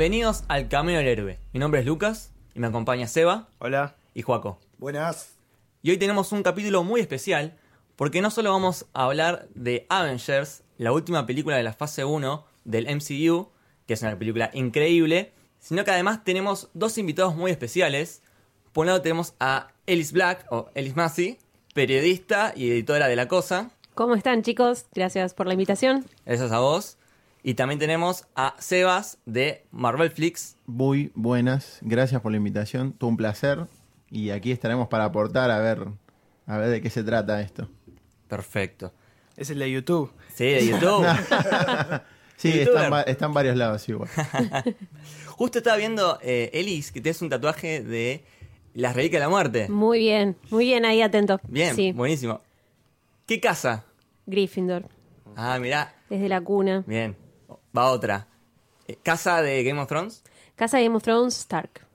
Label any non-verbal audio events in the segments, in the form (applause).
Bienvenidos al Camino del Héroe. Mi nombre es Lucas y me acompaña Seba Hola. y Juaco. Buenas. Y hoy tenemos un capítulo muy especial porque no solo vamos a hablar de Avengers, la última película de la fase 1 del MCU, que es una película increíble, sino que además tenemos dos invitados muy especiales. Por un lado tenemos a Ellis Black, o Ellis Massey, periodista y editora de La Cosa. ¿Cómo están chicos? Gracias por la invitación. Gracias a vos. Y también tenemos a Sebas de Marvel Flix. Muy buenas, gracias por la invitación, todo un placer y aquí estaremos para aportar a ver a ver de qué se trata esto. Perfecto. Es el de YouTube. Sí, de YouTube. (laughs) Sí, Youtuber. está en, va- está en varios lados igual. (laughs) Justo estaba viendo, eh, Ellis, que tienes un tatuaje de las reliquias de la muerte. Muy bien, muy bien ahí atento. Bien, Sí, buenísimo. ¿Qué casa? Gryffindor, Ah, mirá, desde la cuna. bien. Va otra. Eh, ¿Casa de Game of Thrones? Casa de Game of Thrones, Stark.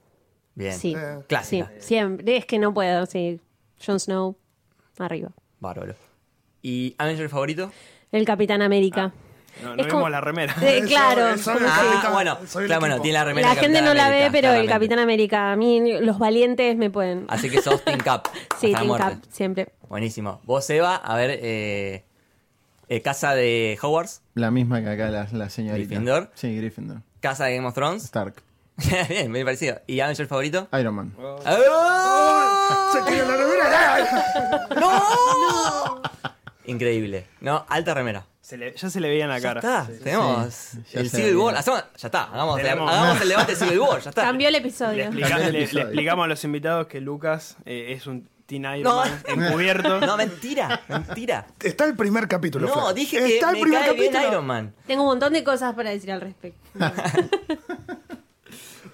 Bien. Sí, Eh, sí, Clásica. siempre. Es que no puedo, sí. Jon Snow, arriba. Bárbaro. ¿Y Avenger favorito? El Capitán América. No, no Es vimos como- la remera. (laughs) Eh, claro, es que- Ah, Capitán- bueno, soy claro, bueno, tiene la remera La gente no la ve, América, pero el. Capitán América, a mí los valientes me pueden. Así que sos Team Cap. (laughs) Sí, Team. Cap, siempre. Buenísimo. Vos, Eva, a ver, eh, eh, casa de Hogwarts, La misma que acá la, la señorita. ¿Gryffindor? Sí, Gryffindor. casa de Game of Thrones. Stark. (laughs) bien, bien parecido. ¿Y Avenger favorito? Iron Man. ¡Ah! Se tira la remera. (laughs) ¡No! Increíble. No, alta remera. Se le- ya se le veía en la Ya cara. está, tenemos Sí, el Civil. War. Hacemos- ya está, hagamos, Tenemos- hagamos (laughs) el debate Civil War, ya está. Cambió el Le, episodio. explica- Cambió el le- le episodio. explicamos a los invitados que Lucas eh, es un Teen Iron No. Man encubierto. (laughs) No, mentira, mentira. Está el primer capítulo. No, dije que Está el me primer cae bien capítulo. Iron Man. Tengo un montón de cosas para decir al respecto. (laughs)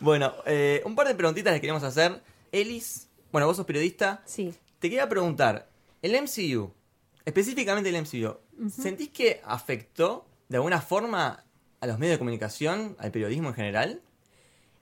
Bueno, eh, un par de preguntitas les queremos hacer. Ellis, bueno, vos sos periodista. Sí. Te quería preguntar, el MCU, específicamente el MCU, ¿sentís que afectó de alguna forma a los medios de comunicación, al periodismo en general?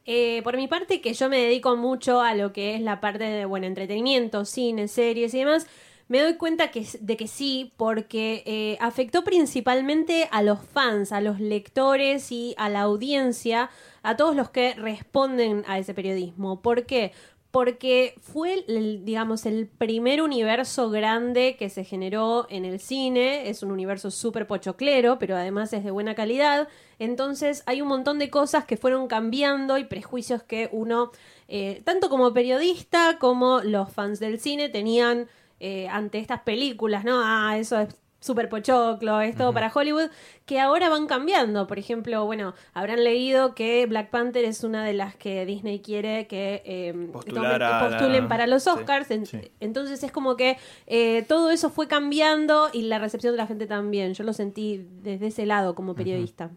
Eh, por mi parte, que yo me dedico mucho a lo que es la parte de, bueno, entretenimiento, cine, series y demás, me doy cuenta que, de que sí, porque eh, afectó principalmente a los fans, a los lectores y a la audiencia, a todos los que responden a ese periodismo. ¿Por qué? Porque fue, digamos, el primer universo grande que se generó en el cine. Es un universo súper pochoclero, pero además es de buena calidad. Entonces hay un montón de cosas que fueron cambiando y prejuicios que uno, eh, tanto como periodista como los fans del cine, tenían eh, ante estas películas, ¿no? Ah, eso es súper pochoclo, es todo para Hollywood, que ahora van cambiando. Por ejemplo, bueno, habrán leído que Black Panther es una de las que Disney quiere que eh, tomen- la- postulen para los sí. Oscars. En- Sí. Entonces es como que eh, todo eso fue cambiando y la recepción de la gente también. Yo lo sentí desde ese lado como periodista.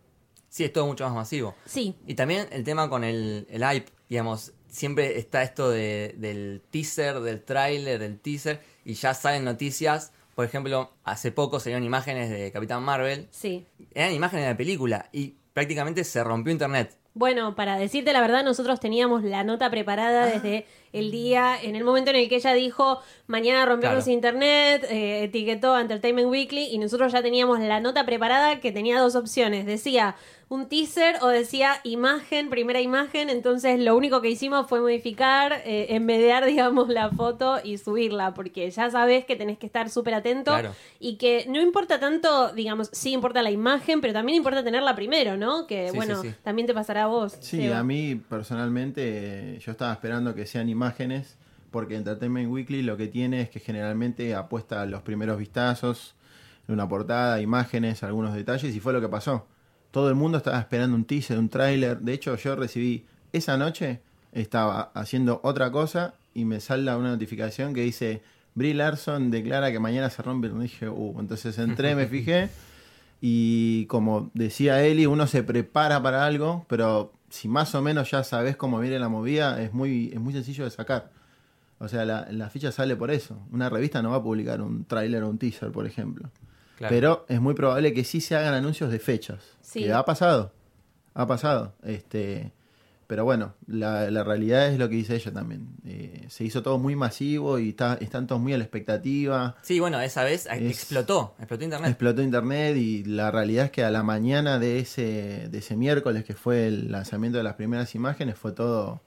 Sí, es todo mucho más masivo. Sí, Y también el tema con el, el hype, digamos, siempre está esto de, del teaser, del tráiler, del teaser, y ya salen noticias. Por ejemplo, hace poco salieron imágenes de Capitán Marvel, sí. eran imágenes de la película, y prácticamente se rompió internet. Bueno, para decirte la verdad, nosotros teníamos la nota preparada desde el día, en el momento en el que ella dijo, mañana rompemos Claro. internet, eh, etiquetó a Entertainment Weekly y nosotros ya teníamos la nota preparada que tenía dos opciones. Decía un teaser o decía imagen, primera imagen. Entonces lo único que hicimos fue modificar, eh, enmedear, (laughs) digamos, la foto y subirla, porque ya sabes que tenés que estar súper atento Claro. y que no importa tanto, digamos, sí importa la imagen, pero también importa tenerla primero, ¿no? Que Sí, bueno, sí, sí. también te pasará a vos. Sí, Seba. a mí personalmente yo estaba esperando que sean imágenes porque Entertainment Weekly lo que tiene es que generalmente apuesta a los primeros vistazos, una portada, imágenes, algunos detalles y fue lo que pasó. Todo el mundo estaba esperando un teaser, un tráiler. De hecho, yo recibí esa noche, estaba haciendo otra cosa y me salta una notificación que dice Brie Larson declara que mañana se rompe. Y dije, uh, entonces entré, me fijé (laughs) y como decía Eli, uno se prepara para algo, pero si más o menos ya sabes cómo viene la movida, es muy, es muy sencillo de sacar. O sea, la, la ficha sale por eso. Una revista no va a publicar un tráiler o un teaser, por ejemplo. Claro. Pero es muy probable que sí se hagan anuncios de fechas. Sí. Que ha pasado. Ha pasado. Este, Pero bueno, la, la realidad es lo que dice ella también. Eh, se hizo todo muy masivo y está, están todos muy a la expectativa. Sí, bueno, esa vez Es- explotó, explotó internet. Explotó internet y la realidad es que a la mañana de ese, de ese miércoles que fue el lanzamiento de las primeras imágenes fue todo,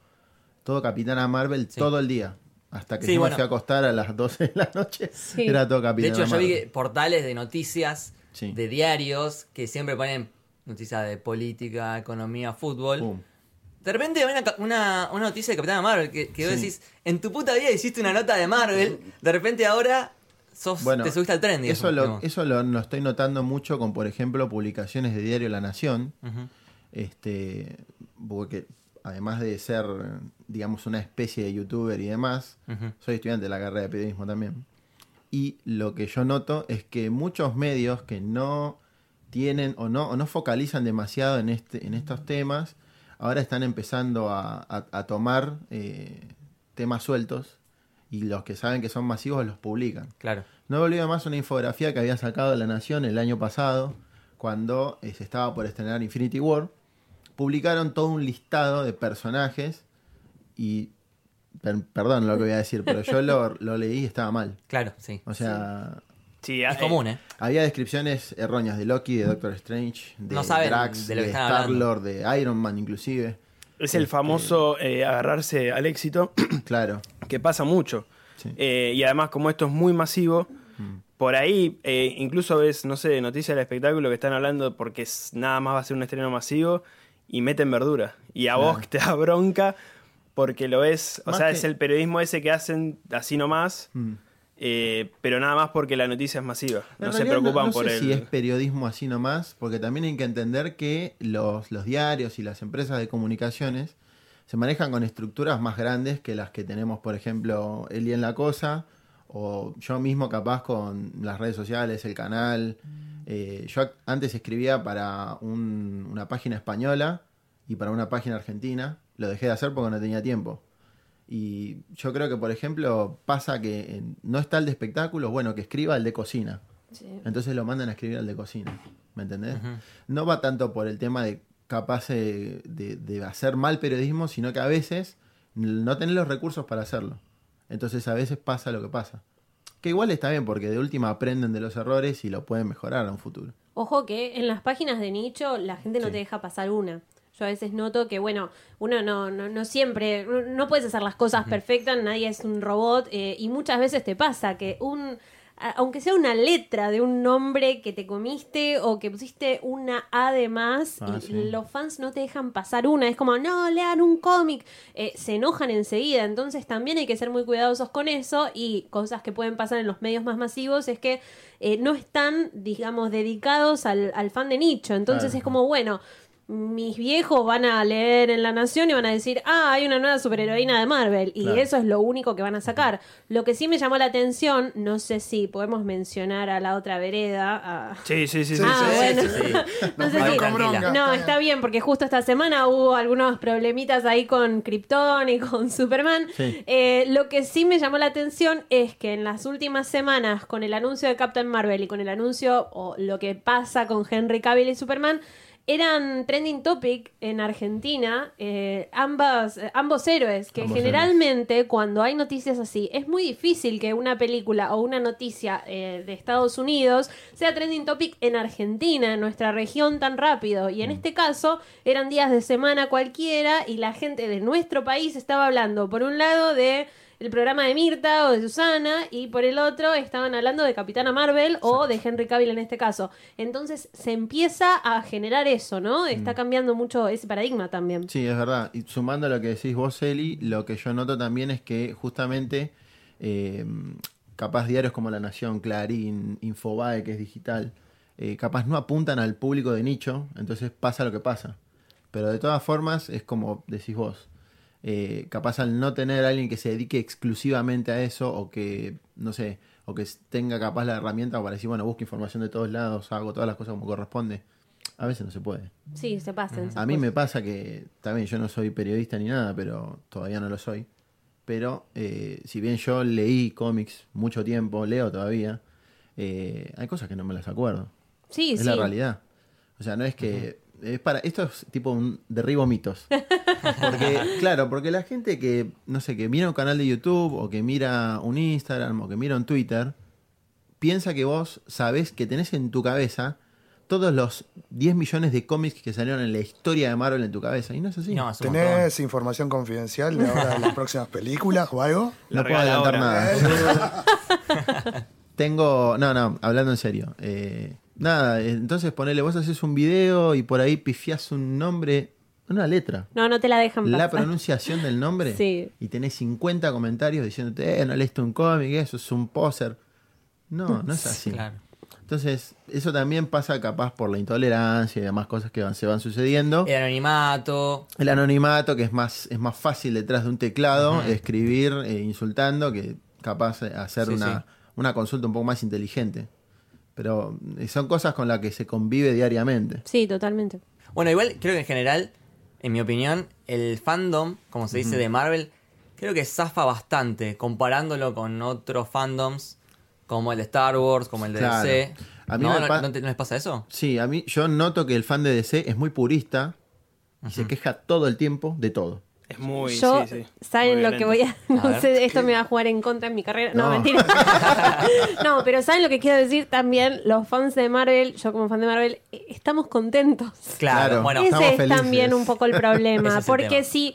todo Capitana Marvel Sí. todo el día. Hasta que Sí, yo bueno. me fui a acostar a las 12 de la noche, Sí. era todo de Capitana hecho, yo Marvel. vi portales de noticias, Sí. de diarios, que siempre ponen noticias de política, economía, fútbol. Pum. De repente hay una, una, una noticia de Capitana Marvel que, que vos Sí. decís, en tu puta vida hiciste una nota de Marvel, de repente ahora sos, Bueno, te subiste al tren. digamos, Eso, lo, eso lo, lo estoy notando mucho con, por ejemplo, publicaciones de Diario La Nación. Este, porque además de ser, digamos, una especie de youtuber y demás, soy estudiante de la carrera de periodismo también. Y lo que yo noto es que muchos medios que no tienen o no, o no focalizan demasiado en, este, en estos temas, ahora están empezando a, a- a tomar eh, temas sueltos y los que saben que son masivos los publican. Claro. No me olvido más una infografía que había sacado La Nación el año pasado, cuando eh, se estaba por estrenar Infinity War. Publicaron todo un listado de personajes y... per- perdón lo que voy a decir, pero yo lo, lo leí y estaba mal. Claro, sí. O sea, Sí, Es eh, común, ¿eh? había descripciones erróneas de Loki, de Doctor Strange, de No Drax, de de, lo que están hablando. Star-Lord, de Iron Man inclusive. Es el Este- famoso eh, agarrarse al éxito, (clears throat) Claro. que pasa mucho. Sí. Eh, y además, como esto es muy masivo, por ahí eh, incluso ves, no sé, noticias del espectáculo que están hablando porque es- nada más va a ser un estreno masivo y meten verdura. Y a Claro. vos (laughs) te da bronca porque lo ves, o Más sea, que- es el periodismo ese que hacen así nomás, Mm. Eh, pero nada más porque la noticia es masiva. No se preocupan no por sé el... si es periodismo así nomás, porque también hay que entender que los, los diarios y las empresas de comunicaciones se manejan con estructuras más grandes que las que tenemos, por ejemplo, Eli en la Cosa, o yo mismo capaz con las redes sociales, el canal. Eh, yo antes escribía para un- una página española y para una página argentina. Lo dejé de hacer porque no tenía tiempo. Y yo creo que, por ejemplo, pasa que eh, no está el de espectáculos, bueno, que escriba el de cocina. Sí. Entonces lo mandan a escribir al de cocina. ¿Me entendés? No va tanto por el tema de capaz eh, de, de hacer mal periodismo, sino que a veces no tener los recursos para hacerlo. Entonces a veces pasa lo que pasa. Que igual está bien, porque de última aprenden de los errores y lo pueden mejorar a un futuro. Ojo que en las páginas de nicho la gente no Sí. te deja pasar una. Yo a veces noto que, bueno, uno no, no, no siempre, no- no puedes hacer las cosas perfectas, nadie es un robot, eh, y muchas veces te pasa que un, aunque sea una letra de un nombre que te comiste o que pusiste una A de más, Ah, y sí. los fans no te dejan pasar una, es como, no, lean un cómic, Eh, se enojan enseguida, entonces también hay que ser muy cuidadosos con eso y cosas que pueden pasar en los medios más masivos es que eh, no están, digamos, dedicados al, al fan de nicho, entonces Claro. es como, bueno, mis viejos van a leer en La Nación y van a decir, ah, hay una nueva superheroína de Marvel. Y Claro. eso es lo único que van a sacar. Lo que sí me llamó la atención, no sé si podemos mencionar a la otra vereda. a- Sí, sí, sí. sí, Ah, sí. bueno. Sí, sí, sí. (laughs) No sé si- bronca. No, está está bien, porque justo esta semana hubo algunos problemitas ahí con Krypton y con (laughs) Superman. Sí. Eh, lo que sí me llamó la atención es que en las últimas semanas, con el anuncio de Captain Marvel y con el anuncio o lo que pasa con Henry Cavill y Superman, eran trending topic en Argentina eh, ambas, eh, ambos héroes, que Ambos generalmente cuando hay noticias así, es muy difícil que una película o una noticia eh, de Estados Unidos sea trending topic en Argentina, en nuestra región tan rápido. Y en este caso eran días de semana cualquiera y la gente de nuestro país estaba hablando, por un lado, de el programa de Mirta o de Susana y por el otro estaban hablando de Capitana Marvel o de Henry Cavill en este caso. Entonces se empieza a generar eso, ¿no? Está cambiando mucho ese paradigma también. Sí, es verdad. Y sumando a lo que decís vos, Eli, lo que yo noto también es que justamente eh, capaz diarios como La Nación, Clarín, Infobae, que es digital, eh, capaz no apuntan al público de nicho, entonces pasa lo que pasa. Pero de todas formas, es como decís vos. Eh, capaz al no tener a alguien que se dedique exclusivamente a eso o que, no sé, o que tenga capaz la herramienta para decir, bueno, busco información de todos lados, hago todas las cosas como corresponde. A veces no se puede. Sí, se pasan. esas A mí me pasa que, también yo no soy periodista ni nada, pero todavía no lo soy. Pero eh, si bien yo leí cómics mucho tiempo, leo todavía, eh, hay cosas que no me las acuerdo. Sí, es sí. la realidad. O sea, no es que es para, esto es tipo un derribo mitos. Porque, (laughs) claro, porque la gente que, no sé, que mira un canal de YouTube o que mira un Instagram o que mira un Twitter, piensa que vos sabés que tenés en tu cabeza todos los 10 millones de cómics que salieron en la historia de Marvel en tu cabeza. Y no es así. No, es. ¿Tenés información confidencial de ahora de las próximas películas o algo? (laughs) No puedo adelantar ahora. nada. (laughs) Tengo. No, no, hablando en serio. Eh, nada, eh, entonces ponele, vos haces un video y por ahí pifiás un nombre, una letra. No, no te la dejan La pasar. pronunciación del nombre (laughs) Sí. y tenés 50 comentarios diciéndote, eh, no leíste un cómic, eso es un poser. No, no es así. Claro. Entonces, eso también pasa capaz por la intolerancia y demás cosas que van, se van sucediendo. El anonimato. El anonimato, que es más, es más fácil detrás de un teclado, escribir eh, insultando, que capaz de hacer Sí, una, sí. una consulta un poco más inteligente. Pero son cosas con las que se convive diariamente. Sí, totalmente. Bueno, igual creo que en general, en mi opinión, el fandom, como se dice, de Marvel, creo que zafa bastante comparándolo con otros fandoms como el de Star Wars, como el de Claro. DC. A mí ¿No, me no- pa- no te- no les pasa eso? Sí, a mí yo noto que el fan de DC es muy purista y se queja todo el tiempo de todo. Es muy. Yo, sí, sí, ¿saben muy lo que voy a.? No A ver. sé, esto me va a jugar en contra en mi carrera. No, No. mentira. (laughs) no, pero ¿saben lo que quiero decir también? Los fans de Marvel, yo como fan de Marvel, eh, estamos contentos. Claro, Claro. bueno. estamos Ese es felices. también un poco el problema. (laughs) es el porque tema. si.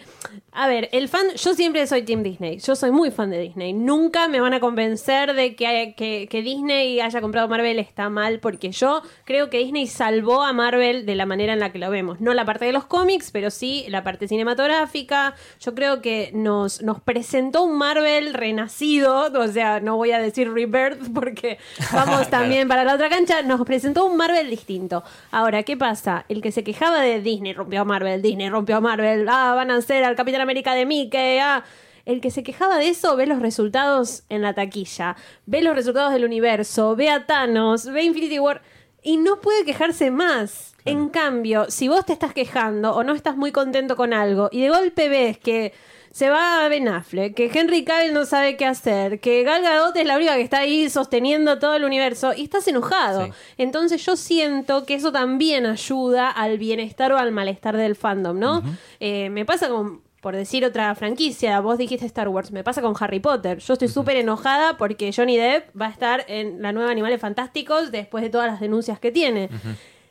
A ver, el fan. Yo siempre soy Team Disney. Yo soy muy fan de Disney. Nunca me van a convencer de que, que, que Disney haya comprado Marvel está mal. Porque yo creo que Disney salvó a Marvel de la manera en la que lo vemos. No la parte de los cómics, pero sí la parte cinematográfica. Yo creo que nos, nos presentó un Marvel renacido. O sea, no voy a decir rebirth porque (laughs) vamos también para la otra cancha. Nos presentó un Marvel distinto. Ahora, ¿qué pasa? El que se quejaba de Disney rompió a Marvel, Disney rompió a Marvel, ah, van a hacer al Capitán América de Mickey, ah. El que se quejaba de eso ve los resultados en la taquilla, ve los resultados del universo, ve a Thanos, ve Infinity War y no puede quejarse más. En cambio, si vos te estás quejando o no estás muy contento con algo y de golpe ves que se va a Ben Affleck, que Henry Cavill no sabe qué hacer, que Gal Gadot es la única que está ahí sosteniendo todo el universo y estás enojado. Sí. Entonces yo siento que eso también ayuda al bienestar o al malestar del fandom, ¿no? Eh, me pasa con, por decir otra franquicia, vos dijiste Star Wars, me pasa con Harry Potter. Yo estoy súper enojada porque Johnny Depp va a estar en la nueva Animales Fantásticos después de todas las denuncias que tiene.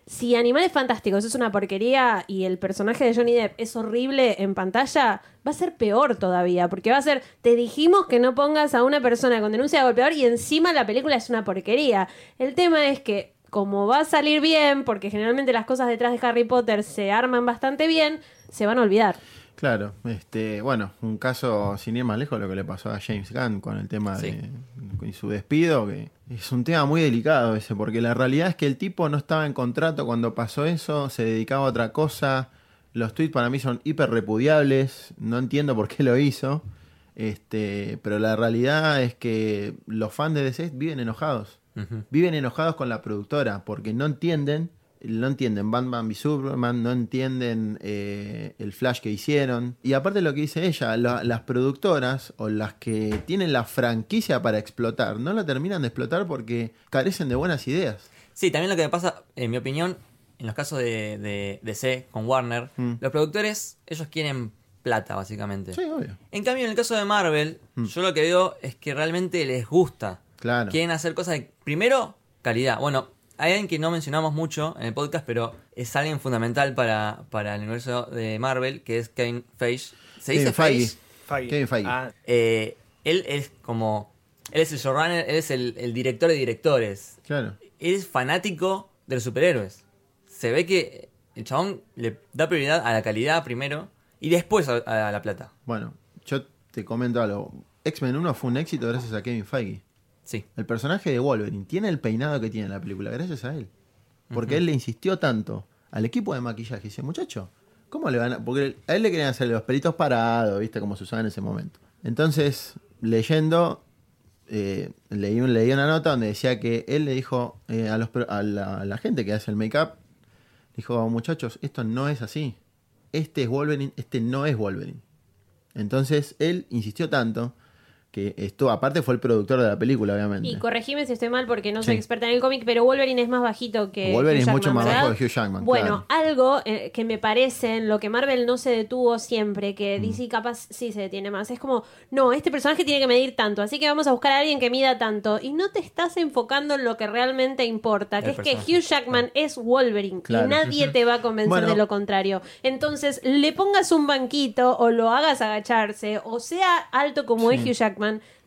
Si Animales Fantásticos es una porquería y el personaje de Johnny Depp es horrible en pantalla, va a ser peor todavía, porque va a ser, te dijimos que no pongas a una persona con denuncia de golpeador y encima la película es una porquería. El tema es que como va a salir bien, porque generalmente las cosas detrás de Harry Potter se arman bastante bien, se van a olvidar. Claro, este, bueno, un caso sin ir más lejos lo que le pasó a James Gunn con el tema Sí. de con su despido, que es un tema muy delicado ese, porque la realidad es que el tipo no estaba en contrato cuando pasó eso, se dedicaba a otra cosa. Los tweets para mí son hiper repudiables, no entiendo por qué lo hizo. Este, pero la realidad es que los fans de DC viven enojados. Viven enojados con la productora porque no entienden, no entienden Batman v Superman, no entienden eh, el Flash que hicieron. Y aparte lo que dice ella, la- las productoras o las que tienen la franquicia para explotar, no la terminan de explotar porque carecen de buenas ideas. Sí, también lo que me pasa, en mi opinión, en los casos de, de DC con Warner, Mm. los productores, ellos quieren plata, básicamente. Sí, obvio. En cambio, en el caso de Marvel, yo lo que veo es que realmente les gusta. Claro. Quieren hacer cosas de, primero, calidad. Bueno, hay alguien que no mencionamos mucho en el podcast, pero es alguien fundamental para, para el universo de Marvel, que es Kevin Feige. ¿Se dice Kevin Feige. Feige? Feige. Kevin Feige. Ah, Eh, él es como... Él es el showrunner, él es el, el director de directores. Claro. Él es fanático de los superhéroes. Se ve que el chabón le da prioridad a la calidad primero y después a, a la plata. Bueno, yo te comento algo. X-Men 1 fue un éxito gracias a Kevin Feige. Sí. El personaje de Wolverine tiene el peinado que tiene en la película gracias a él. Porque él le insistió tanto al equipo de maquillaje. Dice, muchacho, ¿cómo le van a...? Porque a él le querían hacer los pelitos parados, ¿viste? Como se usaba en ese momento. Entonces, leyendo, eh, leí, un- leí una nota donde decía que él le dijo eh, a, los, a, la, a la gente que hace el make-up, dijo, muchachos, esto no es así. Este es Wolverine, este no es Wolverine. Entonces, él insistió tanto que esto aparte fue el productor de la película, obviamente. Y corregime si estoy mal porque no soy Sí. experta en el cómic, pero Wolverine es más bajito que. Wolverine Hugh es mucho más ¿verdad? bajo que Hugh Jackman, Bueno, claro. algo eh, que me parece en lo que Marvel no se detuvo siempre, que Mm. DC capaz sí se detiene más. Es como, no, este personaje tiene que medir tanto, así que vamos a buscar a alguien que mida tanto. Y no te estás enfocando en lo que realmente importa, que El es que Hugh Jackman es Wolverine Claro. y nadie te va a convencer Bueno. de lo contrario. Entonces, le pongas un banquito o lo hagas agacharse o sea alto como es Hugh Jackman,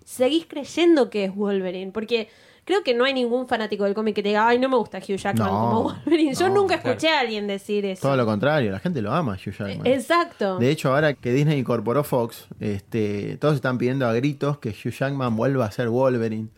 seguís creyendo que es Wolverine. Porque creo que no hay ningún fanático del cómic que te diga, ay, no me gusta Hugh Jackman No, como (laughs) Wolverine. Yo no, nunca claro. escuché a alguien decir eso. Todo lo contrario, la gente lo ama, Hugh Jackman. Exacto. De hecho, ahora que Disney incorporó Fox, este, todos están pidiendo a gritos que Hugh Jackman vuelva a ser Wolverine.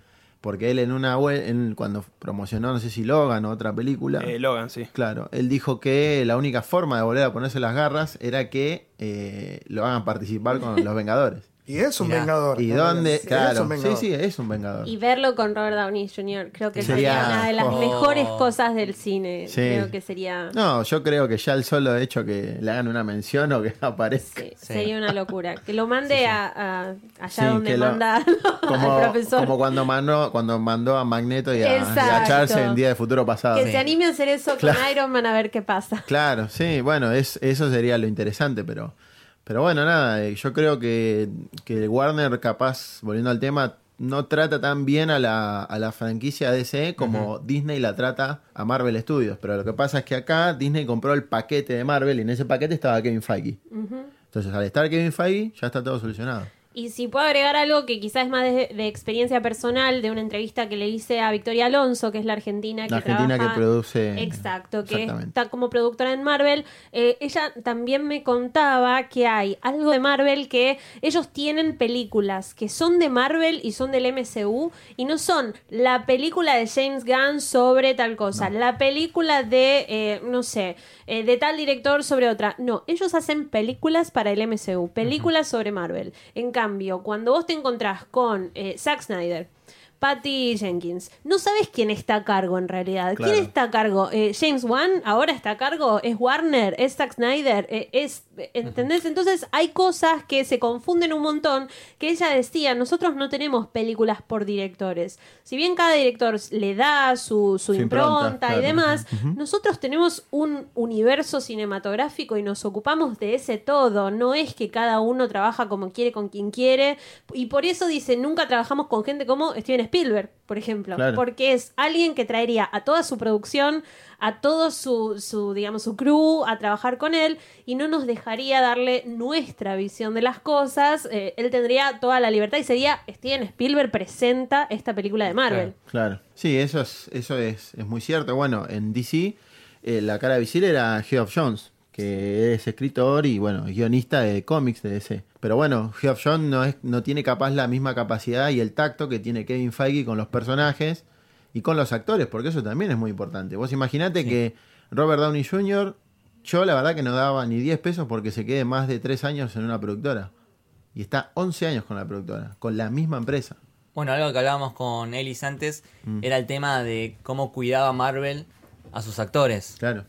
Porque él en una en- cuando promocionó, no sé si Logan o otra película, Eh, Logan, sí. claro, él dijo que la única forma de volver a ponerse las garras era que eh, lo hagan participar con (laughs) los Vengadores. Y es un Mirá. vengador. ¿Y ¿no? dónde? Es un claro, sí, vengador. sí, es un Vengador. Y verlo con Robert Downey Jr. creo que sería, Sería- una de las oh. mejores cosas del cine. Sí. Creo que sería... No, yo creo que ya el solo hecho que le hagan una mención o que (laughs) aparezca. sí, Sí. Sería una locura. Que lo mande A, a- allá Sí, donde que lo- manda (laughs) Como, al profesor. como cuando mandó, cuando mandó a Magneto y a, y a Exacto. Charles en Día de Futuro Pasado. que se anime a hacer eso Claro. con Iron Man a ver qué pasa. Claro, sí, bueno, es, eso sería lo interesante, pero, pero bueno, nada, eh, yo creo que, que Warner capaz, volviendo al tema, no trata tan bien a la, a la franquicia DC como Disney la trata a Marvel Studios, pero lo que pasa es que acá Disney compró el paquete de Marvel y en ese paquete estaba Kevin Feige. Entonces al estar Kevin Feige ya está todo solucionado. Y si puedo agregar algo que quizás es más de, de experiencia personal, de una entrevista que le hice a Victoria Alonso, que es la argentina que La argentina trabaja- que produce... Exacto, que está como productora en Marvel. Eh, ella también me contaba que hay algo de Marvel que ellos tienen películas que son de Marvel y son del MCU y no son la película de James Gunn sobre tal cosa, la película de, eh, no sé, eh, de tal director sobre otra. No, ellos hacen películas para el MCU, películas sobre Marvel. En cambio, cuando vos te encontrás con eh, Zack Snyder, Patty Jenkins. No sabes quién está a cargo en realidad. Claro. ¿Quién está a cargo? Eh, James Wan ahora está a cargo. ¿Es Warner? ¿Es Zack Snyder? Eh, es, ¿Entendés? Entonces hay cosas que se confunden un montón. Que ella decía, nosotros no tenemos películas por directores. Si bien cada director le da su, impronta, y demás, nosotros tenemos un universo cinematográfico y nos ocupamos de ese todo. No es que cada uno trabaja como quiere con quien quiere. Y por eso dice, nunca trabajamos con gente como Steven Spielberg, por ejemplo. Claro. Porque es alguien que traería a toda su producción, a todo su, su, digamos, su crew a trabajar con él y no nos dejaría darle nuestra visión de las cosas. Eh, él tendría toda la libertad y sería Steven Spielberg presenta esta película de Marvel. Claro. Sí, eso es, eso es, es muy cierto. Bueno, en DC eh, la cara visible era Geoff Jones, que es escritor y bueno, guionista de cómics de DC. Pero bueno, Geoff Jones no, es, no tiene capaz la misma capacidad y el tacto que tiene Kevin Feige con los personajes y con los actores, porque eso también es muy importante. Vos imaginate que Robert Downey Jr., yo la verdad que no daba ni 10 pesos porque se quede más de 3 años en una productora. Y está 11 años con la productora, con la misma empresa. Bueno, algo que hablábamos con Ellis antes Mm. era el tema de cómo cuidaba Marvel a sus actores. Claro.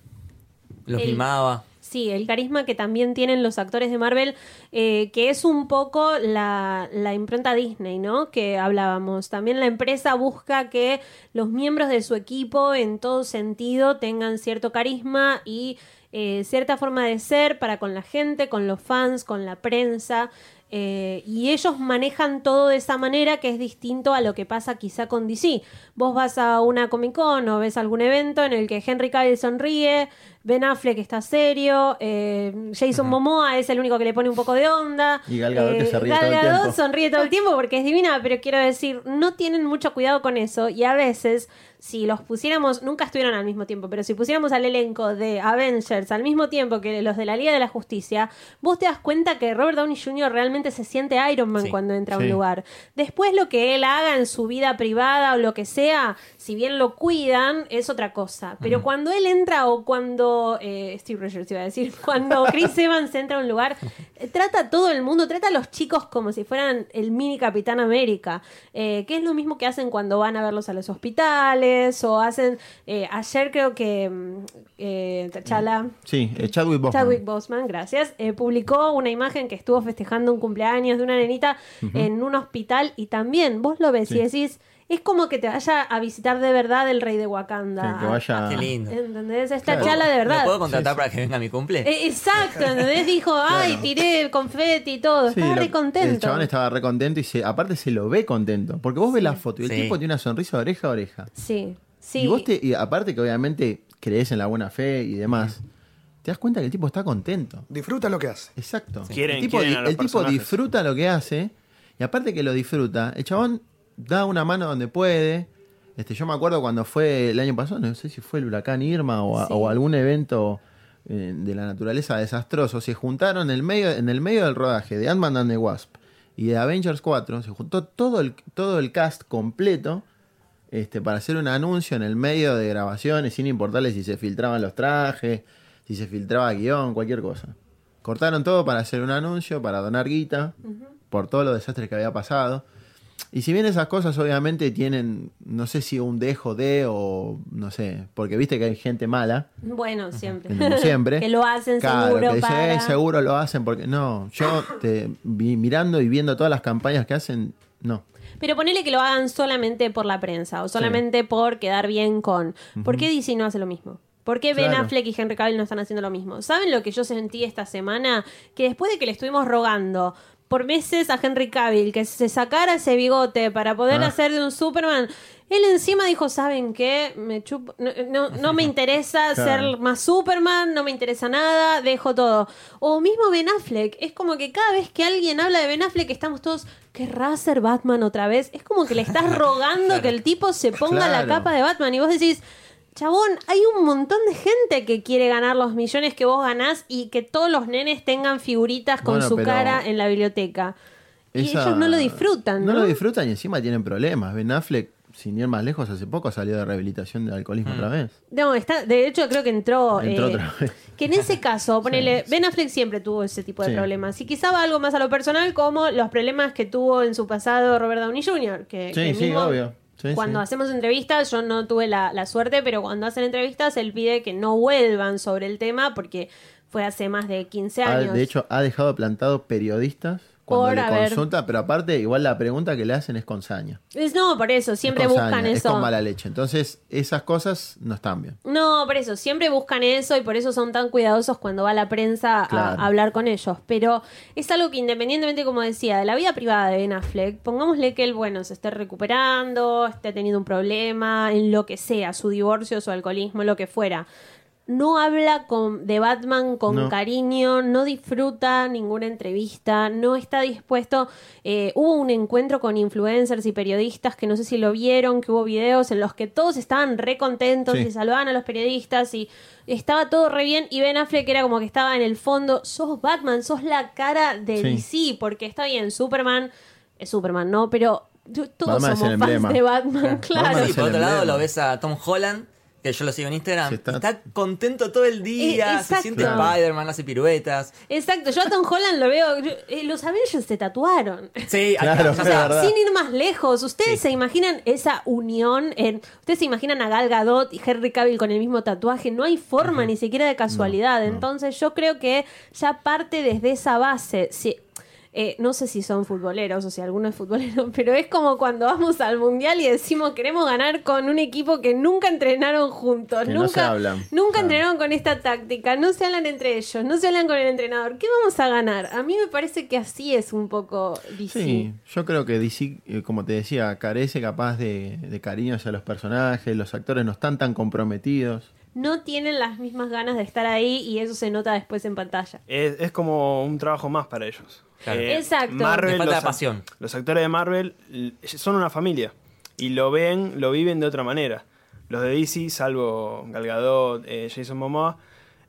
Los El- filmaba. Sí, el carisma que también tienen los actores de Marvel, eh, que es un poco la, la impronta Disney, ¿no? Que hablábamos. También la empresa busca que los miembros de su equipo, en todo sentido, tengan cierto carisma y eh, cierta forma de ser para con la gente, con los fans, con la prensa. Eh, y ellos manejan todo de esa manera que es distinto a lo que pasa quizá con DC. Vos vas a una Comic Con o ves algún evento en el que Henry Cavill sonríe, Ben Affleck está serio, eh, Jason Momoa es el único que le pone un poco de onda. Y Gal Gadot que se ríe Gal todo el tiempo. sonríe todo el tiempo porque es divina, pero quiero decir, no tienen mucho cuidado con eso y a veces si los pusiéramos, nunca estuvieron al mismo tiempo, pero si pusiéramos al elenco de Avengers al mismo tiempo que los de la Liga de la Justicia, vos te das cuenta que Robert Downey Jr. realmente se siente Iron Man Sí. cuando entra a un lugar. Después lo que él haga en su vida privada o lo que sea, si bien lo cuidan, es otra cosa. Pero cuando él entra o cuando eh, Steve Rogers iba a decir, (laughs) cuando Chris Evans entra a un lugar, eh, trata a todo el mundo, trata a los chicos como si fueran el mini Capitán América, eh, que es lo mismo que hacen cuando van a verlos a los hospitales o hacen, eh, ayer creo que mm, eh, T'Challa... Sí, eh, Chadwick Boseman. Chadwick Boseman, gracias, publicó una imagen que estuvo festejando un cumpleaños de una nenita en un hospital y también vos lo ves y decís, es como que te vaya a visitar de verdad el rey de Wakanda. Que, que vaya. Qué lindo. ¿Entendés? Esta Claro. charla de ¿Lo verdad. puedo contratar para que venga a mi cumple? Eh, Exacto, ¿entendés? Dijo, (laughs) ay, tiré confeti y todo. Sí, Estaba lo- re contento. El chabón estaba re contento y se, aparte se lo ve contento. Porque vos ves la foto y el Sí. tipo tiene una sonrisa de oreja a oreja. Sí, sí. Y vos te, y aparte que obviamente crees en la buena fe y demás, te das cuenta que el tipo está contento. Disfruta lo que hace. Exacto. Quieren- el tipo, quieren a los el tipo disfruta lo que hace y aparte que lo disfruta, el chabón da una mano donde puede. Este, yo me acuerdo cuando fue el año pasado, no sé si fue el huracán Irma o, a- Sí. o algún evento eh, de la naturaleza desastroso, se juntaron en el medio, en el medio del rodaje de Ant-Man and the Wasp y de Avengers 4, se juntó todo el, todo el cast completo este, para hacer un anuncio en el medio de grabaciones, sin importarle si se filtraban los trajes, si se filtraba guion, cualquier cosa. Cortaron todo para hacer un anuncio, para donar guita, por todos los desastres que había pasado. Y si bien esas cosas obviamente tienen, no sé si un dejo de o no sé, porque viste que hay gente mala, Bueno, siempre. como siempre. (laughs) que lo hacen Claro, seguro que dice, para... "Eh, seguro lo hacen porque no, yo te vi mirando y viendo todas las campañas que hacen, no. Pero ponele que lo hagan solamente por la prensa o solamente por quedar bien con. ¿Por qué DC no hace lo mismo? ¿Por qué Ben Claro. Affleck y Henry Cavill no están haciendo lo mismo? ¿Saben lo que yo sentí esta semana? Que después de que le estuvimos rogando por meses a Henry Cavill que se sacara ese bigote para poder Ah. hacer de un Superman, él encima dijo, ¿saben qué? Me chupo- no, no- no me (laughs) interesa Claro. ser más Superman, no me interesa nada, dejo todo. O mismo Ben Affleck, es como que cada vez que alguien habla de Ben Affleck estamos todos, ¿querrá ser Batman otra vez? Es como que le estás (laughs) rogando que el tipo se ponga la capa de Batman y vos decís, chabón, hay un montón de gente que quiere ganar los millones que vos ganás y que todos los nenes tengan figuritas con Bueno, su cara en la biblioteca. Y ellos no lo disfrutan, ¿no? No lo disfrutan y encima tienen problemas. Ben Affleck, sin ir más lejos, hace poco salió de rehabilitación de alcoholismo otra vez. No, está, de hecho creo que entró. Entró eh, otra vez. Que en ese caso, (laughs) ponele, Ben Affleck siempre tuvo ese tipo de Sí. problemas. Y quizá va algo más a lo personal, como los problemas que tuvo en su pasado Robert Downey Jr. Que, Sí, que sí, mismo obvio. Sí, cuando sí. hacemos entrevistas, yo no tuve la, la suerte, pero cuando hacen entrevistas, él pide que no vuelvan sobre el tema porque fue hace más de 15 Ha- años. de hecho, ha dejado plantado periodistas cuando Por le haber- consulta, pero aparte, igual la pregunta que le hacen es con saña. Es- no, por eso, siempre Es buscan saña, Es eso. con mala leche. Entonces, esas cosas no están bien. No, por eso, siempre buscan eso y por eso son tan cuidadosos cuando va la prensa a- a, hablar con ellos. Pero es algo que independientemente, como decía, de la vida privada de Ben Affleck, pongámosle que él, bueno, se esté recuperando, esté teniendo un problema, en lo que sea, su divorcio, su alcoholismo, lo que fuera. No habla con, de Batman con No. cariño, no disfruta ninguna entrevista, no está dispuesto. eh, hubo un encuentro con influencers y periodistas que no sé si lo vieron, que hubo videos en los que todos estaban re contentos Sí. y saludaban a los periodistas y estaba todo re bien. Y Ben Affleck era como que estaba en el fondo, sos Batman, sos la cara de Sí. DC, porque está bien, Superman es Superman, ¿no? Pero todos Batman somos fans de Batman, claro. (laughs) Batman Sí, es por otro lado lo ves a Tom Holland, que yo lo sigo en Instagram. Sí, está... está- contento todo el día, Eh, se siente Spider-Man, hace piruetas. Exacto, yo a Tom Holland lo veo. yo- eh, los Avengers se tatuaron. Sí, (laughs) Claro, acá, o sea. Sin ir más lejos, ¿ustedes Sí. se imaginan esa unión? En, ¿Ustedes se imaginan a Gal Gadot y Henry Cavill con el mismo tatuaje? No hay forma ni siquiera de casualidad. Entonces yo creo que ya parte desde esa base. Si- eh, no sé si son futboleros o si alguno es futbolero, (laughs) pero es como cuando vamos al mundial y decimos queremos ganar con un equipo que nunca entrenaron juntos, Que no nunca, se hablan. nunca Claro. entrenaron con esta táctica, no se hablan entre ellos, no se hablan con el entrenador. ¿Qué vamos a ganar? A mí me parece que así es un poco DC. Sí, yo creo que DC, eh, como te decía, carece capaz de, de cariño hacia los personajes, los actores no están tan comprometidos. No tienen las mismas ganas de estar ahí y eso se nota después en pantalla. Es, es como un trabajo más para ellos. Claro. Exacto. Le falta los, pasión. Los actores de Marvel son una familia y lo ven, lo viven de otra manera. Los de DC, salvo Gal Gadot, eh, Jason Momoa,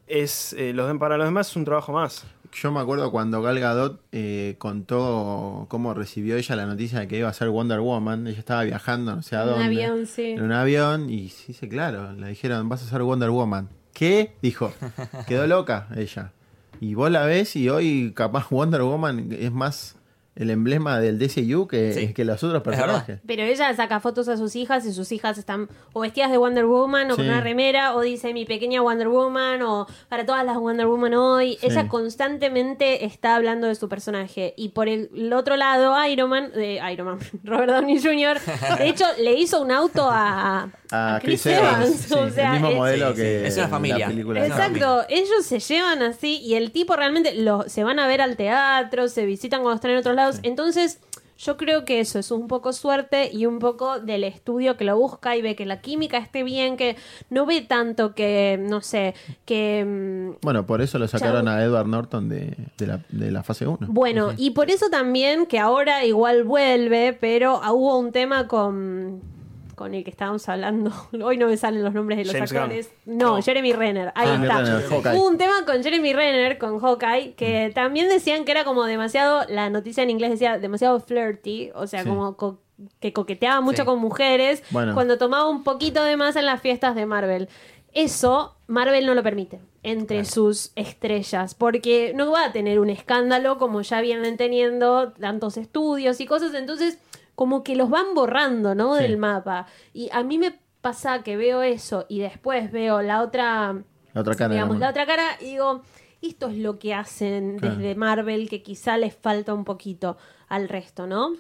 es eh, los de- para los demás es un trabajo más. Yo me acuerdo cuando Gal Gadot eh, contó cómo recibió ella la noticia de que iba a ser Wonder Woman. Ella estaba viajando, no sé a En un dónde. avión, sí. En un avión y sí, sí, claro, le dijeron, vas a ser Wonder Woman. ¿Qué? Dijo. (laughs) Quedó loca ella. Y vos la ves y hoy capaz (laughs) Wonder Woman es más el emblema del DCU que, Sí. que los otros personajes. Pero ella saca fotos a sus hijas y sus hijas están o vestidas de Wonder Woman o con una remera o dice mi pequeña Wonder Woman o para todas las Wonder Woman hoy. Ella constantemente está hablando de su personaje. Y por el, el otro lado, Iron Man, de Iron Man, (laughs) Robert Downey Jr., de hecho le hizo un auto a, A Chris Evans, sí, o sea, el mismo es- modelo que es una familia. la Exacto, ellos se llevan así y el tipo realmente lo, se van a ver al teatro, se visitan cuando están en otros lados. Entonces, yo creo que eso es un poco suerte y un poco del estudio que lo busca y ve que la química esté bien, que no ve tanto que, no sé, que... mm, Bueno, por eso lo sacaron Chau. a Edward Norton de, de la, de la fase 1. Bueno, y por eso también que ahora igual vuelve, pero hubo un tema con con el que estábamos hablando. (laughs) Hoy no me salen los nombres de los James actores. No, Oh. Jeremy Renner. Ahí Jeremy está. Hubo un tema con Jeremy Renner, con Hawkeye, que también decían que era como demasiado, la noticia en inglés decía demasiado flirty, o sea, Sí. como co- que coqueteaba mucho Sí. con mujeres Bueno. cuando tomaba un poquito de más en las fiestas de Marvel. Eso Marvel no lo permite entre sus estrellas, porque no va a tener un escándalo como ya vienen teniendo tantos estudios y cosas, entonces como que los van borrando, ¿no? Sí. Del mapa. Y a mí me pasa que veo eso y después veo la otra, La otra cara. digamos, la la otra cara y digo, esto es lo que hacen Claro. desde Marvel que quizá les falta un poquito al resto, ¿no?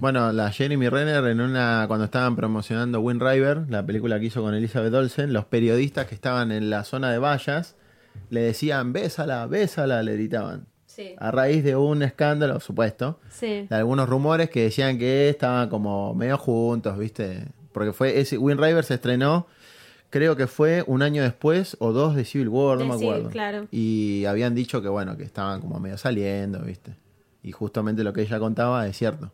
Bueno, la Jeremy Renner en una cuando estaban promocionando Wind River, la película que hizo con Elizabeth Olsen, los periodistas que estaban en la zona de vallas le decían, "Bésala, bésala", le gritaban. Sí. A raíz de un escándalo, supuesto, Sí. de algunos rumores que decían que estaban como medio juntos, ¿viste? Porque fue ese Wind River se estrenó creo que fue un año después o dos de Civil War, no De me Civil, acuerdo. claro. Y habían dicho que bueno, que estaban como medio saliendo, ¿viste? Y justamente lo que ella contaba es cierto.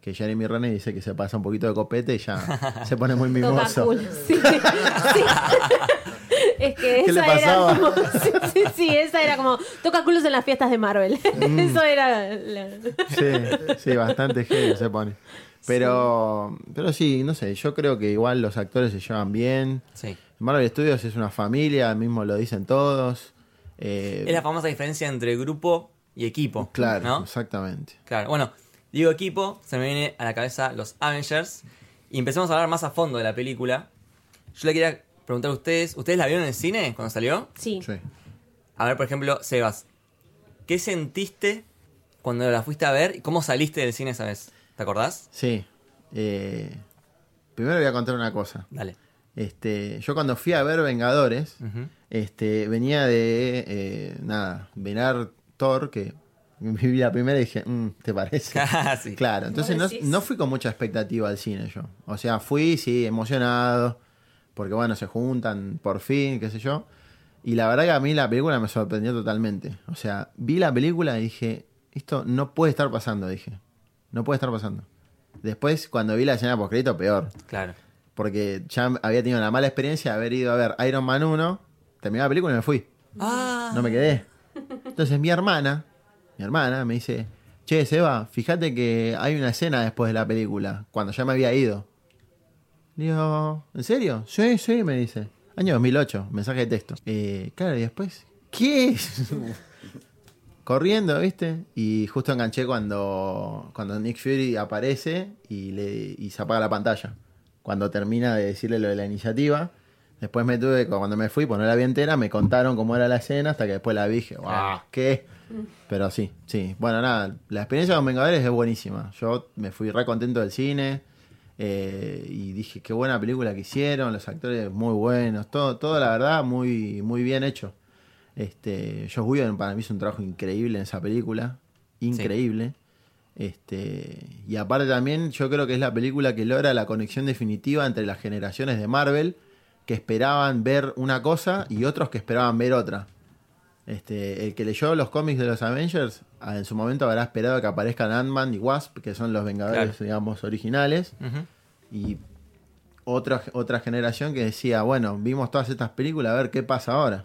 Que Jeremy Renner dice que se pasa un poquito de copete y ya (laughs) se pone muy mimoso. culo, sí. (laughs) Sí. Es que ¿Qué le esa era como. (laughs) Sí, sí, sí, esa era como. Toca culos en las fiestas de Marvel. (laughs) Mm. Eso era. la- Sí, sí, bastante heavy se pone. Pero, pero sí, no sé, yo creo que igual los actores se llevan bien. Sí. Marvel Studios es una familia, mismo lo dicen todos. Eh, Es la famosa diferencia entre grupo y equipo. claro, ¿no? exactamente. Claro, bueno, digo equipo, se me viene a la cabeza los Avengers. Y empecemos a hablar más a fondo de la película. Yo le quería preguntar a ustedes, ¿ustedes la vieron en el cine cuando salió? Sí. Sí. A ver, por ejemplo, Sebas, ¿qué sentiste cuando la fuiste a ver y cómo saliste del cine esa vez? ¿Te acordás? Sí. Eh, primero voy a contar una cosa. Dale. Este, yo cuando fui a ver Vengadores, este, venía de eh, nada, venar Thor, que (laughs) vi la primera y dije, "Mm, ¿te parece? (laughs) Casi. Claro, entonces no, no fui con mucha expectativa al cine yo. O sea, fui, sí, emocionado, porque bueno, se juntan por fin, qué sé yo. Y la verdad que a mí la película me sorprendió totalmente. O sea, vi la película y dije, esto no puede estar pasando, dije. No puede estar pasando. Después, cuando vi la escena post peor. Claro. Porque ya había tenido la mala experiencia de haber ido a ver Iron Man 1, terminé la película y me fui. Ah, No me quedé. Entonces mi hermana, mi hermana me dice, che, Seba, fíjate que hay una escena después de la película, cuando ya me había ido. Digo, ¿en serio? Sí, sí, me dice. Año 2008, mensaje de texto. Eh, claro, y después, ¿qué? (laughs) Corriendo, ¿viste? Y justo enganché cuando, cuando Nick Fury aparece y, le, y se apaga la pantalla. Cuando termina de decirle lo de la iniciativa. Después me tuve, cuando me fui, pues no la vi entera, me contaron cómo era la escena hasta que después la vi y dije, ¡guau! ¿Qué? Pero sí, sí. Bueno, nada, la experiencia con Vengadores es buenísima. Yo me fui re contento del cine eh, y dije, qué buena película que hicieron, los actores muy buenos, todo, todo la verdad muy, muy bien hecho. Este, Josh Whedon para mí hizo un trabajo increíble en esa película, increíble. Este, y aparte también yo creo que es la película que logra la conexión definitiva entre las generaciones de Marvel que esperaban ver una cosa y otros que esperaban ver otra. Este, el que leyó los cómics de los Avengers ah, en su momento habrá esperado que aparezcan Ant-Man y Wasp, que son los Vengadores, Claro. digamos, originales. Y otra, otra generación que decía, bueno, vimos todas estas películas, a ver qué pasa ahora.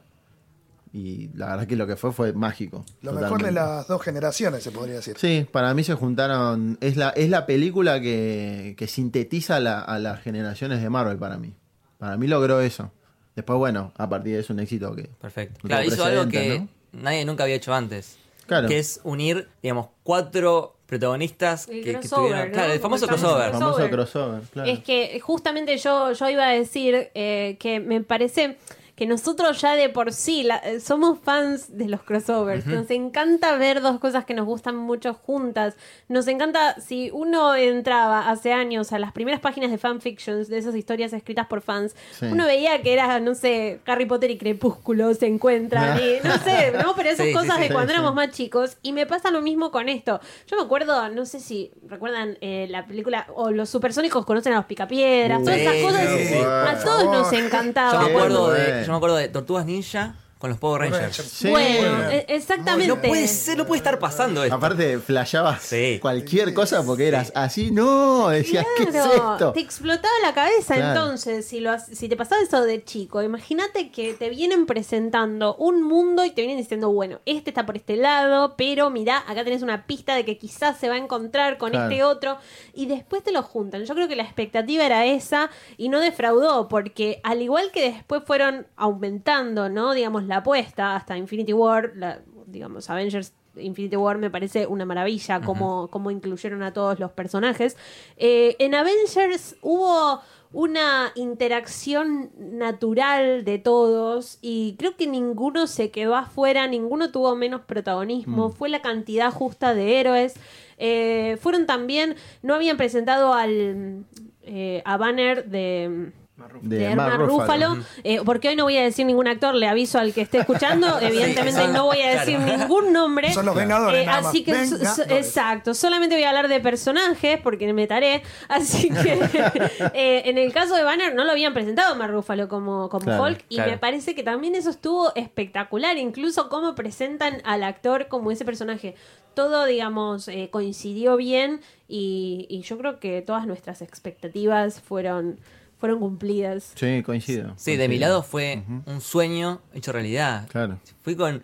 Y la verdad que lo que fue fue mágico. Lo mejor de las dos generaciones, se podría decir. Sí, para mí se juntaron. Es la, es la película que, que sintetiza la- a las generaciones de Marvel para mí. Para mí logró eso. Después, bueno, a partir de eso un éxito que. Perfecto. No Claro, hizo algo que nadie nunca había hecho antes. Claro. que es unir, digamos, cuatro protagonistas El que, que tuvieron. ¿no? Claro, el famoso el famoso crossover. famoso crossover. crossover, claro. Es que justamente yo, yo iba a decir eh, que me parece que nosotros ya de por sí la- eh, somos fans de los crossovers. Nos encanta ver dos cosas que nos gustan mucho juntas. Nos encanta, si uno entraba hace años a las primeras páginas de fanfictions, de esas historias escritas por fans, Sí. uno veía que era, no sé, Harry Potter y Crepúsculo se encuentran y no sé, ¿no? Pero esas Sí, cosas sí. de cuando Sí, éramos más chicos. Y me pasa lo mismo con esto. Yo me acuerdo, no sé si recuerdan eh, la película, o los supersónicos conocen a los picapiedras, todas esas cosas. sí, sí. A todos nos. Yo encantaba. me, acuerdo de, yo me acuerdo de Tortugas Ninja con los Power Rangers. Sí. Bueno, e- exactamente. No puede ser, no puede estar pasando esto. Aparte, flasheabas Sí. cualquier cosa porque eras así, no, decías, ¿qué es Claro, esto? Te explotaba la cabeza Claro. entonces, si, lo, si te pasaba eso de chico, imagínate que te vienen presentando un mundo y te vienen diciendo, bueno, este está por este lado, pero mirá, acá tenés una pista de que quizás se va a encontrar con Claro. este otro, y después te lo juntan. Yo creo que la expectativa era esa y no defraudó, porque al igual que después fueron aumentando, ¿no? Digamos, la apuesta hasta Infinity War, la, digamos, Avengers Infinity War me parece una maravilla como, como incluyeron a todos los personajes. Eh, en Avengers hubo una interacción natural de todos y creo que ninguno se quedó afuera, ninguno tuvo menos protagonismo, fue la cantidad justa de héroes. Eh, fueron también, no habían presentado al eh, a Banner de de, Mark Ruffalo, eh, porque hoy no voy a decir ningún actor, le aviso al que esté escuchando, (laughs) evidentemente no voy a decir Claro. ningún nombre. Son los Vengadores, Eh, nada más. así que, so- exacto, solamente voy a hablar de personajes porque me taré. Así que (laughs) (laughs) eh, en el caso de Banner no lo habían presentado a Mark Ruffalo como, como Claro, Hulk y claro. me parece que también eso estuvo espectacular, incluso cómo presentan al actor como ese personaje. Todo, digamos, eh, coincidió bien y, y yo creo que todas nuestras expectativas fueron, fueron cumplidas. Sí, coincido. Sí, de mi lado fue un sueño hecho realidad. Claro. Fui con,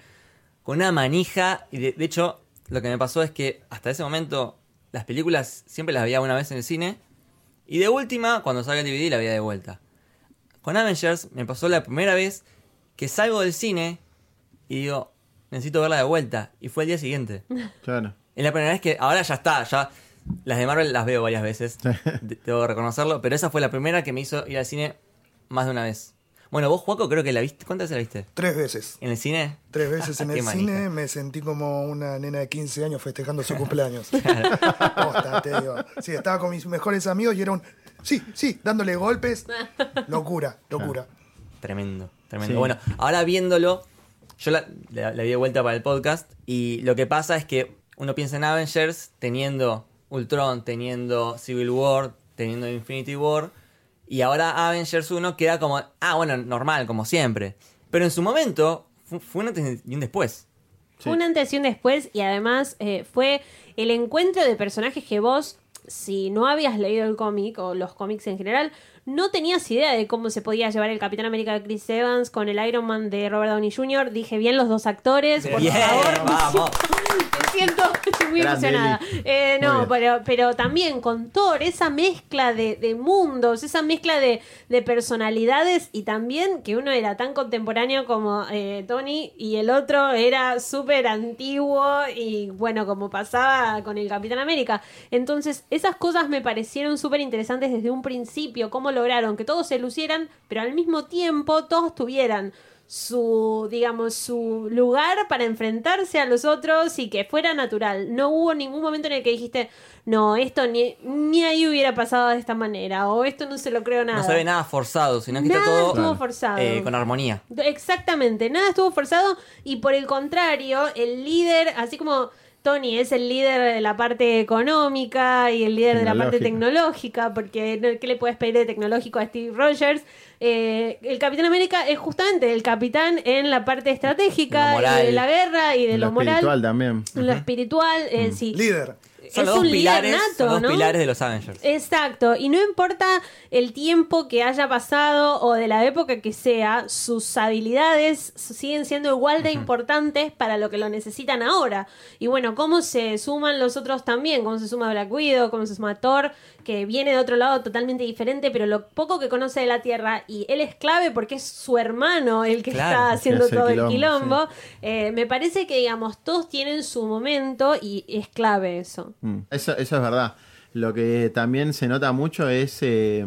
con una manija y de, de hecho lo que me pasó es que hasta ese momento las películas siempre las veía una vez en el cine y de última cuando salga el DVD la veía de vuelta. Con Avengers me pasó la primera vez que salgo del cine y digo, necesito verla de vuelta y fue el día siguiente. Claro. Es la primera vez que ahora ya está, ya las de Marvel las veo varias veces, de- debo reconocerlo, pero esa fue la primera que me hizo ir al cine más de una vez. Bueno, vos, Juaco, creo que la viste. ¿Cuántas veces la viste? Tres veces. ¿En el cine? Tres veces (laughs) en el manija. cine me sentí como una nena de 15 años festejando su (laughs) cumpleaños. Posta, te digo. Sí, estaba con mis mejores amigos y era un. Sí, sí, dándole golpes. Locura, locura. Tremendo, tremendo. Sí. Bueno, ahora viéndolo, yo la, la- la di de vuelta para el podcast y lo que pasa es que uno piensa en Avengers teniendo Ultron, teniendo Civil War, teniendo Infinity War y ahora Avengers 1 queda como, ah, bueno, normal, como siempre. Pero en su momento fu- fue un antes y un después. Sí. Fue un antes y un después y además eh, fue el encuentro de personajes que vos, si no habías leído el cómic o los cómics en general, no tenías idea de cómo se podía llevar el Capitán América de Chris Evans con el Iron Man de Robert Downey Jr. Dije bien los dos actores, por favor. vamos. (laughs) Me siento estoy muy Grande, emocionada. Eh, no, pero, pero también con Thor, esa mezcla de, de mundos, esa mezcla de, de personalidades y también que uno era tan contemporáneo como eh, Tony y el otro era súper antiguo y bueno, como pasaba con el Capitán América. Entonces, esas cosas me parecieron súper interesantes desde un principio, cómo lograron que todos se lucieran, pero al mismo tiempo todos tuvieran su, digamos, su lugar para enfrentarse a los otros y que fuera natural. No hubo ningún momento en el que dijiste, no, esto ni, ni ahí hubiera pasado de esta manera, o esto no se lo creo nada. No se ve nada forzado, sino que está Nada todo estuvo forzado. eh, con armonía. Exactamente, nada estuvo forzado y por el contrario, el líder, así como Tony es el líder de la parte económica y el líder de la parte tecnológica, porque ¿no? ¿qué le puedes pedir de tecnológico a Steve Rogers? Eh, el Capitán América es justamente el capitán en la parte estratégica y de la guerra y de lo, lo moral. espiritual también. Lo espiritual, eh, sí. Líder. Son es los dos un líder pilares, nato, son los ¿no? pilares de los Avengers. Exacto, y no importa el tiempo que haya pasado o de la época que sea, sus habilidades siguen siendo igual de importantes para lo que lo necesitan ahora. Y bueno, cómo se suman los otros también, cómo se suma Black Widow, cómo se suma Thor, que viene de otro lado totalmente diferente, pero lo poco que conoce de la Tierra, y él es clave porque es su hermano el que Claro, está que haciendo todo el quilombo, quilombo. Eh, me parece que, digamos, todos tienen su momento y es clave eso. Mm, Eso, eso es verdad. Lo que también se nota mucho es eh,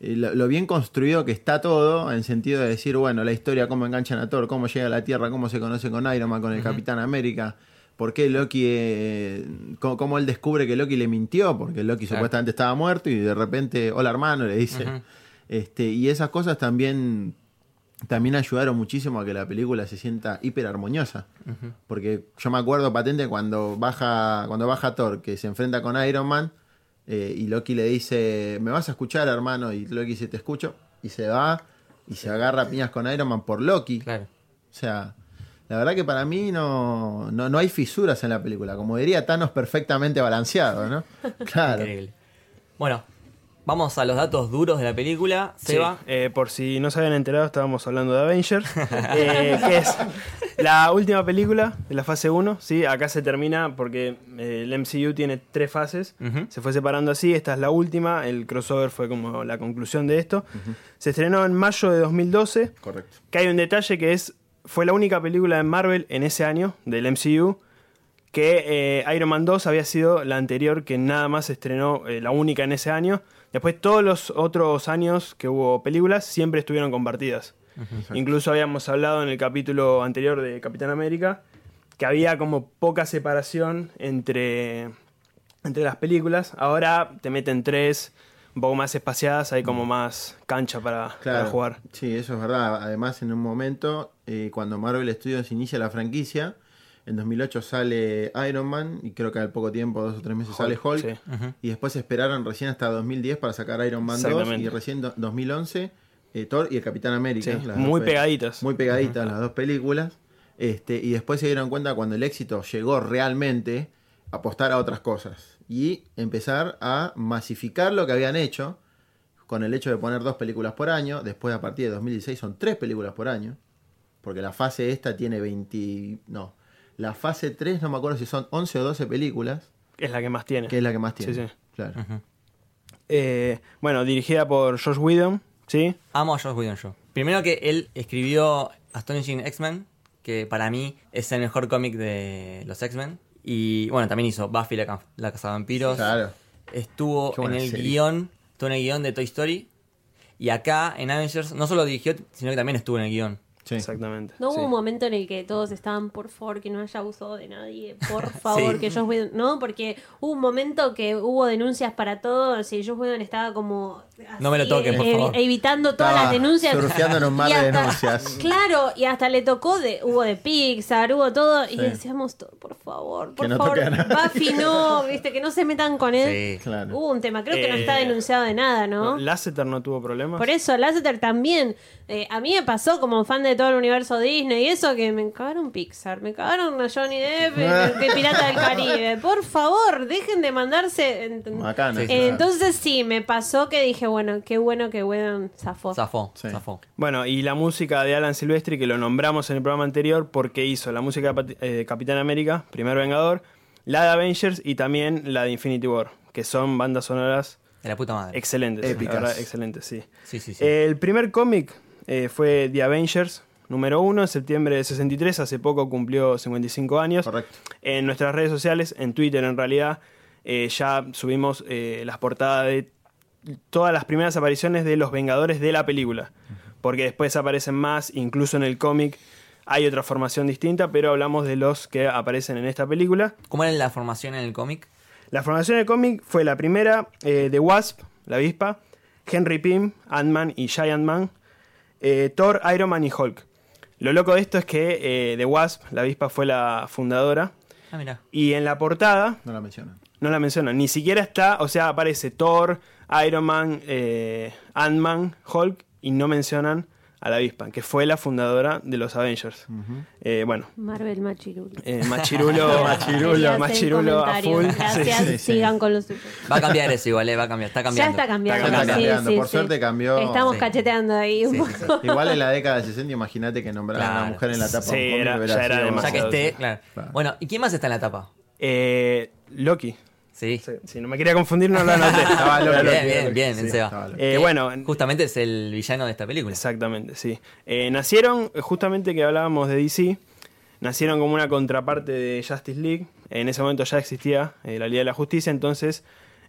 eh, lo, lo bien construido que está todo, en sentido de decir, bueno, la historia, cómo enganchan a Thor, cómo llega a la Tierra, cómo se conoce con Iron Man, con el Capitán América, por qué Loki, eh, cómo, cómo él descubre que Loki le mintió, porque Loki Claro. supuestamente estaba muerto y de repente, hola hermano, le dice. Este, y esas cosas también también ayudaron muchísimo a que la película se sienta hiper armoniosa. Porque yo me acuerdo patente cuando baja, cuando baja Thor, que se enfrenta con Iron Man, eh, y Loki le dice, ¿me vas a escuchar, hermano? Y Loki dice, te escucho. Y se va y se agarra a piñas con Iron Man por Loki. Claro. O sea, la verdad que para mí no, no, no hay fisuras en la película. Como diría Thanos, perfectamente balanceado, ¿no? (laughs) Claro. Increíble. Bueno, vamos a los datos duros de la película. Sí, Seba. eh, por si no se habían enterado, estábamos hablando de Avengers, (laughs) eh, que es la última película de la fase 1. ¿sí? Acá se termina porque eh, el MCU tiene tres fases, se fue separando así, esta es la última, el crossover fue como la conclusión de esto. Se estrenó en mayo de 2012, Correcto. que hay un detalle que es, fue la única película de Marvel en ese año, del MCU, que eh, Iron Man 2 había sido la anterior que nada más se estrenó, eh, la única en ese año. Después todos los otros años que hubo películas siempre estuvieron compartidas. Incluso habíamos hablado en el capítulo anterior de Capitán América que había como poca separación entre, entre las películas. Ahora te meten tres, un poco más espaciadas, hay como más cancha para, jugar. Sí, eso es verdad. Además, en un momento, eh, cuando Marvel Studios inicia la franquicia, en 2008 sale Iron Man y creo que al poco tiempo, dos o tres meses, sale Hulk. sí. Y después esperaron recién hasta 2010 para sacar Iron Man 2 Exactamente. y recién do- 2011 eh, Thor y el Capitán América. Sí, las muy pegaditas. Muy pegaditas las dos películas. Este, y después se dieron cuenta cuando el éxito llegó realmente a apostar a otras cosas y empezar a masificar lo que habían hecho con el hecho de poner dos películas por año. Después, a partir de 2016, son tres películas por año. Porque la fase esta tiene 20. No. La fase 3, no me acuerdo si son 11 o 12 películas, Es la que más tiene. que es la que más tiene. Sí, sí. Claro. Eh, bueno, dirigida por Josh Whedon, ¿sí? Amo a Josh Whedon yo. Primero que él escribió Astonishing X-Men, que para mí es el mejor cómic de los X-Men. Y bueno, también hizo Buffy la, la Cazavampiros. Claro. Estuvo en el serie. guion, estuvo en el guion de Toy Story. Y acá en Avengers no solo dirigió, sino que también estuvo en el guion. Sí. Exactamente. No hubo sí. un momento en el que todos estaban, por favor, que no haya abuso de nadie, por (laughs) favor, Sí. que Josh Whedon, ¿no? Porque hubo un momento que hubo denuncias para todos y Josh Whedon estaba como... No me lo toquen, por evi- favor. Evitando todas Estaba las denuncias. surfeando en un mar Y de denuncias. Claro, y hasta le tocó, de hubo de Pixar, hubo todo, y decíamos, todo, por favor, por Que no favor. Buffy no, viste, que no se metan con él. Sí. Claro. Hubo un tema, creo que no Eh, está denunciado de nada, ¿no? No, Lasseter no tuvo problemas. Por eso, Lasseter también. Eh, a mí me pasó como fan de todo el universo Disney y eso que me cagaron Pixar, me cagaron a Johnny Depp (laughs) de, de Pirata del Caribe. Por favor, dejen de mandarse. Macana. Eh, sí. entonces sí, me pasó que dije, bueno, qué bueno que Whedon zafó. Zafó, Sí. zafó. Bueno, y la música de Alan Silvestri, que lo nombramos en el programa anterior, porque hizo la música de Pat- eh, de Capitán América, Primer Vengador, la de Avengers y también la de Infinity War, que son bandas sonoras De la puta madre. excelentes. la Épicas. verdad, excelentes, sí. Sí, sí, sí. El primer cómic eh, fue The Avengers, número uno, en septiembre de 63, hace poco cumplió 55 años. Correcto. En nuestras redes sociales, en Twitter en realidad, eh, ya subimos eh, las portadas de todas las primeras apariciones de los Vengadores de la película. Porque después aparecen más, incluso en el cómic hay otra formación distinta, pero hablamos de los que aparecen en esta película. ¿Cómo era la formación en el cómic? La formación del cómic fue la primera eh, de Wasp, la avispa, Henry Pym, Ant-Man y Giant Man, eh, Thor, Iron Man y Hulk. Lo loco de esto es que eh, The Wasp, la avispa, fue la fundadora. Ah, mira. Y en la portada No la mencionan. No la mencionan, ni siquiera está, o sea, aparece Thor, Iron Man, eh, Ant-Man, Hulk y no mencionan a la avispa, que fue la fundadora de los Avengers. Eh, bueno, Marvel Machirulo. eh, Machirulo, (laughs) Machirulo, Machirulo a full. Gracias, Sí, sí, sí. sigan con los suyos. Va a cambiar eso igual, eh, va a cambiar, está Ya cambiando. está cambiando. Está cambiando. sí, Por sí. suerte cambió. Estamos Sí. cacheteando ahí un Sí, sí, poco. (laughs) Igual en la década del 60, imagínate que nombrar a una mujer en la tapa Sí, de un cómic era- hubiera ya era sido- Ya que demasiado. esté, claro. Claro. Bueno, ¿y quién más está en la tapa? Eh, Loki. Sí. Sí, Si no me quería confundir, no lo anoté. Estaba (laughs) Loki. Bien, bien, bien, Sí, Seba. Eh, Que bueno, Justamente es el villano de esta película. Exactamente, sí. Eh, nacieron, eh, justamente que hablábamos de DC, nacieron como una contraparte de Justice League. En ese momento ya existía eh, la Liga de la Justicia, entonces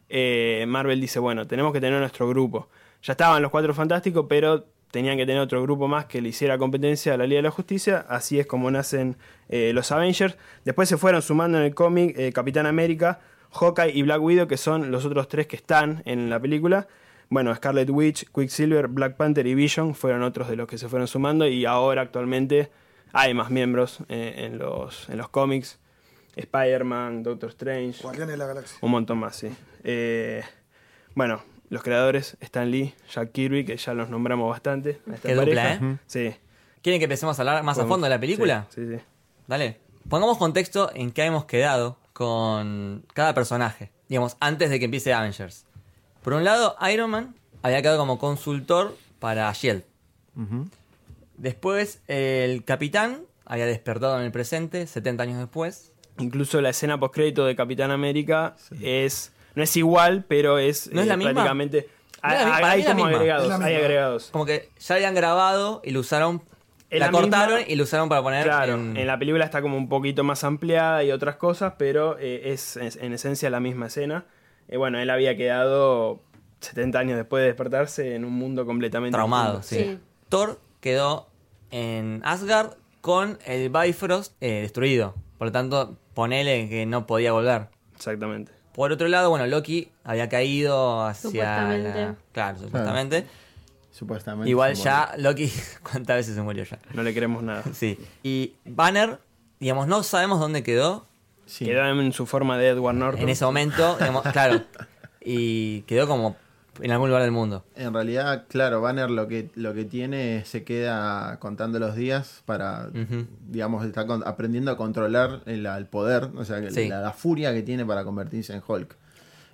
eh, Marvel dice, bueno, tenemos que tener nuestro grupo. Ya estaban los Cuatro Fantásticos, pero tenían que tener otro grupo más que le hiciera competencia a la Liga de la Justicia. Así es como nacen eh, los Avengers. Después se fueron sumando en el cómic eh, Capitán América, Hawkeye y Black Widow, que son los otros tres que están en la película. Bueno, Scarlet Witch, Quicksilver, Black Panther y Vision fueron otros de los que se fueron sumando y ahora actualmente hay más miembros eh, en, los, en los cómics. Spider-Man, Doctor Strange, Guardianes de la Galaxia. un montón más, sí. Eh, bueno, los creadores Stan Lee, Jack Kirby, que ya los nombramos bastante. a esta Qué dupla. ¿eh? Sí. ¿Quieren que empecemos a hablar más a fondo de la película? Sí, sí. sí. Dale. Pongamos contexto en qué hemos quedado con cada personaje. Digamos, antes de que empiece Avengers. Por un lado, Iron Man había quedado como consultor para Shield. Después, el capitán había despertado en el presente, 70 años después. Incluso la escena postcrédito de Capitán América es no es igual, pero es, ¿No es la misma? prácticamente No es la mi- hay, como misma. agregados, hay misma. agregados. Como que ya habían grabado y lo usaron. La, la misma- cortaron y lo usaron para poner Claro, en. en la película está como un poquito más ampliada y otras cosas, pero eh, es, es en esencia la misma escena. Eh, bueno, él había quedado 70 años después de despertarse en un mundo completamente traumado, sí. Sí. Thor quedó en Asgard con el Bifrost eh, destruido. Por lo tanto, ponele que no podía volver. Exactamente. Por otro lado, bueno, Loki había caído hacia. Supuestamente. la- Claro, supuestamente. Supuestamente. Igual ya, Loki, (laughs) ¿cuántas veces se murió ya? No le queremos nada. Sí. Y Banner, digamos, no sabemos dónde quedó. Sí. Quedó en su forma de Edward Norton. en ese momento, digamos, claro. Y quedó como en algún lugar del mundo. En realidad, claro, Banner lo que, lo que tiene es se queda contando los días para, digamos, está aprendiendo a controlar el, el poder, o sea, que Sí. la, la furia que tiene para convertirse en Hulk.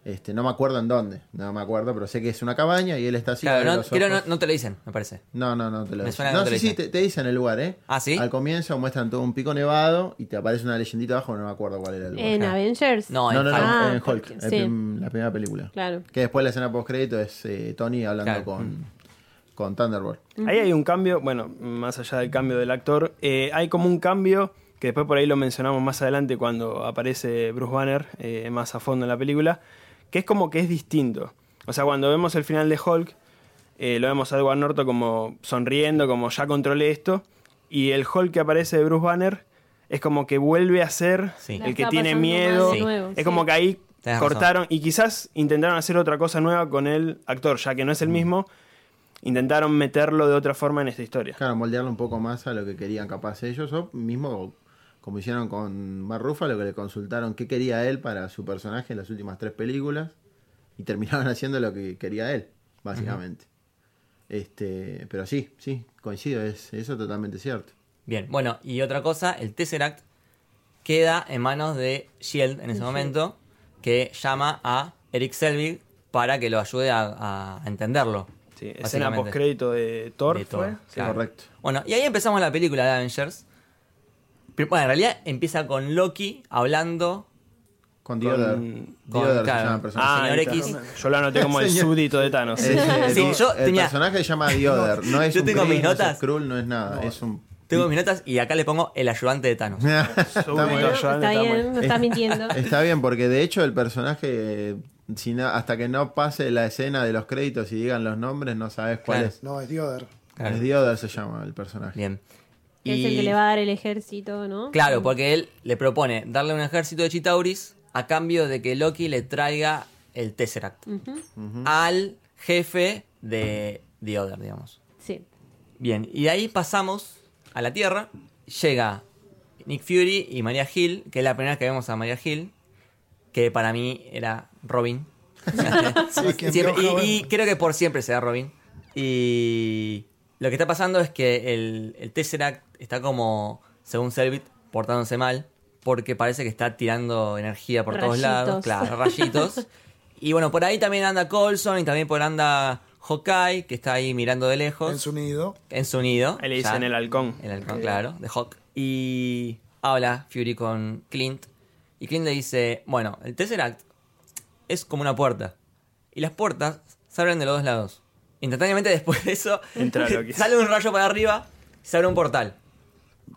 Este, no me acuerdo en dónde, no me acuerdo, pero sé que es una cabaña y él está así. Claro, no, creo no, ojos. no te lo dicen, me parece. No, no, no te lo Me dicen. suena No, te sí, sí, te, dicen. te dicen el lugar, ¿eh? Ah, ¿sí? Al comienzo muestran todo un pico nevado y te aparece una leyendita abajo, no me acuerdo cuál era el lugar. En Claro. Avengers. No, no, en no. Ah, en Hulk, porque- el sí. prim- la primera película. Claro. Que después la escena post crédito es eh, Tony hablando Claro. con, con Thunderbolt. Ahí hay un cambio, bueno, más allá del cambio del actor, eh, hay como un cambio que después por ahí lo mencionamos más adelante cuando aparece Bruce Banner eh, más a fondo en la película, que es como que es distinto. O sea, cuando vemos el final de Hulk, eh, lo vemos a Edward Norton como sonriendo, como ya controlé esto, y el Hulk que aparece de Bruce Banner es como que vuelve a ser Sí. El que tiene miedo. es sí. como que ahí Tenés cortaron y quizás intentaron hacer otra cosa nueva con el actor, ya que no es el mismo intentaron meterlo de otra forma en esta historia. Claro, moldearlo un poco más a lo que querían capaz ellos, o mismo como hicieron con Mar Ruffalo, que le consultaron qué quería él para su personaje en las últimas tres películas, y terminaron (laughs) haciendo lo que quería él, básicamente. Este, pero sí, sí, coincido, es eso es totalmente cierto. Bien, bueno, y otra cosa, el Tesseract queda en manos de Shield en ese momento, que llama a Eric Selvig para que lo ayude a, a entenderlo. Sí, escena postcrédito de Thor. De Thor, ¿fue? Sí. Correcto. Bueno, y ahí empezamos la película de Avengers. Pero, Bueno, en realidad empieza con Loki hablando. Con Con- Dioder. con- Dioder se claro. llama el personaje. Ah, Señor está. X. Yo lo anoté como el Señor- súbdito de Thanos. Es, Sí, Di- yo el tenía- personaje se llama Dioder, no es Yo un tengo Kree, mis no es notas. Skrull, no es nada, es un... Tengo mis notas y acá le pongo el ayudante de Thanos. Está muy bien. ayudante, Está está bien, no estás mintiendo. (laughs) Está bien, porque de hecho el personaje, si no- hasta que no pase la escena de los créditos y digan los nombres, no sabes cuál Claro. es. No, es Dioder. Claro. Es Dioder se llama el personaje. Bien. Es el que le va a dar el ejército, ¿no? Claro, porque él le propone darle un ejército de Chitauris a cambio de que Loki le traiga el Tesseract al jefe de The Other, digamos. Sí. Bien, y de ahí pasamos a la Tierra. Llega Nick Fury y Maria Hill, que es la primera vez que vemos a Maria Hill, que para mí era Robin. (laughs) (laughs) Siempre- vio y, y creo que por siempre será Robin. Y lo que está pasando es que el, el Tesseract está como, según Selvit, portándose mal, porque parece que está tirando energía por todos lados, claro, rayitos. y bueno, por ahí también anda Colson y también por anda Hawkeye, que está ahí mirando de lejos. En su nido. en su nido. Ahí le dicen el halcón. El halcón, claro, de Hawk. Y habla Fury con Clint. Y Clint le dice, bueno, el Tesseract es como una puerta. Y las puertas se abren de los dos lados. Instantáneamente después de eso, Entra Loki. (laughs) sale un rayo para arriba, se abre un portal.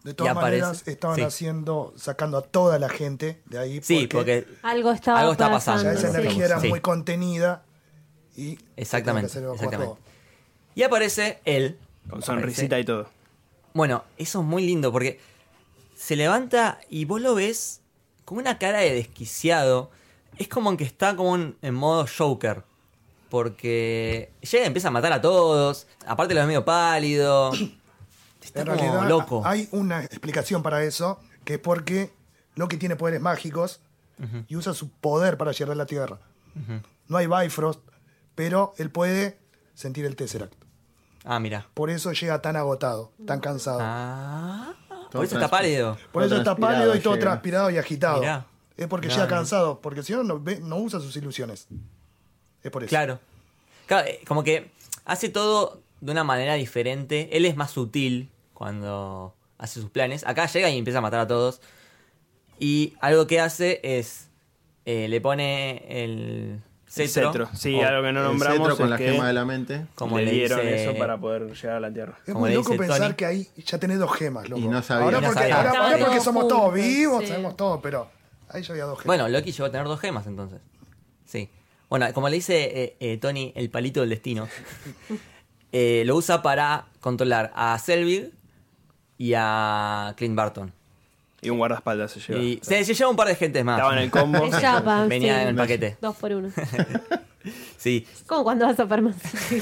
De todas maneras, estaban Sí. haciendo, sacando a toda la gente de ahí. Sí, porque Algo estaba Algo está pasando. esa sí. energía era Sí. muy contenida y. Exactamente, exactamente. Y aparece él. Con Aparece- sonrisita y todo. Bueno, eso es muy lindo porque se levanta y vos lo ves con una cara de desquiciado. Es como que está como en, en modo Joker. Porque llega y empieza a matar a todos. Aparte lo ve medio pálido. (clears throat) Está En como realidad, loco. hay una explicación para eso, que es porque Loki tiene poderes mágicos y usa su poder para llegar a la Tierra. No hay Bifrost, pero él puede sentir el Tesseract. Ah, mira. Por eso llega tan agotado, tan cansado. Ah, por Todo eso está pálido. Por eso está pálido y todo llega. transpirado y agitado. Mirá. Es porque No, llega cansado, porque si no, no usa sus ilusiones. Es por eso. Claro. Claro, eh, como que hace todo de una manera diferente. Él es más sutil cuando hace sus planes. Acá llega y empieza a matar a todos. Y algo que hace es. eh, le pone el cetro. Cetro. Sí, o- algo que no el nombramos cetro con es la que gema de la mente. como le, le dieron dice- eso para poder llegar a la Tierra. Es Como muy loco pensar Tony. que ahí ya tenés dos gemas, loco. Y no sabía. Ahora No porque, sabía. ahora- Estaban ahora porque todos somos todos vivos, sí. sabemos todo, pero ahí ya había dos gemas. Bueno, Loki llegó a tener dos gemas entonces. Sí. Bueno, como le dice eh, eh, Tony, el palito del destino, (laughs) eh, lo usa para controlar a Selvig y a Clint Barton. Y un guardaespaldas se lleva. Y se, se lleva un par de gentes más. Estaba en el combo. Es Java, Venía sí. en el paquete. Dos por uno. (laughs) Sí. Como cuando vas a farmacia. (laughs)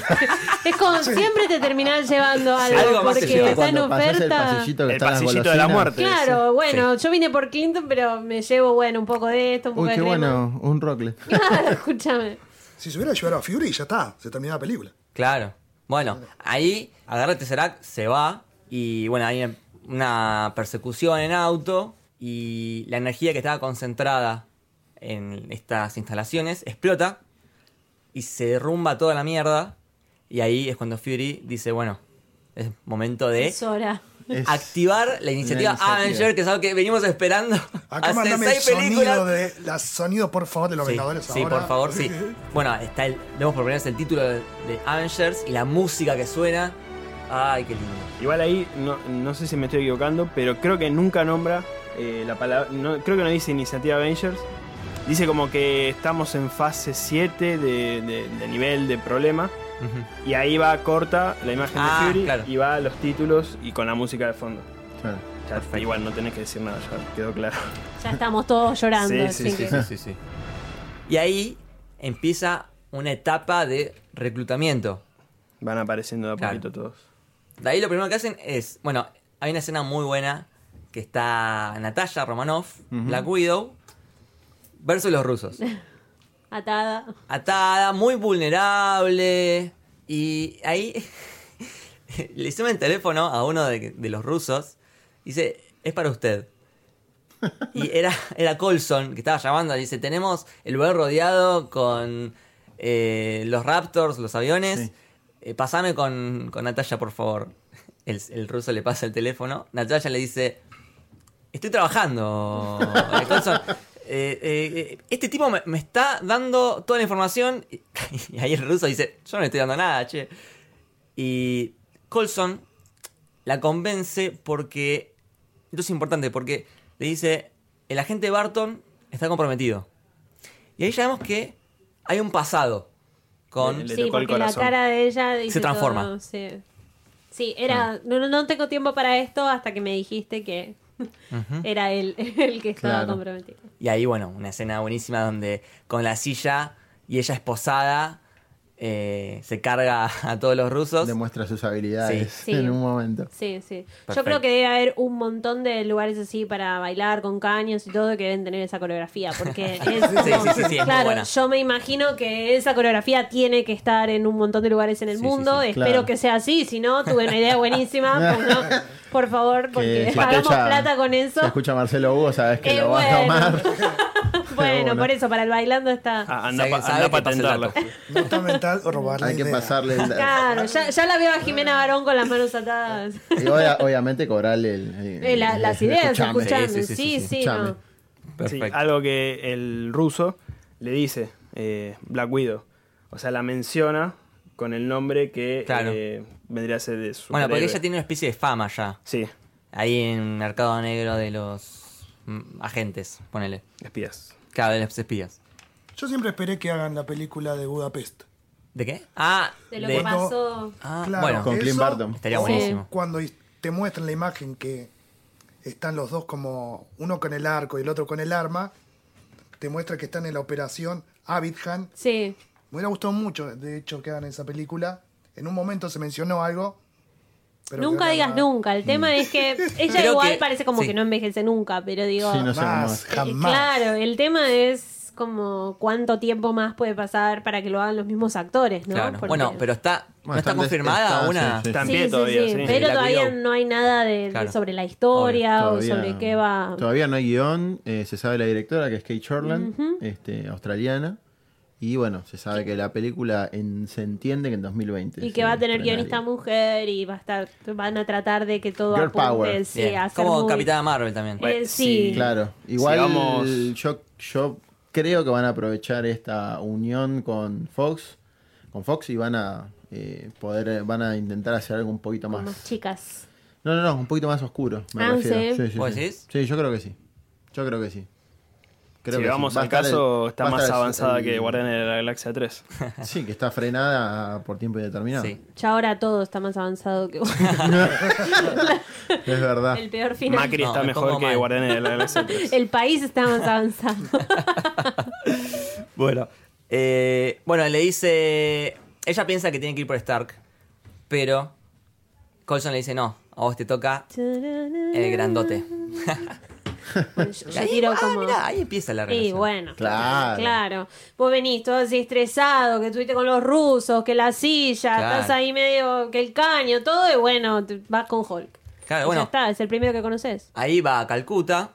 es como siempre te terminás llevando algo, Algo más porque lleva. está en pasás el oferta. pasillito que El pasillito de la muerte. Claro, bueno, yo vine por Clinton, pero me llevo, bueno, un poco de esto, un poco Uy, de qué crema. bueno, un rocklet. (laughs) Claro, escúchame. Si se hubiera llevado a Fury, ya está, se termina la película. Claro. Bueno, ahí agarra el Tesseract, se va y bueno, hay una persecución en auto y la energía que estaba concentrada en estas instalaciones explota y se derrumba toda la mierda y ahí es cuando Fury dice, bueno, es momento de Es hora. Es- activar la iniciativa, iniciativa. Avenger, que es algo que venimos esperando Acá hace mandame el seis sonido, películas. de, la sonido, por favor, de los Sí, Vengadores sí, ahora. por favor, sí. (laughs) Bueno, está el, vemos por primera vez el título de, de Avengers y la música que suena. Ay, qué lindo. Igual ahí, no, no sé si me estoy equivocando, pero creo que nunca nombra eh, la palabra. No, creo que no dice Iniciativa Avengers. Dice como que estamos en fase 7 de, de- de nivel de problema. Y ahí va corta la imagen Ah, de Fury claro. y va los títulos y con la música de fondo. Claro. Ya, igual no tenés que decir nada, ya quedó claro. (laughs) Ya estamos todos llorando. Sí, sí, sí, sí, sí. Y ahí empieza una etapa de reclutamiento. Van apareciendo de a Claro. poquito todos. De ahí lo primero que hacen es, bueno, hay una escena muy buena que está Natalia Romanoff, Black Widow, versus los rusos. (laughs) Atada. Atada, muy vulnerable. Y ahí (laughs) le suena el teléfono a uno de, de los rusos. Dice, es para usted. Y era, era Colson que estaba llamando. Dice, tenemos el lugar rodeado con eh, los Raptors, los aviones. Sí. Eh, pasame con, con Natalia, por favor. El, el ruso le pasa el teléfono. Natalia le dice, estoy trabajando. eh, Colson. Eh, eh, este tipo me, me está dando toda la información. Y, (laughs) y ahí el ruso dice, yo no le estoy dando nada, che. Y Colson la convence porque... Esto es importante porque le dice, el agente Barton está comprometido. Y ahí ya vemos que hay un pasado con... Le sí, porque la cara de ella dice Se transforma. todo, sí. Sí, era. No, no, no tengo tiempo para esto hasta que me dijiste que era él (laughs) el que estaba Claro. comprometido. Y ahí, bueno, una escena buenísima donde con la silla y ella esposada eh, se carga a todos los rusos. Demuestra sus habilidades Sí. en un momento. Sí, sí. Yo creo que debe haber un montón de lugares así para bailar con caños y todo que deben tener esa coreografía. Porque (laughs) es como- sí, es claro, buena. yo me imagino que esa coreografía tiene que estar en un montón de lugares en el mundo. sí, Espero claro. que sea así. Si no, tuve una idea buenísima. Pues no, (laughs) por favor, porque si escucha- plata con eso. Si escucha Marcelo Hugo, sabes que Eh, lo va a bueno. tomar. (laughs) bueno, por eso, para el bailando está. Ah, anda pa- anda a patentarla. Nota mental o robar la Hay que idea. pasarle el Claro, ya, ya la veo a Jimena Barón con las manos atadas. Y obvia- obviamente cobrarle el, el- Eh, la- el- las el ideas, escuchame. escuchame. sí, Sí, sí, sí, sí, sí. Escuchame. no. Sí, Perfecto. algo que el ruso le dice eh, Black Widow. O sea, la menciona con el nombre que Claro. eh, vendría a ser de su. Bueno, porque ella tiene una especie de fama ya. Sí, Ahí en el mercado negro de los mm, agentes, ponele. espías. Claro, de los espías. Yo siempre esperé que hagan la película de Budapest. ¿De qué? Ah, De lo de- que pasó. Ah, Claro, bueno. Con Clint Barton. Estaría buenísimo. Cuando te muestran la imagen que están los dos como uno con el arco y el otro con el arma, te muestra que están en la operación Abidjan. Sí. Me hubiera gustado mucho, de hecho, que hagan esa película. En un momento se mencionó algo. Pero nunca digas nunca. El tema es que (laughs) ella Creo igual que- parece como sí. que no envejece nunca, pero digo. Sí, no Más, jamás. claro, el tema es como cuánto tiempo más puede pasar para que lo hagan los mismos actores, ¿no? Claro. Porque- Bueno, pero está, Bueno, no está está- confirmada está- una. sí, sí, todavía, sí, sí. pero todavía no hay nada de, sobre la historia o Todavía- sobre qué va. Todavía no hay guion, eh, se sabe la directora que es Kate Shortland, este, australiana. Y bueno, se sabe que la película en- se entiende que en 2020. Y que va a tener guionista mujer y va a estar, van a tratar de que todo Girl apunte power. sí, Bien. a ser Como muy- Capitana Marvel también. Eh, sí. Sí. Claro, igual vamos- yo, yo creo que van a aprovechar esta unión con Fox, con Fox y van a eh, poder, van a intentar hacer algo un poquito más. más chicas. No, no, no, un poquito más oscuro. Me Ah, refiero. ¿sí? Sí, sí, ¿Vos sí. decís? Sí, yo creo que sí. Yo creo que sí. Creo si que vamos sí. Va a al el- caso, está más avanzada el- que Guardianes de la Galaxia 3. (laughs) Sí, que está frenada por tiempo indeterminado. Sí. Ya ahora todo está más avanzado que (laughs) Es verdad. el peor final. Macri No, está me mejor que. Guardianes de la Galaxia 3. (laughs) El país está más avanzado. Bueno. eh, bueno, le dice. Ella piensa que tiene que ir por Stark. Pero. Colson le dice: No, a vos te toca el grandote. Bueno, (laughs) yo, Y yo ahí, tiro ah, como. mirá, ahí empieza la Y relación. bueno, Claro. claro. Vos venís todo así estresado, que estuviste con los rusos, que la silla, Claro. estás ahí medio que el caño, todo, y bueno, vas con Hulk. Claro, Y bueno. Ya está, es el primero que conoces. Ahí va a Calcuta.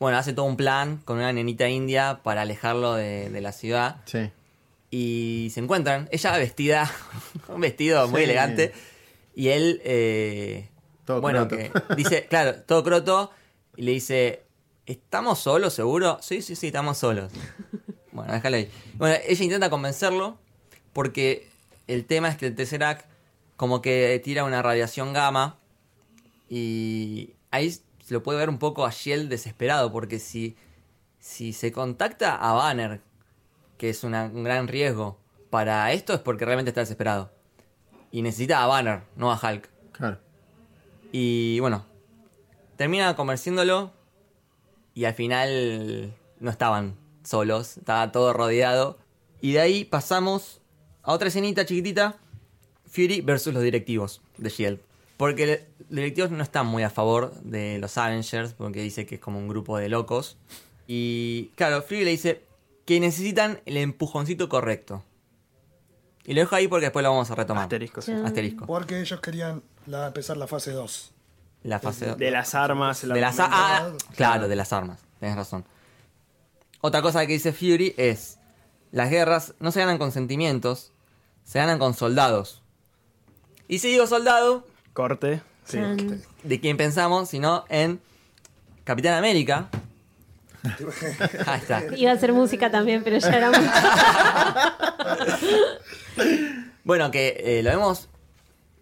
Bueno, hace todo un plan con una nenita india para alejarlo de, de la ciudad. Sí. Y se encuentran. Ella vestida, (laughs) un vestido muy Sí. elegante. Y él, eh, Todo bueno, croto. que dice, claro, todo croto. Y le dice, ¿estamos solos, seguro? Sí, sí, sí, estamos solos. (laughs) Bueno, déjalo ahí. Bueno, ella intenta convencerlo porque el tema es que el Tesseract como que tira una radiación gamma y ahí se lo puede ver un poco a Shield desesperado porque si, si se contacta a Banner, que es una- un gran riesgo para esto, es porque realmente está desesperado. Y necesita a Banner, no a Hulk. Claro. Y bueno, termina convenciéndolo y al final no estaban solos, estaba todo rodeado. Y de ahí pasamos a otra escenita chiquitita, Fury versus los directivos de Shield. Porque los directivos no están muy a favor de los Avengers, porque dice que es como un grupo de locos. Y claro, Fury le dice que necesitan el empujoncito correcto. Y lo dejo ahí porque después lo vamos a retomar. Asterisco, sí. Asterisco. Porque ellos querían la- empezar la fase 2. La fase De las armas, de las ah, claro, de las armas. Tienes razón. Otra cosa que dice Fury es: las guerras no se ganan con sentimientos, se ganan con soldados. Y si digo soldado, Corte. Sí. ¿de quién pensamos? Sino en Capitán América. (laughs) Ahí está. Iba a hacer música también, pero ya era mucho. (laughs) Bueno, que eh, lo vemos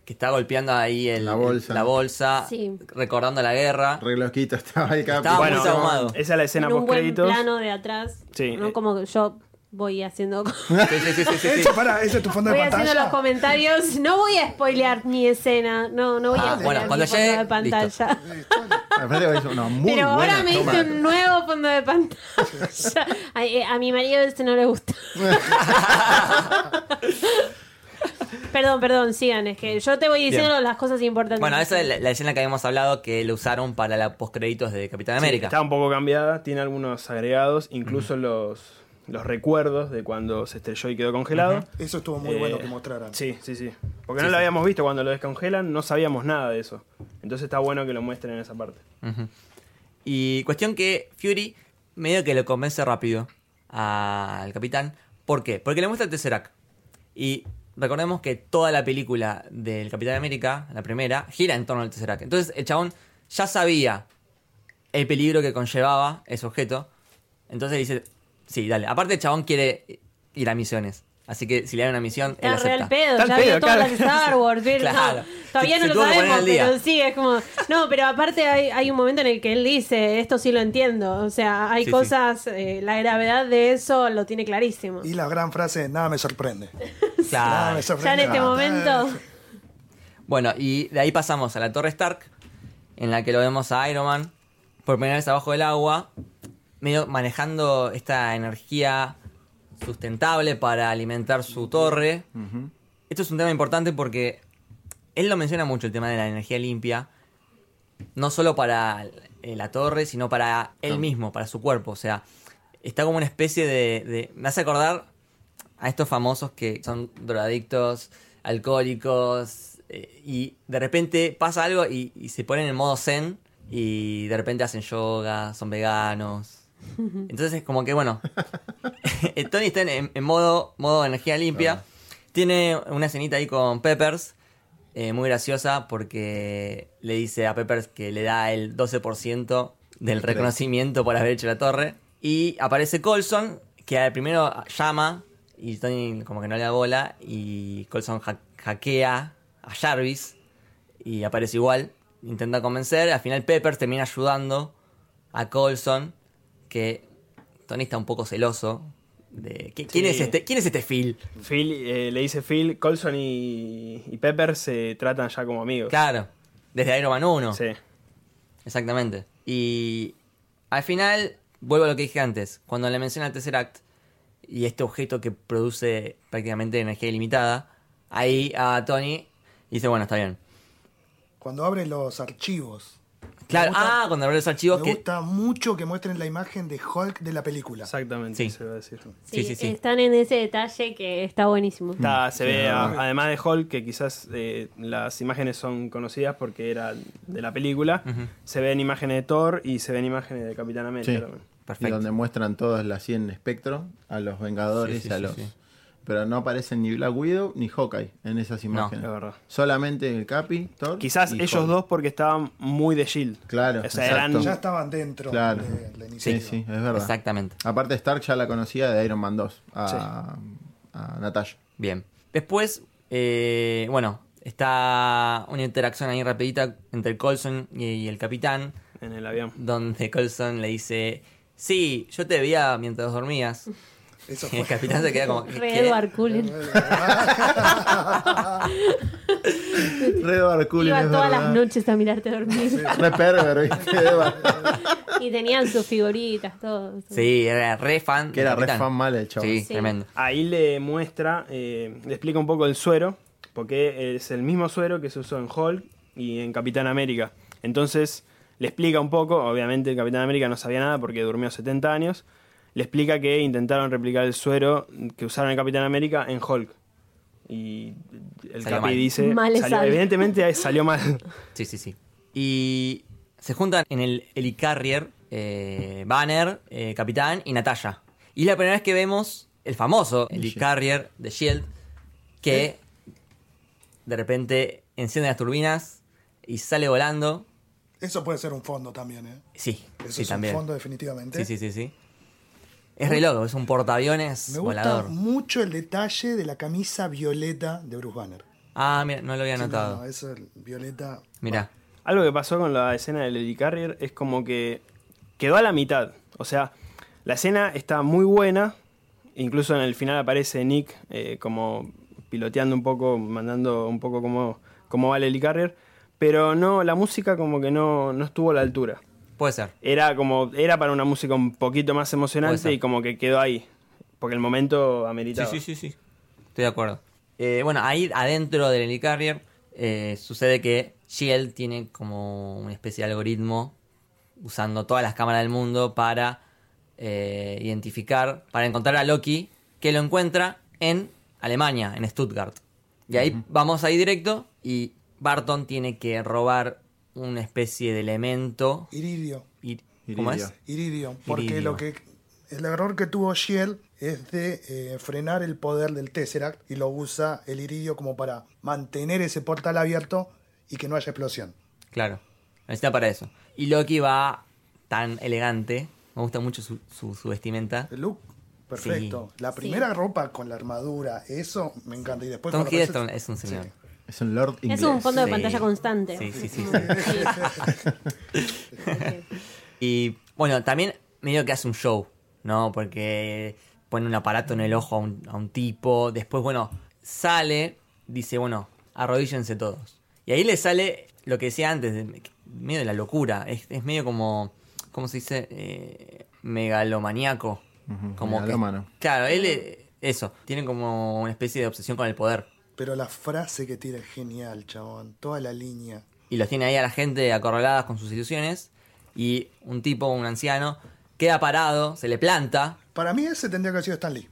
que está golpeando ahí el, La bolsa. la bolsa, Sí. recordando la guerra. Re loquito estaba el capi. Estaba Bueno, muy ahumado. esa es la escena en un post buen plano de atrás. Sí, ¿no? Como yo voy haciendo. Sí, sí, sí, sí, sí, sí. (laughs) Eso, para, ese es tu fondo Voy de haciendo pantalla. los comentarios. No voy a spoilear mi escena. No, no voy Ah, a bueno, spoilear cuando mi fondo llegue, de pantalla. (laughs) Pero ahora me hice un nuevo fondo de pantalla. (laughs) a, eh, a mi marido este no le gusta. Perdón, perdón, sigan. Es que yo te voy diciendo Bien. las cosas importantes. Bueno, esa es la, la escena que habíamos hablado que lo usaron para la postcréditos de Capitán Sí, América. está un poco cambiada, tiene algunos agregados, incluso los, los recuerdos de cuando se estrelló y quedó congelado. Eso estuvo muy Eh, bueno que mostraran. Sí, sí, sí. Porque Sí, no lo sí. habíamos visto cuando lo descongelan, no sabíamos nada de eso. Entonces está bueno que lo muestren en esa parte. Y cuestión que Fury medio que lo convence rápido al capitán. ¿Por qué? Porque le muestra el Tesseract. Y recordemos que toda la película del Capitán América, la primera, gira en torno al Tesseract. Entonces el chabón ya sabía el peligro que conllevaba ese objeto. Entonces dice, sí, dale. Aparte el chabón quiere ir a misiones. Así que si le dan una misión, él Está real acepta. pedo, Está al ya vio pedo, todas claro. las Star Wars. ¿vieron? (laughs) Claro. No, todavía Se- no se lo sabemos, pero sí, es como. No, pero aparte hay, hay un momento en el que él dice: Esto sí lo entiendo. O sea, hay Sí, sí. cosas, eh, la gravedad de eso lo tiene clarísimo. Y la gran frase, nada me sorprende. (laughs) Claro. Nada me Ya en sorprende. este momento. Bueno, y de ahí pasamos a la Torre Stark, en la que lo vemos a Iron Man por primera vez abajo del agua, medio manejando esta energía sustentable para alimentar su torre. Esto es un tema importante porque él lo menciona mucho, el tema de la energía limpia, no solo para eh, la torre, sino para él No. mismo, para su cuerpo. O sea, está como una especie de, de- Me hace acordar a estos famosos que son drogadictos, alcohólicos, eh, y de repente pasa algo y, y se ponen en modo zen, y de repente hacen yoga, son veganos. (laughs) Entonces es como que, bueno, (laughs) Tony está en, en modo, modo energía limpia. Tiene una escenita ahí con Peppers, eh, muy graciosa, porque le dice a Peppers que le da el 12% del reconocimiento por haber hecho la torre. Y aparece Colson, que al primero llama, y Tony como que no le da bola, y Colson ha- hackea a Jarvis, y aparece igual, intenta convencer. Al final Peppers termina ayudando a Colson, que Tony está un poco celoso. De, ¿qui- ¿quién, Sí. es este, ¿Quién es este Phil? Phil, eh, le dice Phil, Colson y, y Pepper se tratan ya como amigos. Claro, desde Iron Man 1. Sí. Exactamente. Y al final, vuelvo a lo que dije antes, cuando le menciona el Tesseract y este objeto que produce prácticamente energía ilimitada, ahí a Tony dice, bueno, está bien. Cuando abre los archivos. Claro, gusta- ah, cuando abre los archivos Me que... gusta mucho que muestren la imagen de Hulk de la película. Exactamente, Sí. se va a decir. Sí, sí, sí. Están en ese detalle que está buenísimo. Está, se Sí, ve, no, a- no. además de Hulk, que quizás eh, las imágenes son conocidas porque era de la película, Ujú. se ven imágenes de Thor y se ven imágenes de Capitán América Sí. también. Y Perfecto. donde muestran todas las 100 espectro, a los Vengadores Sí, sí, y a sí, los... sí. Pero no aparecen ni Black Widow ni Hawkeye en esas imágenes. Es verdad. Solamente el Capi, Thor. Quizás y ellos Hulk. dos porque estaban muy de Shield. Claro, O sea, exacto. eran- Ya estaban dentro Claro. de la Sí, iniciativa. sí, es verdad. Exactamente. Aparte Stark ya la conocía de Iron Man 2, a, a Natasha. Bien. Después, eh, bueno, está una interacción ahí rapidita entre el Colson y, y el capitán, en el avión. donde Colson le dice, sí, yo te veía mientras dormías. (laughs) Eso (laughs) el capitán se queda como... Re. Edward Cullen. Red Barculin, Iba todas verdad. las noches a mirarte dormir. Re perver. (laughs) Y tenían sus figuritas, todo. Sí, era re fan. Que era re fan mal el chavo. Sí, Sí. tremendo. Ahí le muestra, eh, le explica un poco el suero, porque es el mismo suero que se usó en Hulk y en Capitán América. Entonces le explica un poco, obviamente el Capitán América no sabía nada porque durmió 70 años, le explica que intentaron replicar el suero que usaron en Capitán América en Hulk. Y el Salió Capi mal. dice, Mal salió- evidentemente salió mal. Sí, sí, sí. Y se juntan en el Helicarrier eh, Banner, eh, Capitán y Natalia. Y es la primera vez que vemos el famoso Helicarrier de Shield que de repente enciende las turbinas y sale volando. Eso puede ser un fondo también, ¿eh? Sí, Eso sí, es también. un fondo definitivamente. Sí, sí, sí, sí. Es re loco, es un portaaviones Me gusta volador. mucho el detalle de la camisa violeta de Bruce Banner. Ah, mira, no lo había Sí, no, notado. no, eso es violeta. Mira. Algo que pasó con la escena del Helicarrier es como que quedó a la mitad. O sea, la escena está muy buena. Incluso en el final aparece Nick eh, como piloteando un poco, mandando un poco cómo, cómo va el Helicarrier. pero no, la música como que no, no estuvo a la altura. Puede ser. Era como, era para una música un poquito más emocionante y como que quedó ahí. Porque el momento Sí, ameritaba. sí, sí, sí. Estoy de acuerdo. Eh, bueno, ahí adentro del Helicarrier eh, sucede que Shield tiene como una especie de algoritmo usando todas las cámaras del mundo para eh, identificar, para encontrar a Loki, que lo encuentra en Alemania, en Stuttgart. Y ahí vamos ahí directo y Barton tiene que robar una especie de elemento. Iridio. ir- ¿Cómo Iridio. es? Iridio. Porque Iridio. lo que el error que tuvo Shield es de eh, frenar el poder del Tesseract y lo usa el Iridio como para mantener ese portal abierto y que no haya explosión. Claro, necesita para eso. Y Loki va tan elegante, me gusta mucho su, su, su vestimenta. El look, perfecto. La Sí. primera ropa con la armadura, eso me encanta. Y después Tom Hiddleston es un señor. Sí. Es un Lord inglés. Es un fondo de Sí. pantalla constante. Sí, sí, sí, Sí. (laughs) Y bueno, también medio que hace un show, ¿no? Porque pone un aparato en el ojo a un, a un tipo, después, bueno, sale, dice, bueno, arrodíllense todos. Y ahí le sale lo que decía antes, de- medio de la locura, es, es medio como, ¿cómo se dice? Eh, megalomaníaco. Ujú, como que- megalómano. claro, él, eso, tiene como una especie de obsesión con el poder. Pero la frase que tira es genial, chabón. Toda la línea. y los tiene ahí a la gente acorraladas con sus ilusiones. Y un tipo, un anciano, queda parado, se le planta. Para mí ese tendría que haber sido Stan Lee.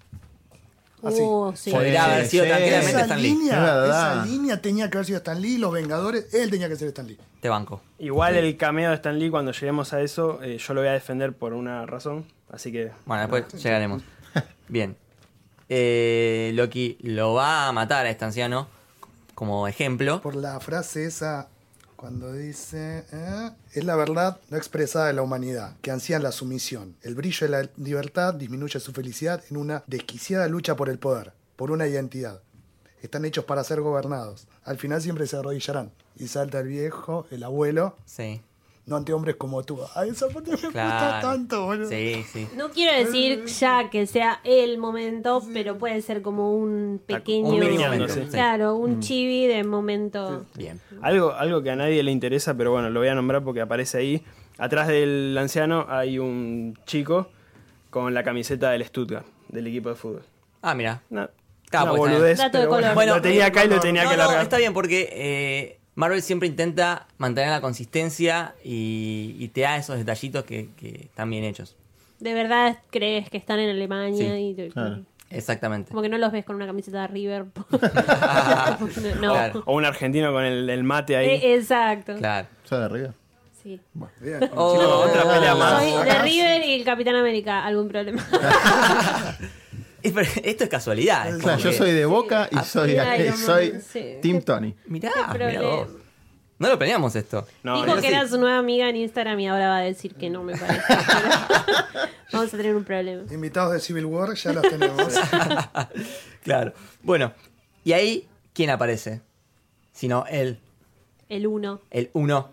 Así. Uh, sí. Podría haber sido sí. tranquilamente esa, Stan Lee. Es línea, esa línea tenía que haber sido Stan Lee, los Vengadores, él tenía que ser Stan Lee. Te banco. Igual el cameo de Stan Lee, cuando lleguemos a eso, eh, yo lo voy a defender por una razón. Así que. Bueno, después llegaremos. Bien. Eh, Loki lo va a matar a este anciano como ejemplo. Por la frase esa, cuando dice, eh, es la verdad no expresada de la humanidad, que ansían la sumisión. El brillo de la libertad disminuye su felicidad en una desquiciada lucha por el poder, por una identidad. Están hechos para ser gobernados. Al final siempre se arrodillarán. Y salta el viejo, el abuelo, Sí, no ante hombres como tú. Ay, esa parte me gusta claro. tanto, boludo. Sí, sí. No quiero decir ya que sea el momento, pero puede ser como un pequeño. Un momento. sí. Claro, un chibi de momento. Bien. Algo, algo que a nadie le interesa, pero bueno, lo voy a nombrar porque aparece ahí. Atrás del anciano hay un chico con la camiseta del Stuttgart, del equipo de fútbol. Ah, mira. Una pues, boludez, pero bueno, color. Bueno, lo tenía acá y lo tenía No, que no, largar. está bien porque eh, Marvel siempre intenta mantener la consistencia y, y te da esos detallitos que, que están bien hechos. De verdad crees que están en Alemania Sí, y te- claro. Exactamente. como que no los ves con una camiseta de River. (laughs) (laughs) no. Claro. O un argentino con el, el mate ahí. Eh, exacto. Claro. ¿Sos de arriba? Sí. Bien. Oh, otra pelea más. Soy de River y el Capitán América. ¿Algún problema? (laughs) Esto es casualidad. es yo que- soy de Boca y Ah, soy, Iron Man, soy sí. Team Tony. Mirá, mirá vos. No lo planeamos esto. No, Dijo que sí. era su nueva amiga en Instagram y ahora va a decir que no me parece. pero (laughs) Vamos a tener un problema. Invitados de Civil War, ya los tenemos. (laughs) Claro. Bueno, y ahí, ¿quién aparece? Sino él, El uno. el uno.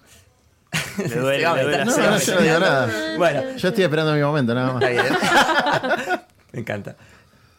Le duele, le duele No, no, yo no digo nada. Bueno, Yo estoy esperando mi momento, nada más. está bien. (laughs) Me encanta.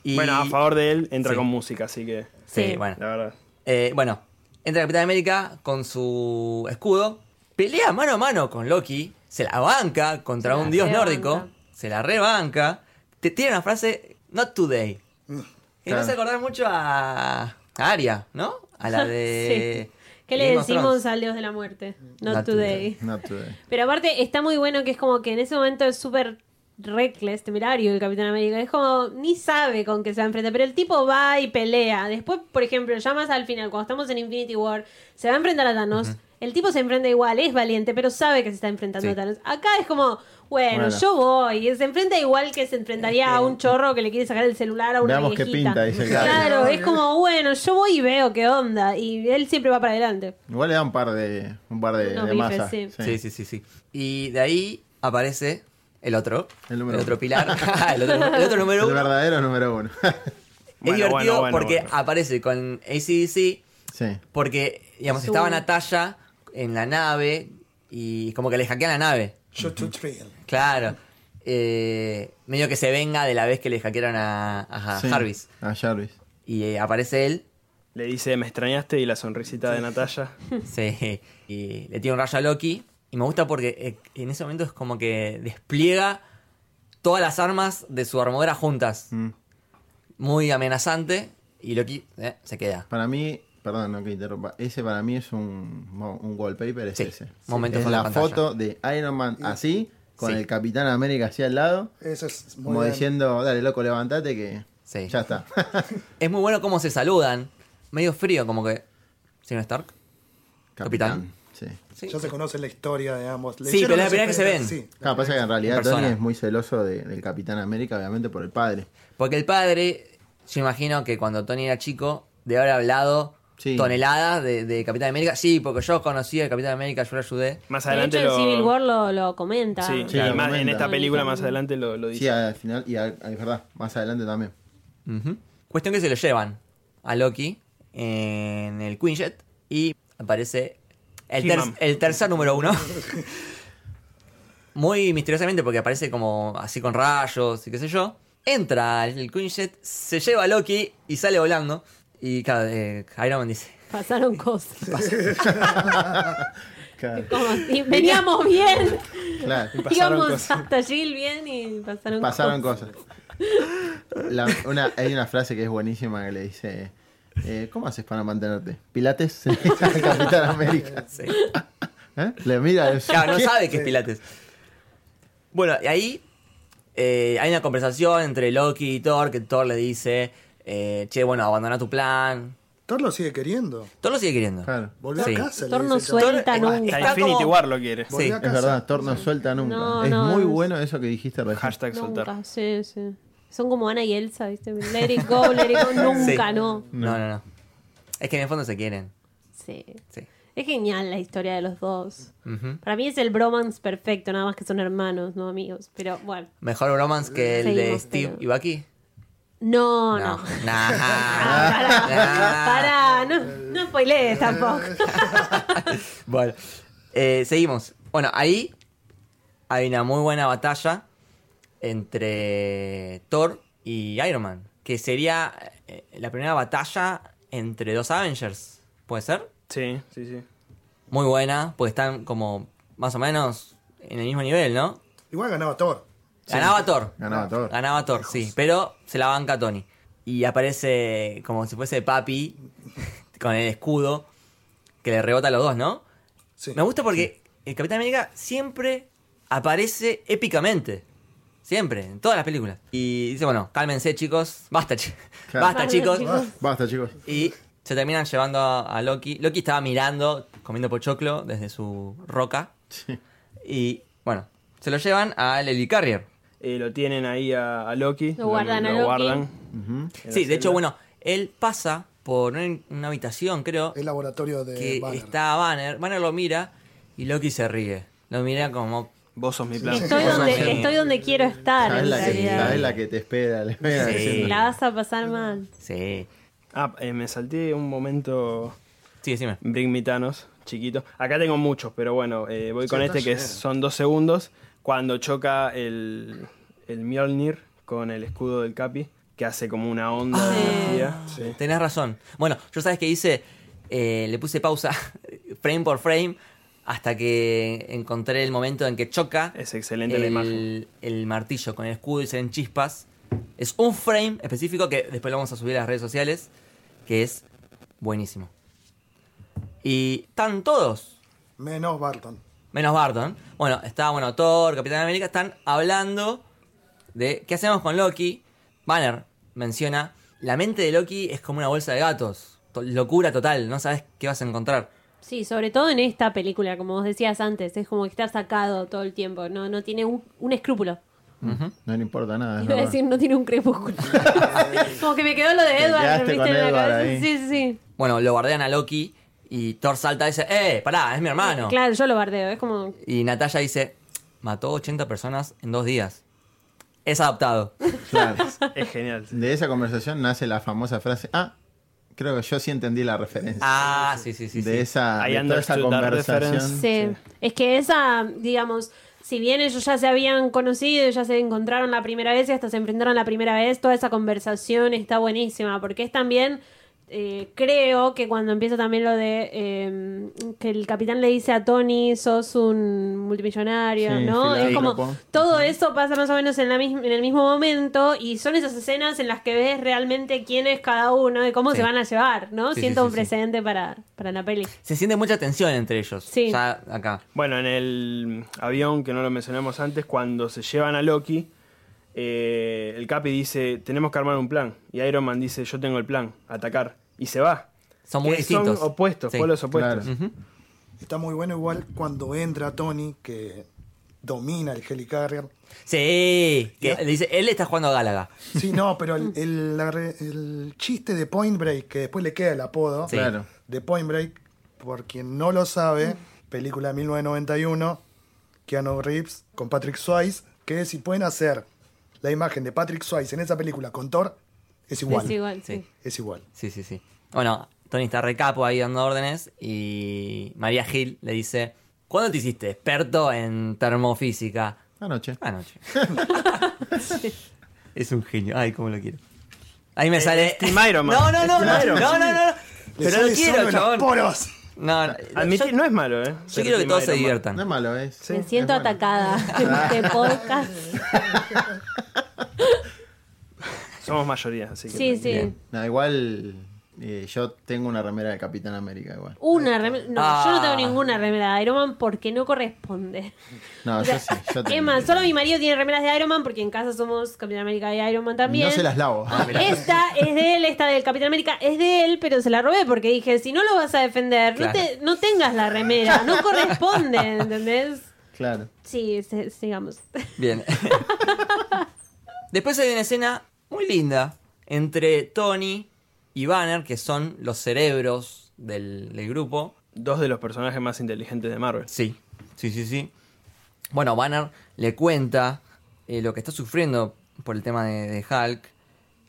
Y- Bueno, a favor de él entra Sí. con música, así que, Sí, Sí. bueno. la verdad. Eh, bueno, entra Capitán América con su escudo, pelea mano a mano con Loki, se la banca contra Se la un dios nórdico, se la rebanca, te tiene una frase, not today. Que me Claro. hace acordar mucho a, a Aria, ¿no? A la (laughs) de... ¿Qué le decimos al dios de la muerte? Not, Not today. Not today. Pero aparte está muy bueno que es como que en ese momento es súper reckless, temerario el Capitán América. Es como, ni sabe con qué se va a enfrentar, pero el tipo va y pelea. Después, por ejemplo, ya más al final, cuando estamos en Infinity War, se va a enfrentar a Thanos. El tipo se enfrenta igual, es valiente, pero sabe que se está enfrentando Sí. a Thanos. Acá es como, bueno, Bueno. yo voy. Se enfrenta igual que se enfrentaría a un chorro que le quiere sacar el celular a una Veamos qué viejita. pinta, dice el Claro, es como, bueno, yo voy y veo qué onda. Y él siempre va para adelante. Igual le da un par de, un par de, Unos de bifes, masas. sí. Sí, sí, sí, sí. Y de ahí aparece el otro, El número otro uno. pilar, (laughs) (laughs) el, otro, el otro número El uno. verdadero número uno. (laughs) Es Bueno, divertido bueno, bueno, porque bueno. aparece con ACDC sí. porque, digamos, Su- estaban a talla en la nave y como que le hackean la nave. Shoot to thrill. Claro. Eh, medio que se venga de la vez que le hackearon a, a sí. Jarvis. A Jarvis. Y eh, aparece él Le dice, me extrañaste y la sonrisita de Natalia. Sí, y le tira un rayo a Loki. Y me gusta porque eh, en ese momento es como que despliega todas las armas de su armadura juntas. Mm. Muy amenazante. Y Loki eh, se queda. Para mí, perdón, no que interrumpa, ese para mí es un, un wallpaper, es Sí, ese. momento es la pantalla. foto de Iron Man así, con Sí. el Capitán América así al lado, Eso es muy como bien. diciendo, dale loco, levantate que Sí. ya está. (laughs) Es muy bueno cómo se saludan. Medio frío, como que. ¿Señor Stark? Capitán. Sí. Ya se conoce la historia de ambos. Sí, ¿Leyeron pero es la primera vez que se ven. Sí. Claro, pasa que en realidad En. Tony es muy celoso de- del Capitán América, obviamente por el padre. Porque el padre, yo imagino que cuando Tony era chico, de haber hablado Sí. toneladas de, de Capitán América. Sí, porque yo conocí al Capitán América, yo lo ayudé. Más De adelante hecho, en lo... Civil War lo, lo comenta. Sí, Sí, en esta película más adelante lo, lo dice. Sí, al final, y al- es verdad, más adelante también. Cuestión que se lo llevan a Loki en el Quinjet y aparece el, ter- el tercer número uno. (laughs) Muy misteriosamente porque aparece como así con rayos y qué sé yo. Entra el Quinjet, se lleva a Loki y sale volando. Y claro, eh, Iron Man dice, Pasaron cosas. (laughs) (laughs) Claro. Como veníamos bien. claro. Íbamos cosas. hasta Jill bien y pasaron, Pasaron cosas. cosas. La- una, hay una frase que es buenísima que le dice: eh, ¿Cómo haces para mantenerte? ¿Pilates? (laughs) Se Capitán América. (laughs) sí. ¿Eh? Le mira. es- Claro, no sabe que es Pilates. Bueno, y ahí eh, hay una conversación entre Loki y Thor, que Thor le dice, eh, che, bueno, abandona tu plan. Thor lo sigue queriendo. Thor lo sigue queriendo. Claro. Volvió Sí. a casa. Thor no suelta Thor- nunca. Hasta Está Infinity como- War lo quiere. Sí. Es verdad, Thor no suelta nunca. No, es no, muy es- bueno eso que dijiste recién. Hashtag soltar. Nunca, sí, sí. Son como Ana y Elsa, ¿viste? Let it go, let it go, (laughs) nunca, Sí. no. No, no, no. Es que en el fondo se quieren. Sí. Sí. Es genial la historia de los dos. Para mí es el bromance perfecto, nada más que son hermanos, no amigos. Pero bueno. Mejor bromance que el de Steve pero- y Bucky. No, no. No. Ah, (laughs) Nah. (laughs) pará, Nah. pará, no, no spoilees tampoco. Bueno, eh, seguimos. Bueno, ahí hay una muy buena batalla entre Thor y Iron Man. Que sería eh, la primera batalla entre dos Avengers. ¿Puede ser? Sí, sí, sí. Muy buena, porque están como más o menos en el mismo nivel, ¿no? Igual ganaba Thor. Ganaba Thor. Ganaba Thor. Ganaba Thor, sí. Pero se la banca Tony. Y aparece como si fuese Papi (laughs) con el escudo que le rebota a los dos, ¿no? Sí. Me gusta porque el Capitán América siempre aparece épicamente. Siempre, en todas las películas. Y dice, bueno, cálmense chicos. Basta, chi- (laughs) Claro. Basta chicos. Basta, chicos. Y se terminan llevando a, a Loki. Loki estaba mirando, comiendo pochoclo desde su roca. Sí. Y bueno, se lo llevan al Helicarrier. Eh, lo tienen ahí a, a Loki. Lo guardan a lo Loki. guardan Ujú. en Sí, de hecho, bueno, él pasa por una, una habitación, creo, El laboratorio de que Banner. está Banner. Banner lo mira y Loki se ríe. Lo mira como... Vos sos mi plan. Estoy donde, estoy donde quiero estar, Sabes en la, que, la que te espera. Le Sí. La vas a pasar mal. Sí. Ah, eh, me salté un momento Sí, decime. Bring Me Thanos, chiquito. Acá tengo muchos, pero bueno, eh, voy Sí, con este que son dos segundos. Cuando choca el, el Mjolnir con el escudo del Capi, que hace como una onda de Sí. energía. Sí. Tenés razón. Bueno, yo sabes que hice, Eh, le puse pausa (laughs) frame por frame hasta que encontré el momento en que choca Es excelente la imagen. el, el martillo con el escudo y se ven chispas. Es un frame específico que después lo vamos a subir a las redes sociales, que es buenísimo. Y están todos, Menos Barton. menos Barton. Bueno, está bueno, Thor, Capitán América, están hablando de qué hacemos con Loki. Banner menciona, la mente de Loki es como una bolsa de gatos. To- locura total, no sabes qué vas a encontrar. Sí, sobre todo en esta película, como vos decías antes, es como que está sacado todo el tiempo, no, no tiene un, un escrúpulo. No le importa nada. Iba a decir, no tiene un crepúsculo. (laughs) (laughs) como que me quedó lo de Edward, en la Edward cabeza. ahí. Sí, sí, sí. Bueno, lo guardean a Loki y Thor salta y dice, ¡eh, pará, es mi hermano! Claro, yo lo bardeo, es como... Y Natalia dice, mató 80 personas en dos días. Es adoptado. Claro. Es genial. sí. De esa conversación nace la famosa frase. Ah, creo que yo sí entendí la referencia. Ah, sí, sí, sí. de sí. esa, de toda esa conversación. Sí. Es que esa, digamos, si bien ellos ya se habían conocido, ya se encontraron la primera vez y hasta se enfrentaron la primera vez, toda esa conversación está buenísima, porque es también eh, creo que cuando empieza también lo de eh, que el capitán le dice a Tony, sos un multimillonario, Sí, ¿no? Es como todo eso pasa más o menos en, la en el mismo momento y son esas escenas en las que ves realmente quién es cada uno y cómo Sí. se van a llevar, ¿no? Sí, Siento sí, un precedente para, para la peli. Se siente mucha tensión entre ellos. Sí. Ya acá. Bueno, en el avión, que no lo mencionamos antes, cuando se llevan a Loki, eh, el Capi dice, tenemos que armar un plan. Y Iron Man dice, yo tengo el plan, atacar. Y se va. Son muy Que distintos. Son opuestos, Sí. polos opuestos. Claro. Está muy bueno igual cuando entra Tony, que domina el Helicarrier. Sí. Que dice, él está jugando a Gálaga. Sí, no, pero el, el- la re- el chiste de Point Break, que después le queda el apodo Sí. Claro. de Point Break, por quien no lo sabe, película de 1991, Keanu Reeves con Patrick Swayze, que si pueden hacer la imagen de Patrick Swayze en esa película con Thor, es igual. Es igual. Sí. Es igual. Sí, sí, sí. Bueno, Tony está recapo ahí dando órdenes y María Gil le dice, ¿cuándo te hiciste experto en termofísica? Anoche. Anoche. (laughs) es un genio. Ay, cómo lo quiero. Ahí me sale... Team Iron Man. No, no, no, no, no, Man. no, no, no. Pero lo quiero, chabón. poros. No, no. Admitir, yo, no es malo, ¿eh? yo quiero que todos se diviertan. No es malo, es. Sí, Me siento atacada (laughs) en este podcast. Somos mayoría, así que... Sí, sí. Bien. No, igual eh, yo tengo una remera de Capitán América igual. Una remera. No, Ah. yo no tengo ninguna remera de Iron Man porque no corresponde. No, yo sí. Yo tengo. Es más, solo mi marido tiene remeras de Iron Man porque en casa somos Capitán América y Iron Man también. No se las lavo. Esta es de él, esta del Capitán América es de él, pero se la robé porque dije, si no lo vas a defender, Claro. no, te, no tengas la remera, no corresponde, (laughs) ¿entendés? Claro. Sí, se- sigamos. Bien. (laughs) Después hay una escena muy linda entre Tony y Banner, que son los cerebros del, del grupo. Dos de los personajes más inteligentes de Marvel. Sí, sí, sí, sí. Bueno, Banner le cuenta eh, lo que está sufriendo por el tema de, de Hulk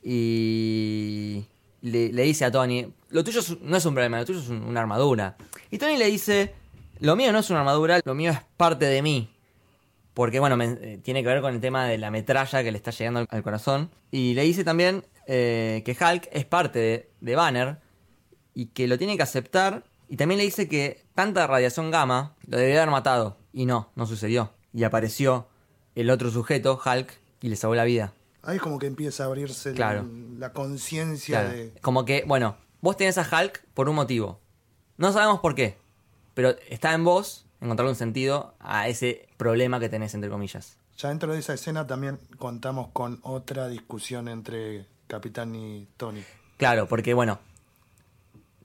y le, le dice a Tony, lo tuyo es- no es un problema, lo tuyo es un- una armadura. Y Tony le dice, lo mío no es una armadura, lo mío es parte de mí. Porque, bueno, me- eh, tiene que ver con el tema de la metralla que le está llegando al, al corazón. Y le dice también eh, que Hulk es parte de, de Banner y que lo tiene que aceptar. Y también le dice que tanta radiación gamma lo debería haber matado. Y no, no sucedió. Y apareció el otro sujeto, Hulk, y le salvó la vida. Ahí como que empieza a abrirse Claro. la conciencia Claro. de... Como que, bueno, vos tenés a Hulk por un motivo. No sabemos por qué. Pero está en vos encontrarle un sentido a ese problema que tenés, entre comillas. Ya dentro de esa escena también contamos con otra discusión entre Capitán y Tony. Claro, porque bueno,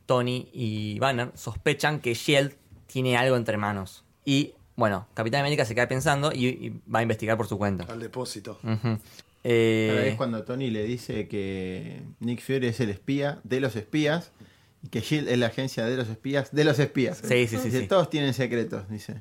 Tony y Banner sospechan que Shield tiene algo entre manos. Y bueno, Capitán América se queda pensando y, y va a investigar por su cuenta. Al depósito. Ujú. Eh, Ahora es cuando Tony le dice que Nick Fury es el espía de los espías y que Shield es la agencia de los espías de los espías. Sí, sí, sí, Dice, sí. Todos tienen secretos, dice.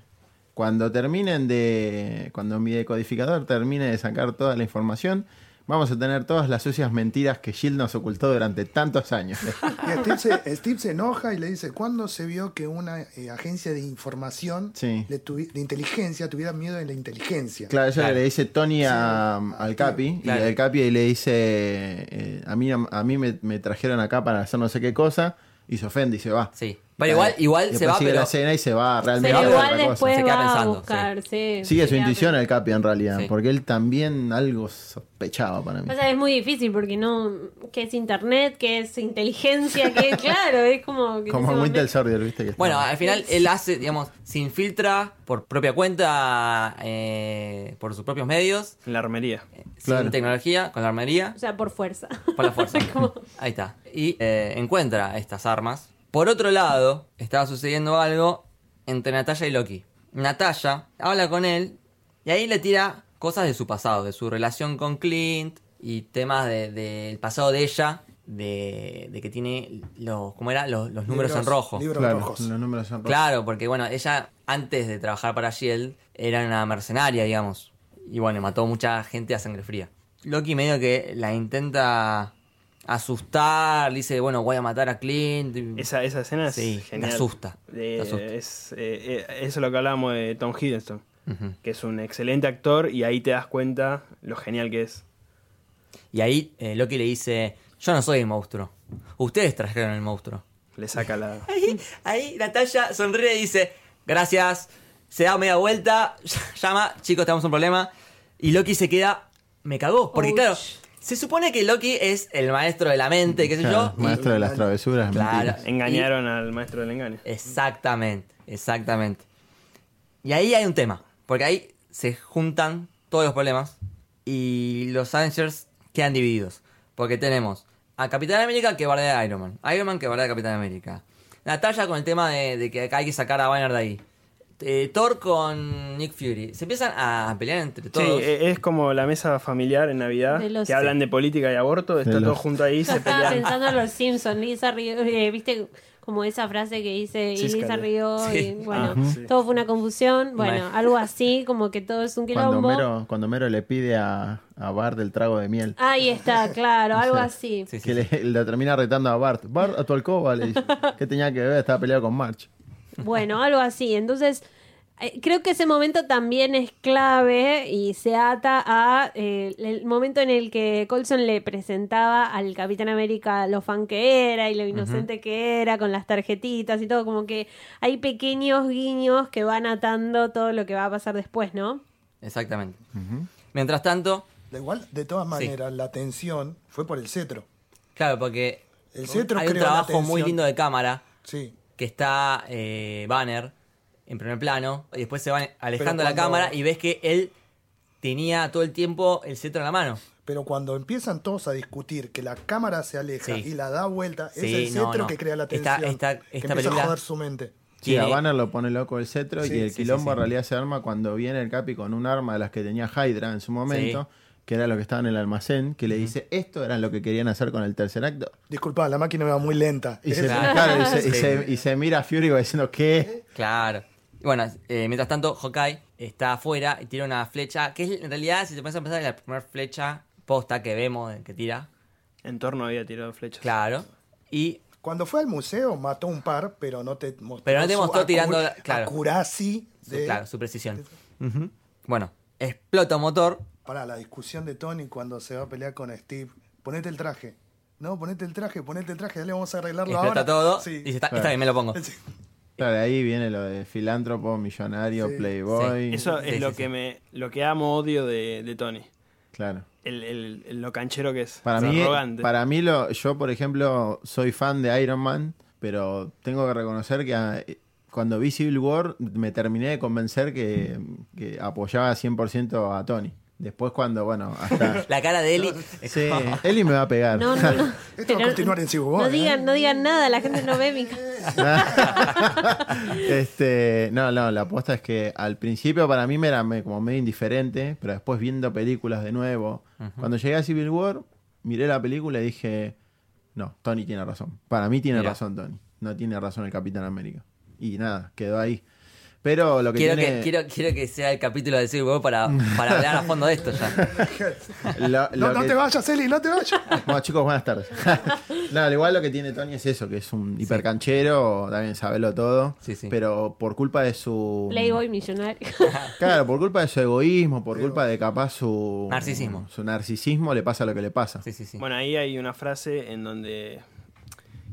Cuando terminen de. Cuando mi decodificador termine de sacar toda la información, vamos a tener todas las sucias mentiras que Shield nos ocultó durante tantos años. (laughs) Y Steve se, Steve se enoja y le dice, ¿cuándo se vio que una eh, agencia de información, Sí. le tuvi- de inteligencia, tuviera miedo de la inteligencia? Claro, eso Claro. le dice Tony a- al Capi, Claro. y el Capi le dice, eh, a mí, a mí me, me trajeron acá para hacer no sé qué cosa, y se ofende y se va. Sí. Pero igual, igual se va, sigue pero la escena y se va realmente Pero a igual otra cosa. después Se queda va pensando, a buscar, sí. Sigue se su queda intuición el Capi en realidad, Sí. porque él también algo sospechaba para mí. O sea, es muy difícil porque no. ¿Qué es internet? ¿Qué es inteligencia? ¿Qué (laughs) claro? Es como. que Como Winter momento- Soldier, ¿viste? Que Bueno, al final él hace, digamos, se infiltra por propia cuenta, eh, por sus propios medios, En la armería. Claro. sin tecnología, con la armería, O sea, por fuerza. por la fuerza. (laughs) Como- Ahí está. Y eh, encuentra estas armas. Por otro lado, estaba sucediendo algo entre Natalia y Loki. Natalia habla con él y ahí le tira cosas de su pasado, de su relación con Clint y temas de- del pasado de ella, de, de que tiene los, ¿cómo era? Los, los números en rojo. Libros Claro, rojos. los números son rojos. Claro, porque bueno, ella antes de trabajar para Shield era una mercenaria, digamos. Y bueno, mató mucha gente a sangre fría. Loki medio que la intenta asustar, dice, bueno, voy a matar a Clint. Esa, esa escena es Sí, genial. te asusta, Eh, es, eh, eh, eso es lo que hablábamos de Tom Hiddleston, que es un excelente actor y ahí te das cuenta lo genial que es. Y ahí eh, Loki le dice, yo no soy el monstruo, Ustedes trajeron el monstruo. Le saca la. (laughs) Ahí, ahí Natalia sonríe y dice, gracias. Se da media vuelta, (laughs) llama, chicos, tenemos un problema. Y Loki se queda, me cagó. Porque Ouch. claro, se supone que Loki es el maestro de la mente, qué sé Claro, yo. y- maestro de las travesuras. Claro. mentiras. Engañaron al maestro del engaño. Exactamente, exactamente. Y ahí hay un tema, porque ahí se juntan todos los problemas y los Avengers quedan divididos. Porque tenemos a Capitán América que bardea a Iron Man, Iron Man que bardea a Capitán América, Natalia con el tema de, de que hay que sacar a Banner de ahí, Eh, Thor con Nick Fury. Se empiezan a pelear entre Sí, todos. e- es como la mesa familiar en Navidad, De los- que hablan de política y aborto, está De todo los- junto ahí, Yo (laughs) se estaba pelean. pensando en los Simpsons, Lisa rió, eh, viste como esa frase que dice y. Lisa rió Sí. y bueno, Ah, sí. todo fue una confusión, bueno, algo así, como que todo es un Cuando quilombo. Mero, cuando Mero le pide a, a Bart el trago de miel. Ahí está, claro, (laughs) algo así. Sí, sí, Que le, le termina retando a Bart. Bart, a tu alcoba, le dice. (laughs) ¿Qué tenía que ver? Estaba peleado con March. Bueno, algo así. Entonces, eh, creo que ese momento también es clave y se ata a eh, el momento en el que Colson le presentaba al Capitán América lo fan que era y lo inocente que era con las tarjetitas y todo. Como que hay pequeños guiños que van atando todo lo que va a pasar después, ¿no? Exactamente. Mientras tanto, Da igual, de todas Sí. maneras, la tensión fue por el cetro. claro, porque El cetro hay un trabajo muy lindo de cámara Sí. Que está eh, Banner en primer plano y después se van alejando la cámara y ves que él tenía todo el tiempo el cetro en la mano. Pero cuando empiezan todos a discutir que la cámara se aleja Sí. y la da vuelta, Sí, es el cetro no. que crea la Esta- tensión. esta- que esta empieza película- a joder su mente. Sí, a Banner lo pone loco el cetro Sí, y el quilombo sí. en realidad se arma cuando viene el Capi con un arma de las que tenía Hydra en su momento, que era lo que estaba en el almacén, que le dice, esto era lo que querían hacer con el tercer acto. Disculpa, la máquina va muy lenta. Y se, (laughs) Es- Claro. claro, y se- y Sí. se- y se mira a Fury diciendo, ¿qué? Claro. Bueno, eh, mientras tanto, Hawkeye está afuera y tira una flecha, que es en realidad, si te pones a pensar, es la primera flecha posta que vemos que tira. En torno había tirado flechas. Claro. Y Cuando fue al museo mató un par, pero no te mostró, Pero no te mostró tirando- claro. acuracy de... claro, su precisión. Bueno, explota un motor. Para la discusión de Tony cuando se va a pelear con Steve. Ponete el traje. No, ponete el traje, ponete el traje, dale, vamos a arreglarlo Explota ahora. todo. Sí. Y está, Claro. está bien, me lo pongo. Sí. Claro, de ahí viene lo de filántropo, millonario, Sí. playboy. Eso es sí, lo sí. que me lo que amo odio de, de Tony. Claro. El, el- el- lo canchero que es. Para Es mí, arrogante. para mí lo, yo por ejemplo soy fan de Iron Man, pero tengo que reconocer que ah, cuando vi Civil War me terminé de convencer que, que apoyaba 100% a Tony. Después cuando, bueno, hasta... (laughs) La cara de Eli. (laughs) Sí, Eli me va a pegar. No, no, no. (laughs) Esto va a continuar en Civil War, No ¿eh? digan, no digan nada, la gente no ve mi cara. este, no, no, la apuesta es que al principio para mí me era me- como medio indiferente, pero después viendo películas de nuevo, cuando llegué a Civil War, miré la película y dije, no, Tony tiene razón. Para mí tiene razón Tony, no tiene razón el Capitán América. Y nada, quedó ahí. Pero lo que Quiero, tiene... que, quiero, quiero que sea el capítulo de Civil War para, para hablar a fondo de esto ya. (laughs) lo- No, lo no que- te vayas, Eli, no te vayas. (laughs) Bueno, chicos, buenas tardes. (laughs) no, al igual lo que tiene Tony es eso, que es un hipercanchero, también sabelo todo, Sí, sí. pero por culpa de su... Playboy millonario. Claro, por culpa de su egoísmo, por culpa de capaz su... Narcisismo. Su narcisismo le pasa lo que le pasa. Sí, sí, sí. Bueno, ahí hay una frase en donde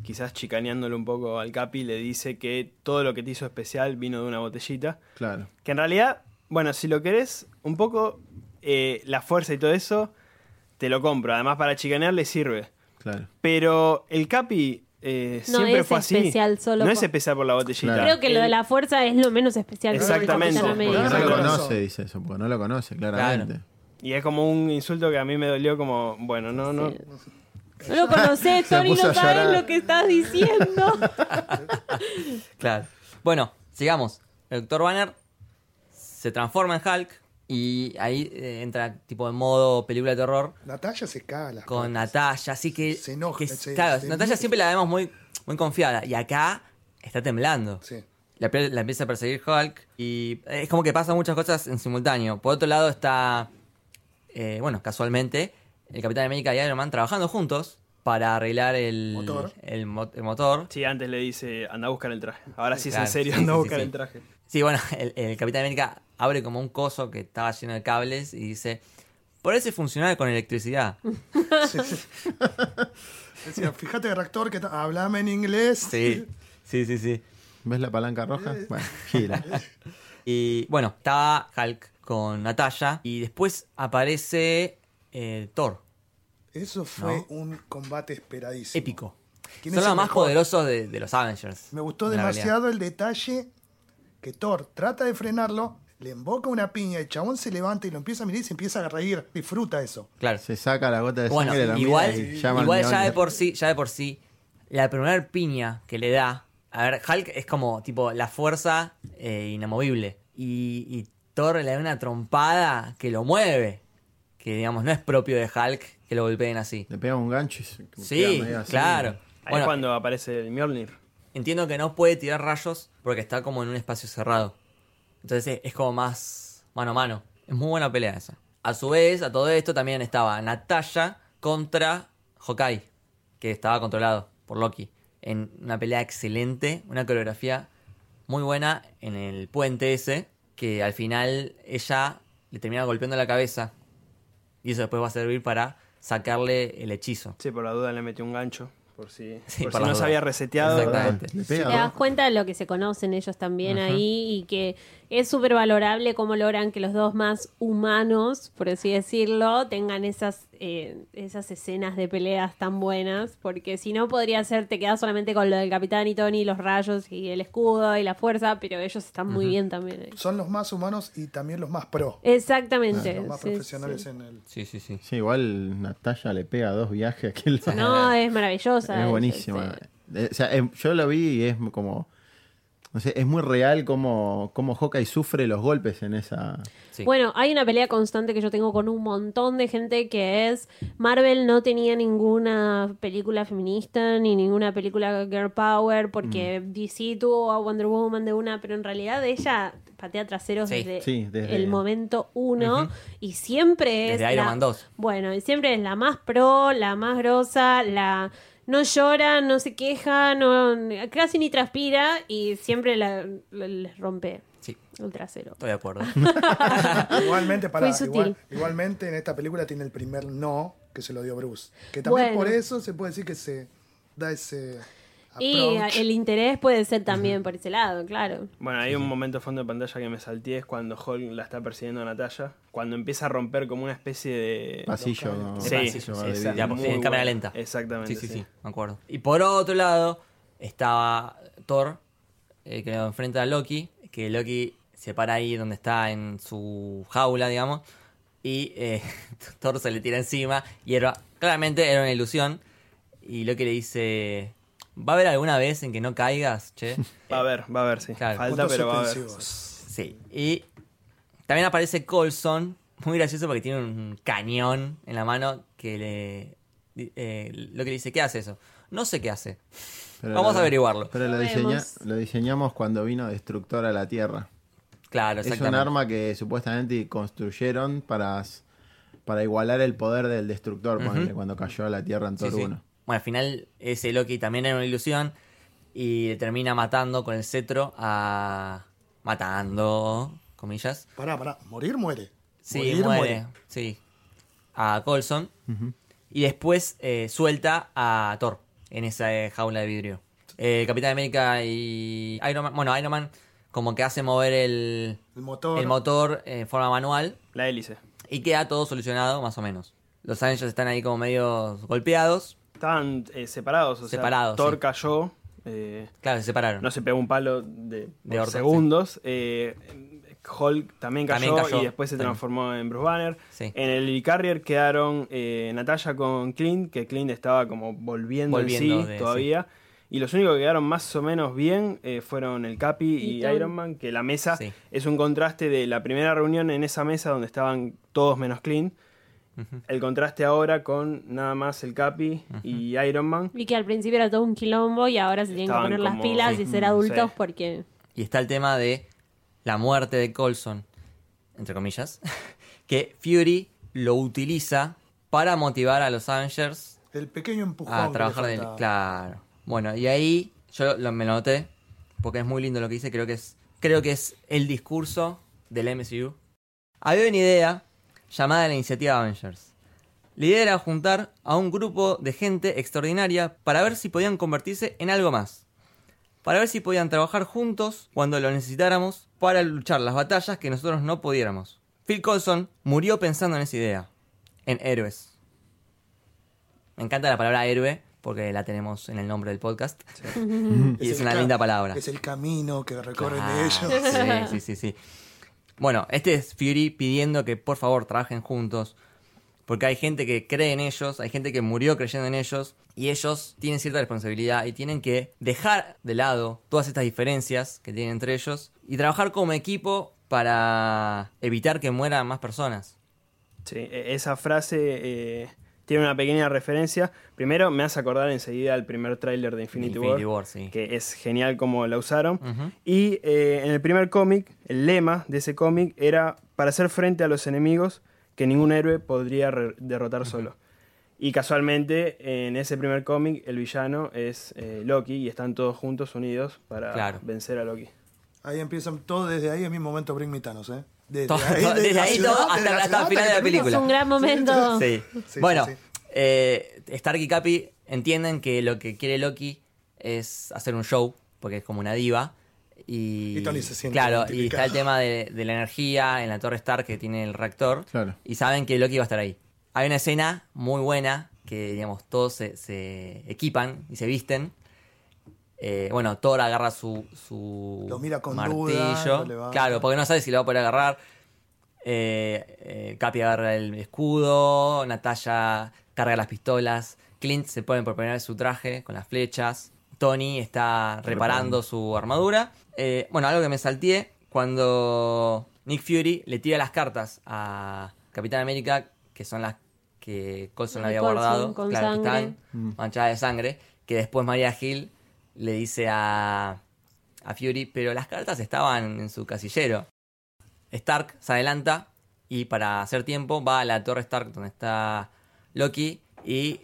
quizás chicaneándole un poco al Capi le dice que todo lo que te hizo especial vino de una botellita. Claro. Que en realidad, bueno, si lo querés, un poco eh, la fuerza y todo eso, te lo compro. Además, para chicanear le sirve. Claro. Pero el Capi eh, No siempre es fue así. especial solo no por- es especial por la botellita. Claro. Creo que lo de la fuerza es lo menos especial. Exactamente. América. no lo conoce, dice eso, porque no lo conoce, claramente. Y es como un insulto que a mí me dolió como, bueno, no, no. Sí. No lo conocés, Se Tony, no sabes lo que estás diciendo. (laughs) Claro. Bueno, sigamos. El Doctor Banner se transforma en Hulk y ahí eh, entra tipo en modo película de terror Natalia se caga las con. Natalia, así que, Se enoja, que- se- claro, se- Natalia siempre la vemos muy, muy confiada y acá está temblando. Sí. La, empieza a perseguir Hulk y es como que pasan muchas cosas en simultáneo. Por otro lado está, eh, bueno, casualmente, el Capitán América y Iron Man trabajando juntos para arreglar el Motor. el mo- el motor. Sí, antes le dice, anda a buscar el traje. Ahora sí es Claro, en serio, sí, anda a sí, buscar sí, el traje. Sí, bueno, (laughs) el, el Capitán América abre como un coso que estaba lleno de cables y dice, parece funcionar con electricidad. (laughs) Decía, fíjate el reactor que hablame en inglés. Sí, sí, sí, sí. ¿Ves la palanca roja? Bueno, gira. (laughs) Y bueno, estaba Hulk con Natalia y después aparece eh, Thor, Eso fue ¿No? un combate esperadísimo. épico. ¿Quién Son los más mejor? poderosos de, de los Avengers. Me gustó demasiado el detalle que Thor trata de frenarlo, le emboca una piña, el chabón se levanta y lo empieza a mirar y se empieza a reír. Disfruta eso. Claro. Se saca la gota de Bueno, sangre, la igual, mira y llama al igual ya de por sí, ya de por sí, la primera piña que le da, a ver, Hulk es como tipo la fuerza eh, inamovible y, y Thor le da una trompada que lo mueve, que digamos no es propio de Hulk que lo golpeen así. Le pega un gancho y se Sí, así. claro. Ahí Bueno, es cuando aparece el Mjolnir. entiendo que no puede tirar rayos porque está como en un espacio cerrado. Entonces es, es como más mano a mano. Es muy buena pelea esa. A su vez, a todo esto también estaba Natalia contra Hawkeye, que estaba controlado por Loki. En una pelea excelente, una coreografía muy buena en el puente ese, que al final ella le termina golpeando la cabeza. Y eso después va a servir para sacarle el hechizo. Sí, por la duda le metió un gancho. Por si, (laughs) Sí, por por si no se había reseteado. Exactamente. Pega Te das cuenta de lo que se conocen ellos también ahí y que es súper valorable cómo logran que los dos más humanos, por así decirlo, tengan esas, eh, esas escenas de peleas tan buenas, porque si no podría ser, te quedas solamente con lo del Capitán y Tony, los rayos y el escudo y la fuerza, pero ellos están muy bien también. ahí. Son los más humanos y también los más pro. Exactamente. Los más sí, profesionales sí. en el. Sí, sí, sí. Sí, igual Natalia le pega dos viajes a aquel. No, es maravillosa. Es buenísima. sí. Eh, O sea, em, yo lo vi y es como. No sé, es muy real como, como Hawkeye sufre los golpes en esa. Sí. Bueno, hay una pelea constante que yo tengo con un montón de gente que es Marvel no tenía ninguna película feminista ni ninguna película girl power porque Mm. DC tuvo a Wonder Woman de una, pero en realidad ella patea traseros Sí. desde, Sí, desde- el momento uno y siempre es Desde Iron Man 2. Bueno, y siempre es la más pro, la más grosa, la no llora, no se queja, no casi ni transpira y siempre la, la- les rompe Sí, el trasero. estoy de acuerdo. (laughs) Igualmente, para, igual- igualmente en esta película tiene el primer no que se lo dio Bruce. Que también Bueno. por eso se puede decir que se da ese Y approach. el interés puede ser también por ese lado, claro. Bueno, hay un momento de fondo de pantalla que me salté, es cuando Hulk la está persiguiendo a Natalia, cuando empieza a romper como una especie de... Pasillo. locales. Sí. Ya, por fin, en cámara lenta. Exactamente. Sí, sí, sí, me acuerdo. Y por otro lado, estaba Thor, eh, que lo enfrenta a Loki, que Loki se para ahí donde está en su jaula, digamos, y eh, (laughs) Thor se le tira encima, y era, claramente era una ilusión, y Loki le dice, ¿va a haber alguna vez en que no caigas, che? (laughs) Va a haber, va a haber, sí. Claro. Falta, Puntos pero va a haber. Sí, y también aparece Colson, muy gracioso porque tiene un cañón en la mano que le... eh, lo que le dice, ¿qué hace eso? No sé qué hace. Pero Vamos lo- a averiguarlo. Pero lo, diseña- diseñamos cuando vino Destructor a la Tierra. Claro, Es un arma que supuestamente construyeron para, para igualar el poder del Destructor cuando cayó a la Tierra en Sí, Thor sí. 1. Bueno, al final ese Loki también era una ilusión y le termina matando con el cetro a... Matando, comillas. Pará, pará. Morir muere. Sí, Morir, muere. Sí. A Colson. Y después eh, suelta a Thor en esa eh, jaula de vidrio. Eh, Capitán América y Iron Man. Bueno, Iron Man como que hace mover el, El motor. el motor en forma manual La hélice. y queda todo solucionado más o menos. Los Avengers están ahí como medio golpeados. Estaban eh, separados, o sea, Separados, Thor sí. cayó, eh, Claro, se separaron. no se pegó un palo de, De por orto, segundos. eh, Hulk también cayó, También cayó, y después se también. transformó en Bruce Banner. Sí. En el Helicarrier quedaron eh, Natalia con Clint, que Clint estaba como volviendo, Volviendo en sí de- todavía. Y los únicos que quedaron más o menos bien eh, fueron el Capi y, Y. Iron Man, que la mesa Sí. es un contraste de la primera reunión en esa mesa donde estaban todos menos Clint. El contraste ahora con nada más el Capi y Iron Man. Y que al principio era todo un quilombo y ahora se tienen que poner las pilas sí. y ser adultos Sí. porque... Y está el tema de la muerte de Colson, entre comillas, (laughs) que Fury lo utiliza para motivar a los Avengers El pequeño empujón. a trabajar de faltaba. Claro. Bueno, y ahí yo lo- me lo noté, porque es muy lindo lo que dice, creo que es, creo que es el discurso del MCU. Había una idea llamada la iniciativa Avengers. La idea era juntar a un grupo de gente extraordinaria para ver si podían convertirse en algo más. Para ver si podían trabajar juntos cuando lo necesitáramos para luchar las batallas que nosotros no pudiéramos. Phil Coulson murió pensando en esa idea, en héroes. Me encanta la palabra héroe porque la tenemos en el nombre del podcast. (laughs) y es, una linda palabra. Es el camino que recorren Claro, ellos. Sí, sí, sí, sí. Bueno, este es Fury pidiendo que por favor trabajen juntos. Porque hay gente que cree en ellos, hay gente que murió creyendo en ellos. Y ellos tienen cierta responsabilidad y tienen que dejar de lado todas estas diferencias que tienen entre ellos. Y trabajar como equipo para evitar que mueran más personas. Sí, e- esa frase eh, tiene una pequeña referencia. Primero, me hace acordar enseguida al primer tráiler de Infinity, Infinity War, War, sí. que es genial como la usaron. Y eh, en el primer cómic, el lema de ese cómic era para hacer frente a los enemigos que ningún héroe podría derrotar solo. Y casualmente, en ese primer cómic, el villano es eh, Loki y están todos juntos, unidos, para Claro. vencer a Loki. Ahí empiezan todo desde ahí, es mi momento Bring Me Thanos, ¿eh? Desde Todo- ahí ciudad, todo hasta- la hasta el final de la película. Es un gran momento. Sí. Sí, bueno, sí, sí. eh, Stark y Capi entienden que lo que quiere Loki es hacer un show, porque es como una diva. Y, Y Tony se siente Claro, y está el tema de, de la energía en la torre Stark que tiene el reactor. Claro. Y saben que Loki va a estar ahí. Hay una escena muy buena que, digamos, todos se, se equipan y se visten. Eh, bueno, Thor agarra su, su Lo mira con martillo. duda, lo levanta. claro, porque no sabe si lo va a poder agarrar. Eh, eh, Capi agarra el escudo, Natalia carga las pistolas, Clint se pone por primera vez su traje con las flechas, Tony está reparando su armadura. Eh, bueno, algo que me salteé, cuando Nick Fury le tira las cartas a Capitán América, que son las que Colson había guardado, con claro, que sangre. estaban manchadas de sangre, que después María Hill le dice a, Fury, pero las cartas estaban en su casillero. Stark se adelanta y para hacer tiempo va a la torre Stark donde está Loki y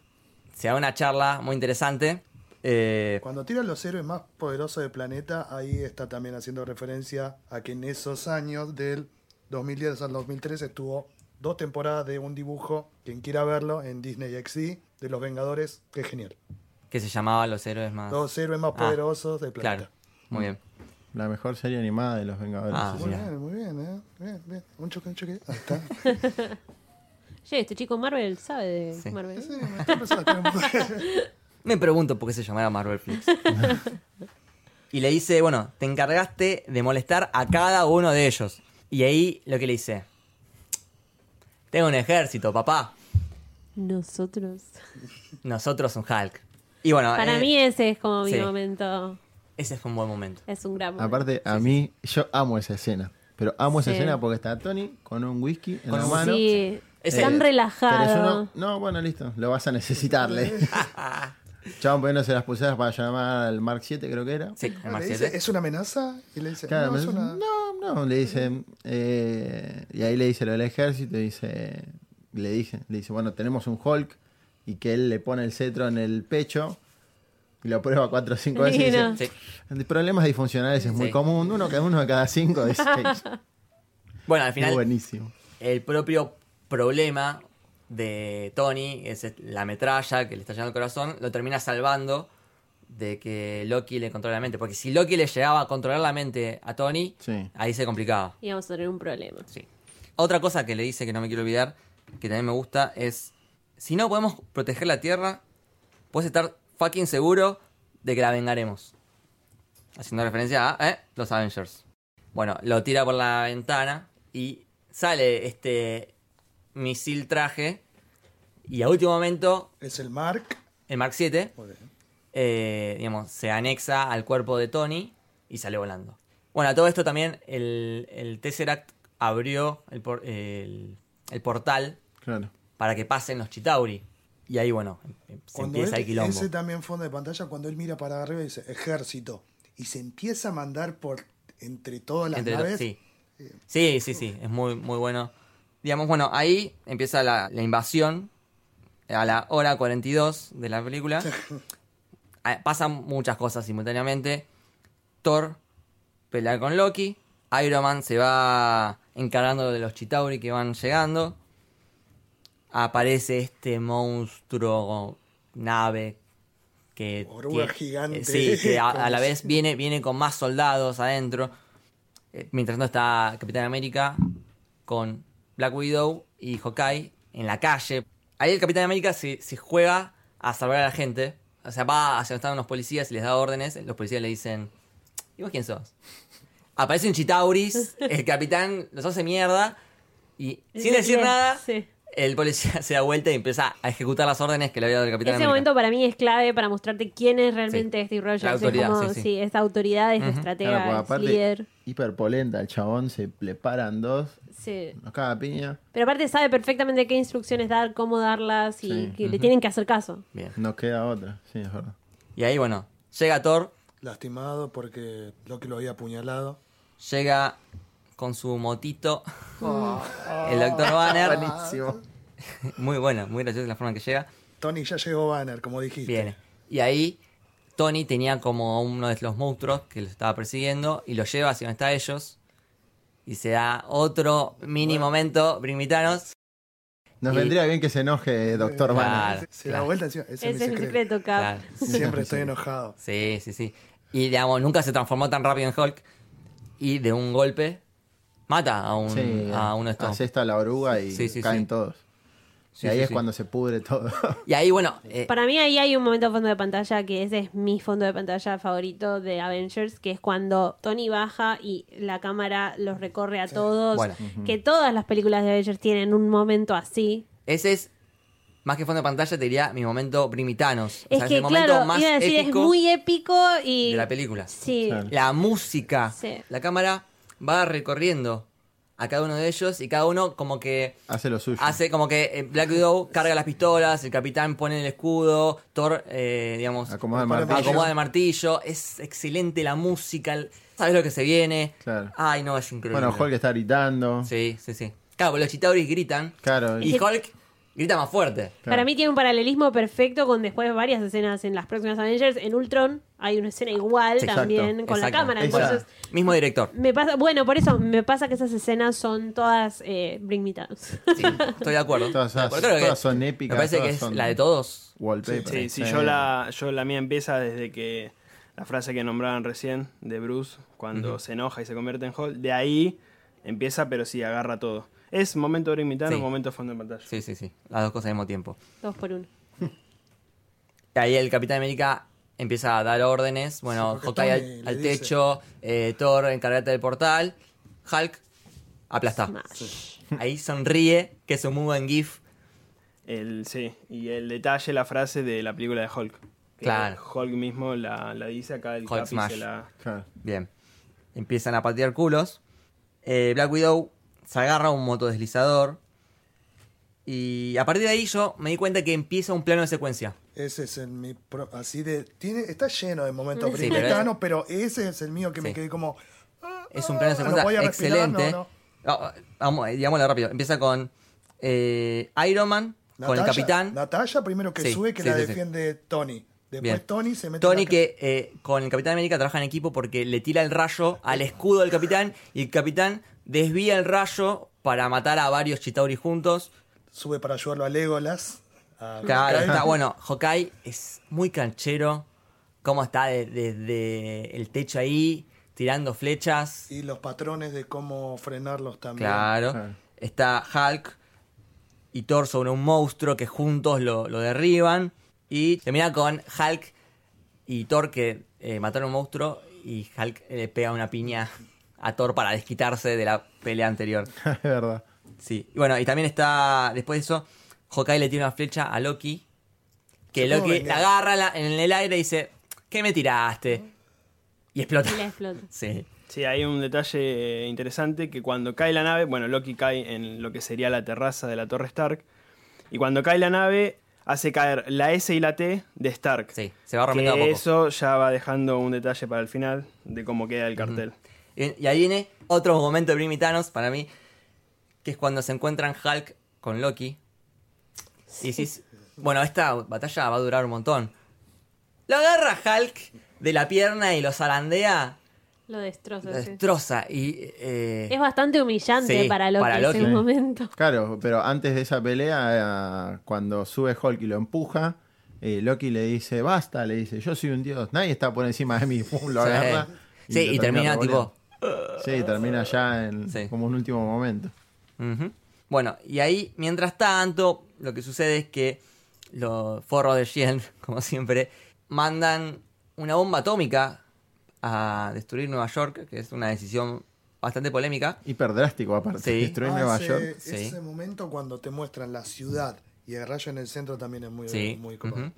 se da una charla muy interesante. Eh, Cuando tiran los héroes más poderosos del planeta, ahí está también haciendo referencia a que en esos años del 2010 al 2013 estuvo dos temporadas de un dibujo, quien quiera verlo, en Disney XD, de los Vengadores, que es genial. Que se llamaba Los Héroes Más... Los héroes más Ah, poderosos del planeta. Claro, muy bien. La mejor serie animada de los Vengadores. Ah. Muy bien, muy bien, ¿eh? Bien, bien. Un choque, un choque. Ahí está. (laughs) Che, este chico Marvel sabe de Sí. Marvel. Sí, me (laughs) Me pregunto por qué se llamaba Marvel Flix. (laughs) y le dice, bueno, te encargaste de molestar a cada uno de ellos. Y ahí lo que le dice, tengo un ejército, papá. Nosotros. Nosotros un Hulk. Y bueno, Para eh, mí ese es como mi sí. momento. ese fue un buen momento. Es un gran momento. Aparte, a mí, yo amo esa escena. Pero amo esa escena porque está Tony con un whisky en Con la mano. sí, tan yo relajado. no, no, bueno, listo, lo vas a necesitarle. (laughs) Chabón poniéndose las pulseras para llamar al Mark 7, creo que era. Sí, el Le Mark dice, 7. ¿Es una amenaza? Y le dice, Claro, no, me es dice, una... no, no, le dice, eh, y ahí le dice lo del ejército, y dice, le dice, le dice, bueno, tenemos un Hulk, y que él le pone el cetro en el pecho, y lo prueba cuatro o cinco veces, y dice, Sí. problemas disfuncionales es muy Sí. común, uno cada uno de cada cinco, dice, (laughs) Bueno, al es final, buenísimo. el propio problema de Tony es la metralla que le está llenando el corazón, lo termina salvando de que Loki le controle la mente. Porque si Loki le llegaba a controlar la mente a Tony, Sí. ahí se complicaba. Y vamos a tener un problema. Sí. Otra cosa que le dice que no me quiero olvidar, que también me gusta, es: si no podemos proteger la Tierra, puedes estar fucking seguro de que la vengaremos. Haciendo referencia a ¿eh? los Avengers. Bueno, lo tira por la ventana y sale este misil traje. Y a último momento, Es el Mark. el Mark 7 Muy bien. eh, digamos, se anexa al cuerpo de Tony y sale volando. Bueno, a todo esto también el, el Tesseract abrió el, por- el- el portal Claro. Para que pasen los Chitauri. Y ahí, bueno, em- se Cuando empieza él- el quilombo. ese también fondo de pantalla, cuando él mira para arriba y dice ejército. Y se empieza a mandar por entre todas las Entre naves. sí. sí, sí, sí, es muy, muy bueno. Digamos, bueno, ahí empieza la, la invasión a la hora 42 de la película. (laughs) Ah, Pasan muchas cosas simultáneamente. Thor pelea con Loki. Iron Man se va encargando de los Chitauri que van llegando. Aparece este monstruo, nave, que... Oruga gigante. eh, Sí, que a, a la (laughs) vez viene, viene con más soldados adentro. Eh, Mientras no está Capitán América con Black Widow y Hawkeye en la calle. Ahí el Capitán América se, se juega a salvar a la gente. O sea, va hacia donde están unos policías y les da órdenes. Los policías le dicen, ¿y vos quién sos? Aparece un Chitauris, (laughs) el capitán los hace mierda y sin decir nada, sí. El policía (laughs) se da vuelta y empieza a ejecutar las órdenes que le había dado el Capitán Ese América. momento para mí es clave para mostrarte quién es realmente Sí. Steve Rogers. La Es autoridad, como, sí, sí. esta autoridad, es Ujú. estratega, Claro, es aparte, líder. hiperpolenta, el chabón se le paran dos, Sí. nos caga piña, Pero aparte sabe perfectamente qué instrucciones dar, cómo darlas y Sí. que le tienen que hacer caso. Bien. nos queda otra, sí, es verdad. Y ahí, bueno, llega Thor, Lastimado porque Loki lo había apuñalado. llega con su motito, (laughs) el Doctor Banner. Buenísimo. (laughs) Muy buena, muy graciosa la forma en que llega. Tony ya llegó Banner, como dijiste. Viene. Y ahí Tony tenía como uno de los monstruos que los estaba persiguiendo y lo lleva hacia donde está ellos. Y se da otro mini momento, Bring Me Thanos. Nos Y- vendría bien que se enoje Doctor Claro. Banner. Se da claro. vuelta encima. Ese, es es mi secreto. secreto, Cap. Claro. (laughs) Siempre estoy enojado. Sí, sí, sí. Y digamos, nunca se transformó tan rápido en Hulk. Y de un golpe mata a, un, Sí, a uno de estos. asesta la oruga y Sí, sí, caen sí. todos. Sí, y ahí sí, es sí. cuando se pudre todo. Y ahí, bueno, eh, Para mí ahí hay un momento fondo de pantalla que ese es mi fondo de pantalla favorito de Avengers, que es cuando Tony baja y la cámara los recorre a todos. Bueno. Que todas las películas de Avengers tienen un momento así. ese es, más que fondo de pantalla, te diría mi momento Me Thanos. O Es sea, que el momento claro, más iba a decir, épico es muy épico y... de la película. Sí, Claro. La música. Sí. La cámara va recorriendo a cada uno de ellos y cada uno como que Hace lo suyo. hace como que eh, Black Widow carga las pistolas, el capitán pone el escudo, Thor, eh, digamos, Acomoda el martillo. acomoda el martillo. Es excelente la música, sabes lo que se viene. Claro. Ay, no, es increíble. Bueno, Hulk está gritando. Sí, sí, sí. Claro, los Chitauris gritan Claro. y Hulk grita más fuerte. Claro. Para mí tiene un paralelismo perfecto con después varias escenas en las próximas Avengers. En Ultron hay una escena igual Sí, también exacto, con la cámara. Entonces, Mismo director. me pasa, bueno, por eso me pasa que esas escenas son todas eh, Bring Me. Sí, estoy de acuerdo. Todas, Estoy de acuerdo. todas que son épicas, Me parece que es la de todos. Wallpaper. Sí, sí, yo la, yo la mía empieza desde que la frase que nombraban recién de Bruce, cuando se enoja y se convierte en Hulk, de ahí empieza, pero sí, agarra todo. Es momento de imitar, Sí. momento fondo de pantalla. Sí, sí, sí. Las dos cosas al mismo tiempo. Dos por uno. (laughs) Ahí el Capitán América empieza a dar órdenes. Bueno, Sí, Hawkeye al, techo, eh, Thor encargate del portal, Hulk aplasta. Smash. Ahí sonríe, que es un muy buen GIF. El, sí, y el detalle, la frase de la película de Hulk. Claro. Hulk mismo la, la dice acá, el Hulk Capi Smash. se la... Claro. Bien. Empiezan a patear culos. Eh, Black Widow se agarra un motodeslizador. Y a partir de ahí yo me di cuenta que empieza un plano de secuencia. Ese es el mi pro- así de tiene está lleno de momentos Sí, primitanos, pero pero, ese es el mío que me quedé como Es un plano de Ah, secuencia no respirar, excelente. no, no. Ah, vamos, eh, digámoslo rápido. Empieza con eh, Iron Man, con el capitán. Natalia primero que Sí, sube que la defiende Tony. Después Bien. Tony se mete Tony en la- que eh, con el Capitán América trabaja en equipo porque le tira el rayo al escudo del capitán y el capitán desvía el rayo para matar a varios Chitauri juntos. sube para ayudarlo a Legolas. a Claro, Hawkeye. está bueno. Hawkeye es muy canchero. Cómo está desde el techo ahí, tirando flechas. Y los patrones de cómo frenarlos también. Claro. Está Hulk y Thor sobre un monstruo que juntos lo, lo derriban. Y termina con Hulk y Thor que eh, mataron a un monstruo y Hulk le pega una piña a Thor para desquitarse de la pelea anterior. (laughs) es verdad. Sí. Y bueno, y también está, después de eso, Hawkeye le tira una flecha a Loki. Que Loki la agarra la- en el aire y dice, ¿qué me tiraste? Y explota. Y la explota. (laughs) Sí. Sí, hay un detalle interesante que cuando cae la nave, bueno, Loki cae en lo que sería la terraza de la Torre Stark, y cuando cae la nave hace caer la S y la T de Stark. Sí, se va rompiendo que a poco. eso ya va dejando un detalle para el final de cómo queda el cartel. Y, y ahí viene otro momento de Bring Me Thanos para mí, que es cuando se encuentran Hulk con Loki. Y decís, bueno, esta batalla va a durar un montón. Lo agarra Hulk de la pierna y lo zarandea. Lo destroza. lo sí. destroza. Y, eh, Es bastante humillante Sí, para Loki para en ese Sí. momento. Claro, pero antes de esa pelea, eh, cuando sube Hulk y lo empuja, eh, Loki le dice, basta, le dice, yo soy un dios, nadie está por encima de mí, Pum, (laughs) lo Sí. agarra. Sí, y termina tipo. Sí, termina ya en Sí. como un último momento. Bueno, y ahí, mientras tanto, lo que sucede es que los forros de Shield, (laughs) como siempre, mandan una bomba atómica a destruir Nueva York, que es una decisión bastante polémica. Hiper drástico aparte. Sí. Destruir Ah, Nueva ese, York. sí. ese momento cuando te muestran la ciudad y el rayo en el centro también es muy, Sí. muy ujú.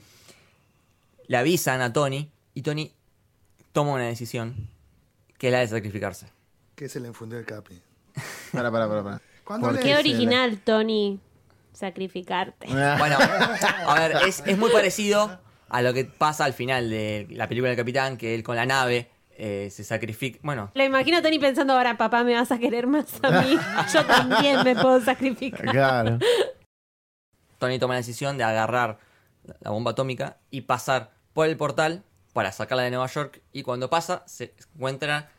Le avisan a Tony y Tony toma una decisión que es la de sacrificarse. Que se le infundió el capi. (laughs) Para, para, para. para. Cuando ¿Por le- Qué original, Tony, sacrificarte. la- Bueno, (laughs) a ver, es, es muy parecido a lo que pasa al final de la película del Capitán, que él con la nave eh, se sacrifica. Bueno, Lo imagino a Tony pensando, ahora papá me vas a querer más a mí. (laughs) Yo también me puedo sacrificar. Claro. Tony toma la decisión de agarrar la bomba atómica y pasar por el portal para sacarla de Nueva York. Y cuando pasa, se encuentra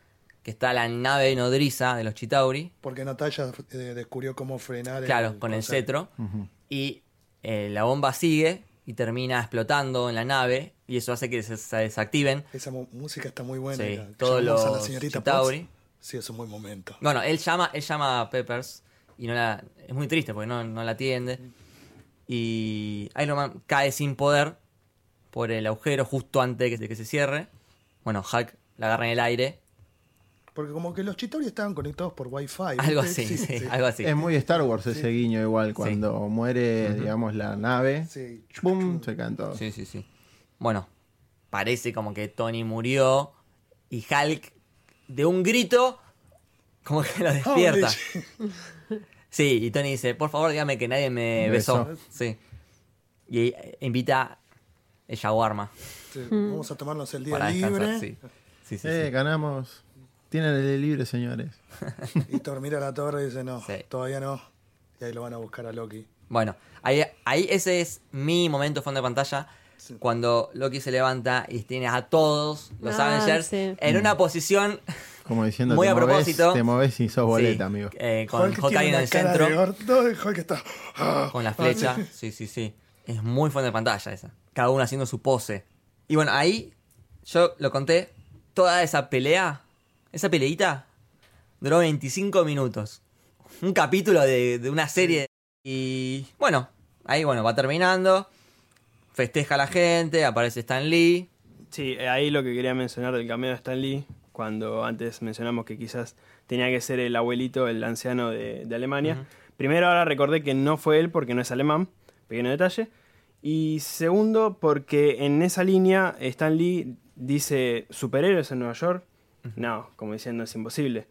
que está la nave nodriza de los Chitauri, Porque Natalia eh, descubrió cómo frenar claro, con el concepto. cetro. Y eh, la bomba sigue y termina explotando en la nave. Y eso hace que se, se desactiven Esa música está muy buena. sí, todos los a la señorita Chitauri. Sí, es un buen momento. Bueno, él llama, él llama a Peppers y no la, es muy triste porque no, no la atiende. Y Iron Man cae sin poder por el agujero justo antes de que se cierre. Bueno, Hulk la agarra en el aire. Porque como que los Chitauri estaban conectados por Wi-Fi. Algo así, Sí, sí, sí. algo así. Es muy Star Wars ese guiño igual. Cuando muere, digamos, la nave, Sí. ¡pum! Se caen todos. Sí, sí, sí. Bueno, parece como que Tony murió y Hulk de un grito como que lo despierta. Sí, y Tony dice, por favor dígame que nadie me besó. besó. Sí. Y invita el shawarma Sí, Vamos a tomarnos el día para libre. Sí, sí, sí. Eh, sí. ganamos. Tienen el día libre, señores. (laughs) y dormir a la torre y dice, no, Sí. todavía no. Y ahí lo van a buscar a Loki. Bueno, ahí, ahí ese es mi momento fondo de pantalla. Sí. Cuando Loki se levanta y tiene a todos los Ah, Avengers sí. en una posición Como (laughs) diciendo, Muy te a moves- propósito. te moves y sos boleta, sí, amigo. eh, con Hulk Hawkeye en el centro. de gordo y Hulk está... ah, con la ah, flecha. sí. Sí, sí, sí. Es muy fondo de pantalla esa. Cada uno haciendo su pose. Y bueno, ahí yo lo conté. Toda esa pelea, esa peleita, duró 25 minutos. Un capítulo de, de una serie. Y bueno, ahí bueno, va terminando. Festeja a la gente, aparece Stan Lee. Sí, ahí lo que quería mencionar del cameo de Stan Lee, cuando antes mencionamos que quizás tenía que ser el abuelito, el anciano de, de Alemania. Primero, ahora recordé que no fue él porque no es alemán, pequeño detalle. Y segundo, porque en esa línea Stan Lee dice superhéroes en Nueva York. No, como diciendo es imposible.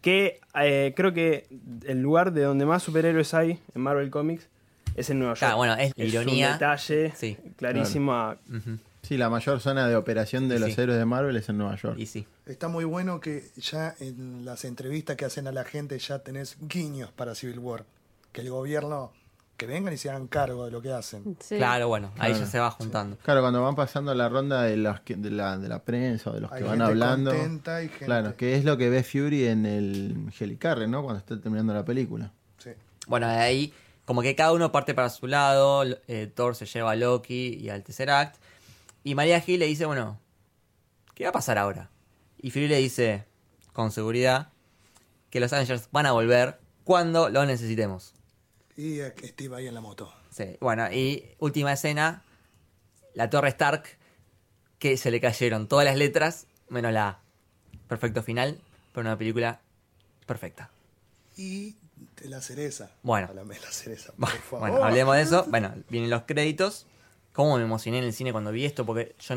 Que eh, creo que el lugar de donde más superhéroes hay en Marvel Comics es en Nueva York. Claro, bueno, es la ironía. un detalle Sí. clarísimo a-. Sí, la mayor zona de operación de Sí. los héroes de Marvel es en Nueva York. Y sí. Está muy bueno que ya en las entrevistas que hacen a la gente ya tenés guiños para Civil War. Que el gobierno, que vengan y se hagan cargo de lo que hacen. Sí. Claro, bueno, ahí Claro. ya se va juntando. Claro, cuando van pasando la ronda de, los que- de, la, de la prensa o de los Hay que van gente hablando. contenta y gente- Claro, que es lo que ve Fury en el Helicarre, ¿no? Cuando está terminando la película. Sí. Bueno, de ahí, como que cada uno parte para su lado. eh, Thor se lleva a Loki y al Tesseract. Y María Gil le dice, bueno, ¿qué va a pasar ahora? Y Fury le dice, con seguridad, que los Avengers van a volver cuando lo necesitemos. Y Steve ahí en la moto. Sí, bueno, y última escena, la Torre Stark, que se le cayeron todas las letras, menos la A. Perfecto final, pero una película perfecta. Y de la cereza. Bueno. Háblame de la cereza, por Bueno, favor. bueno, hablemos de eso. Bueno, vienen los créditos. ¿Cómo me emocioné en el cine cuando vi esto? Porque yo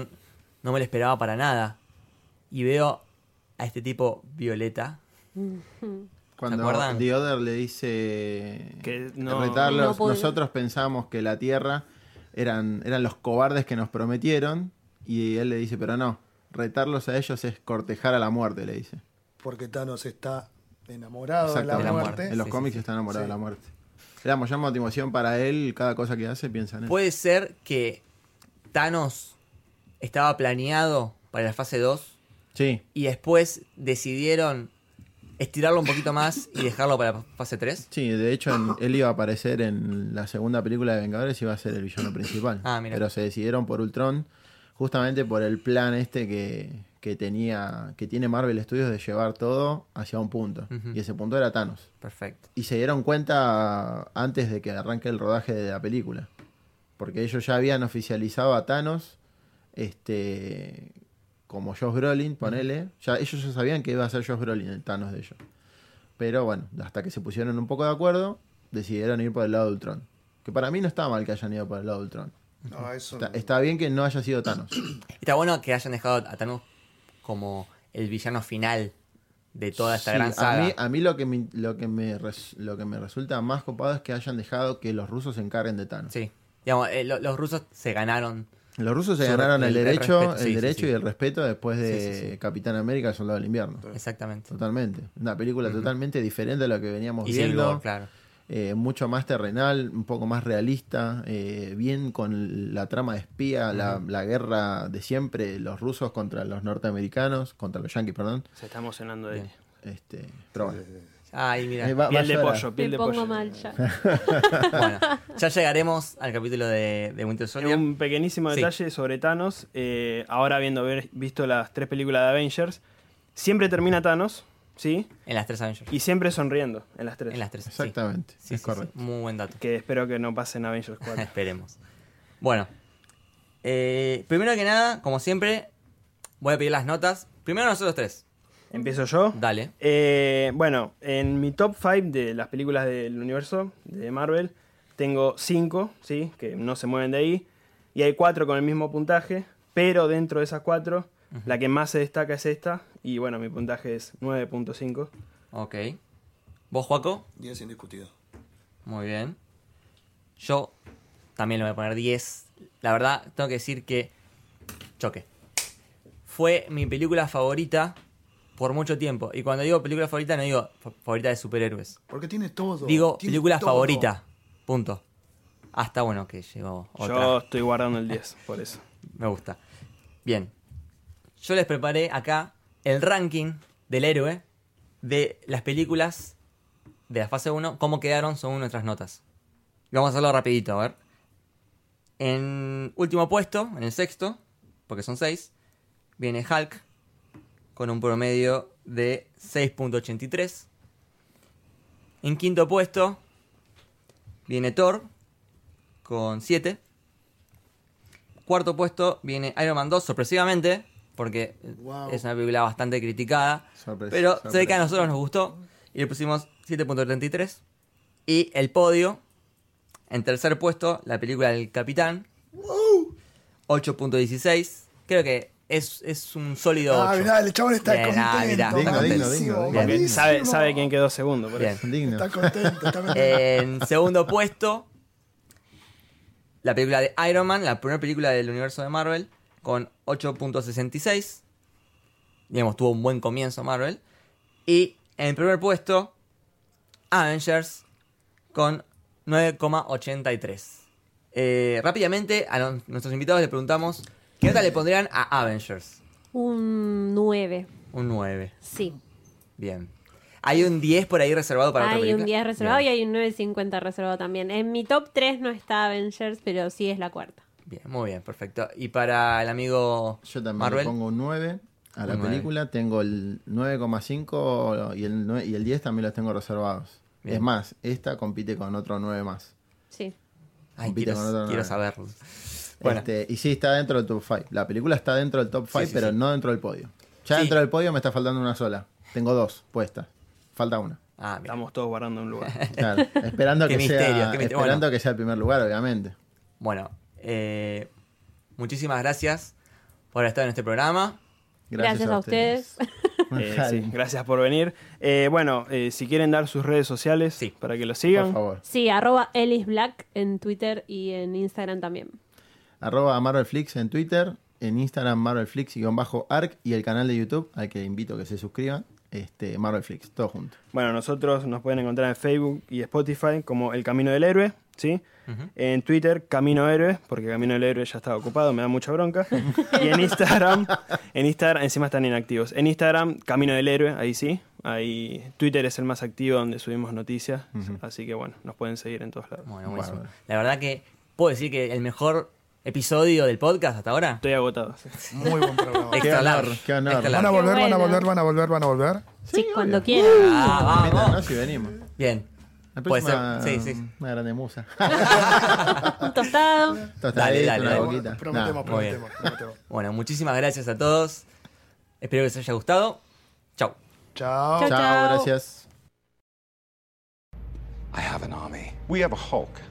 no me lo esperaba para nada. Y veo a este tipo Violeta. Cuando Other le dice Que no- retarlos, No nosotros pensamos que la Tierra eran, eran los cobardes que nos prometieron y él le dice, pero no, retarlos a ellos es cortejar a la muerte, le dice. Porque Thanos está enamorado de la Exactamente. la muerte. muerte. En los Sí, cómics sí, está enamorado Sí. de la muerte. Le damos ya motivación para él, cada cosa que hace piensa en él. Puede ser que Thanos estaba planeado para la fase 2 Sí, y después decidieron estirarlo un poquito más y dejarlo para fase 3. sí, de hecho en- él iba a aparecer en la segunda película de Vengadores y iba a ser el villano principal. Ah, mira. Pero se decidieron por Ultron justamente por el plan este que, que tenía que tiene Marvel Studios de llevar todo hacia un punto. Y ese punto era Thanos. Perfecto. Y se dieron cuenta antes de que arranque el rodaje de la película. Porque ellos ya habían oficializado a Thanos este como Josh Brolin, ponele. Ya, ellos ya sabían que iba a ser Josh Brolin el Thanos de ellos. Pero bueno, hasta que se pusieron un poco de acuerdo, decidieron ir por el lado de Ultron. Que para mí no está mal que hayan ido por el lado de Ultron. No, eso Está, no. está bien que no haya sido Thanos. (clears throat) Está bueno que hayan dejado a Thanos como el villano final de toda esta Sí, gran a saga. mí, a mí lo, que me, lo, que me res- lo que me resulta más copado es que hayan dejado que los rusos se encarguen de Thanos. Sí. Digamos, eh, lo- los rusos se ganaron. Los rusos se ganaron el, el- el derecho, respeto, el sí, derecho sí. y el respeto después de Sí, sí, sí. Capitán América, el Soldado del Invierno. Exactamente. Totalmente. Una película totalmente diferente a lo que veníamos Y Civil viendo. War, claro. Eh, mucho más terrenal, un poco más realista, eh, bien con la trama de espía, la, la guerra de siempre, los rusos contra los norteamericanos, contra los yanquis, perdón. Se está emocionando de. Este, pero bueno. Ay, mira. Eh, va- Piel a de pollo, piel Me de pongo pollo. mal ya. (laughs) Bueno, ya llegaremos al capítulo de, de Winter Soldier. Un pequeñísimo Sí. detalle sobre Thanos. eh, ahora habiendo ver- visto las tres películas de Avengers, siempre termina Thanos, ¿sí? En las tres Avengers. Y siempre sonriendo en las tres. En las tres. sí. Exactamente, Sí, es sí, correcto. sí. Muy buen dato. Que espero que no pase en Avengers 4. (laughs) Esperemos. Bueno, eh, primero que nada, como siempre, voy a pedir las notas. Primero nosotros tres. Empiezo yo. Dale. Eh, bueno, en mi top 5 de las películas del universo de Marvel, tengo 5, ¿sí? Que no se mueven de ahí. Y hay 4 con el mismo puntaje. Pero dentro de esas 4, la que más se destaca es esta. Y bueno, mi puntaje es 9.5. Ok. ¿Vos, Juaco? 10 indiscutido. Muy bien. Yo también le voy a poner 10. La verdad, tengo que decir que choque. Fue mi película favorita por mucho tiempo. Y cuando digo película favorita, no digo fa- favorita de superhéroes. Porque tiene todo. Digo tiene película todo. favorita. Punto. Hasta bueno que llegó otra. Yo estoy guardando el 10, (laughs) por eso. Me gusta. Bien. Yo les preparé acá el ranking del héroe de las películas de la fase 1, cómo quedaron según nuestras notas. Y Vamos a hacerlo rapidito, a ver. En último puesto, en el sexto, porque son 6, viene Hulk con un promedio de 6.83. En quinto puesto viene Thor con 7. Cuarto puesto viene Iron Man 2, sorpresivamente, porque Wow. es una película bastante criticada. Sorpresa, pero se ve que a sorpresa. nosotros nos gustó y le pusimos 7.33. Y el podio, en tercer puesto, la película del Capitán, 8.16. Creo que es, es un sólido 8. Ah, mirá, el chabón está Bien, contento. ah, mirá. Digno, digno, digno. Bien. Sabe, sabe quién quedó segundo, por Bien. eso. Digno. Está contento, está contento. (laughs) En segundo puesto, la película de Iron Man, la primera película del universo de Marvel, con 8.66. Digamos, tuvo un buen comienzo Marvel. Y en el primer puesto, Avengers, con 9,83. Eh, rápidamente, a los- nuestros invitados les preguntamos, ¿qué nota le pondrían a Avengers? Un 9, Un 9. sí. Bien. ¿Hay un 10 por ahí reservado para otra Hay película? un 10 reservado Bien. y hay un 9.50 reservado también. En mi top 3 no está Avengers, pero sí es la cuarta. Bien, muy bien, perfecto. Y para el amigo Yo también Marvel, le pongo un 9 a la Un 9. película. Tengo el 9,5 y el, y el 10 también los tengo reservados. Bien. Es más, esta compite con otro 9 más. Sí. Ay, compite quiero, con otro quiero nueve. saberlo. Bueno, Este, y sí, está dentro del top 5. La película está dentro del top 5, Sí, sí, pero sí. no dentro del podio. Ya Sí. dentro del podio me está faltando una sola. Tengo dos puestas. Falta una. ah, mira. Estamos todos guardando un lugar. (laughs) Claro, esperando, que, misterio, sea, esperando Bueno. que sea el primer lugar, obviamente. bueno eh, muchísimas gracias por estar en este programa. Gracias a ustedes. (laughs) Eh, sí, gracias por venir. Eh, bueno, eh, si quieren dar sus redes sociales Sí. para que lo Por sigan. favor. Sí, arroba Ellis Black en Twitter y en Instagram también. Arroba MarvelFlix en Twitter, en Instagram MarvelFlix-arc y el canal de YouTube al que invito a que se suscriban, este, MarvelFlix, todo junto. Bueno, nosotros nos pueden encontrar en Facebook y Spotify como El Camino del Héroe, ¿sí? En Twitter, Camino Héroe, porque Camino del Héroe ya estaba ocupado, me da mucha bronca. y en Instagram, en Instagram, encima están inactivos. En Instagram, Camino del Héroe, ahí sí. Ahí Twitter es el más activo donde subimos noticias. Así que bueno, nos pueden seguir en todos lados. Bueno, buenísimo. Bárbaro. La verdad que puedo decir que el mejor episodio del podcast hasta ahora. Estoy agotado. Muy buen programa. (laughs) Qué honor, honor. Van a volver, van a volver, van a volver, van a volver. Sí, cuando obvio. quieran. Ah, vamos. y venimos. Bien. La Puede ser. Sí, sí. Una grande musa. (laughs) Un tostado. Dale, dale, una dale. boquita. Prometemos, prometemos, prometemos. Bueno, muchísimas gracias a todos. Espero que les haya gustado. Chau. Chao. Chao. Chao, gracias. I have an army. We have a Hulk.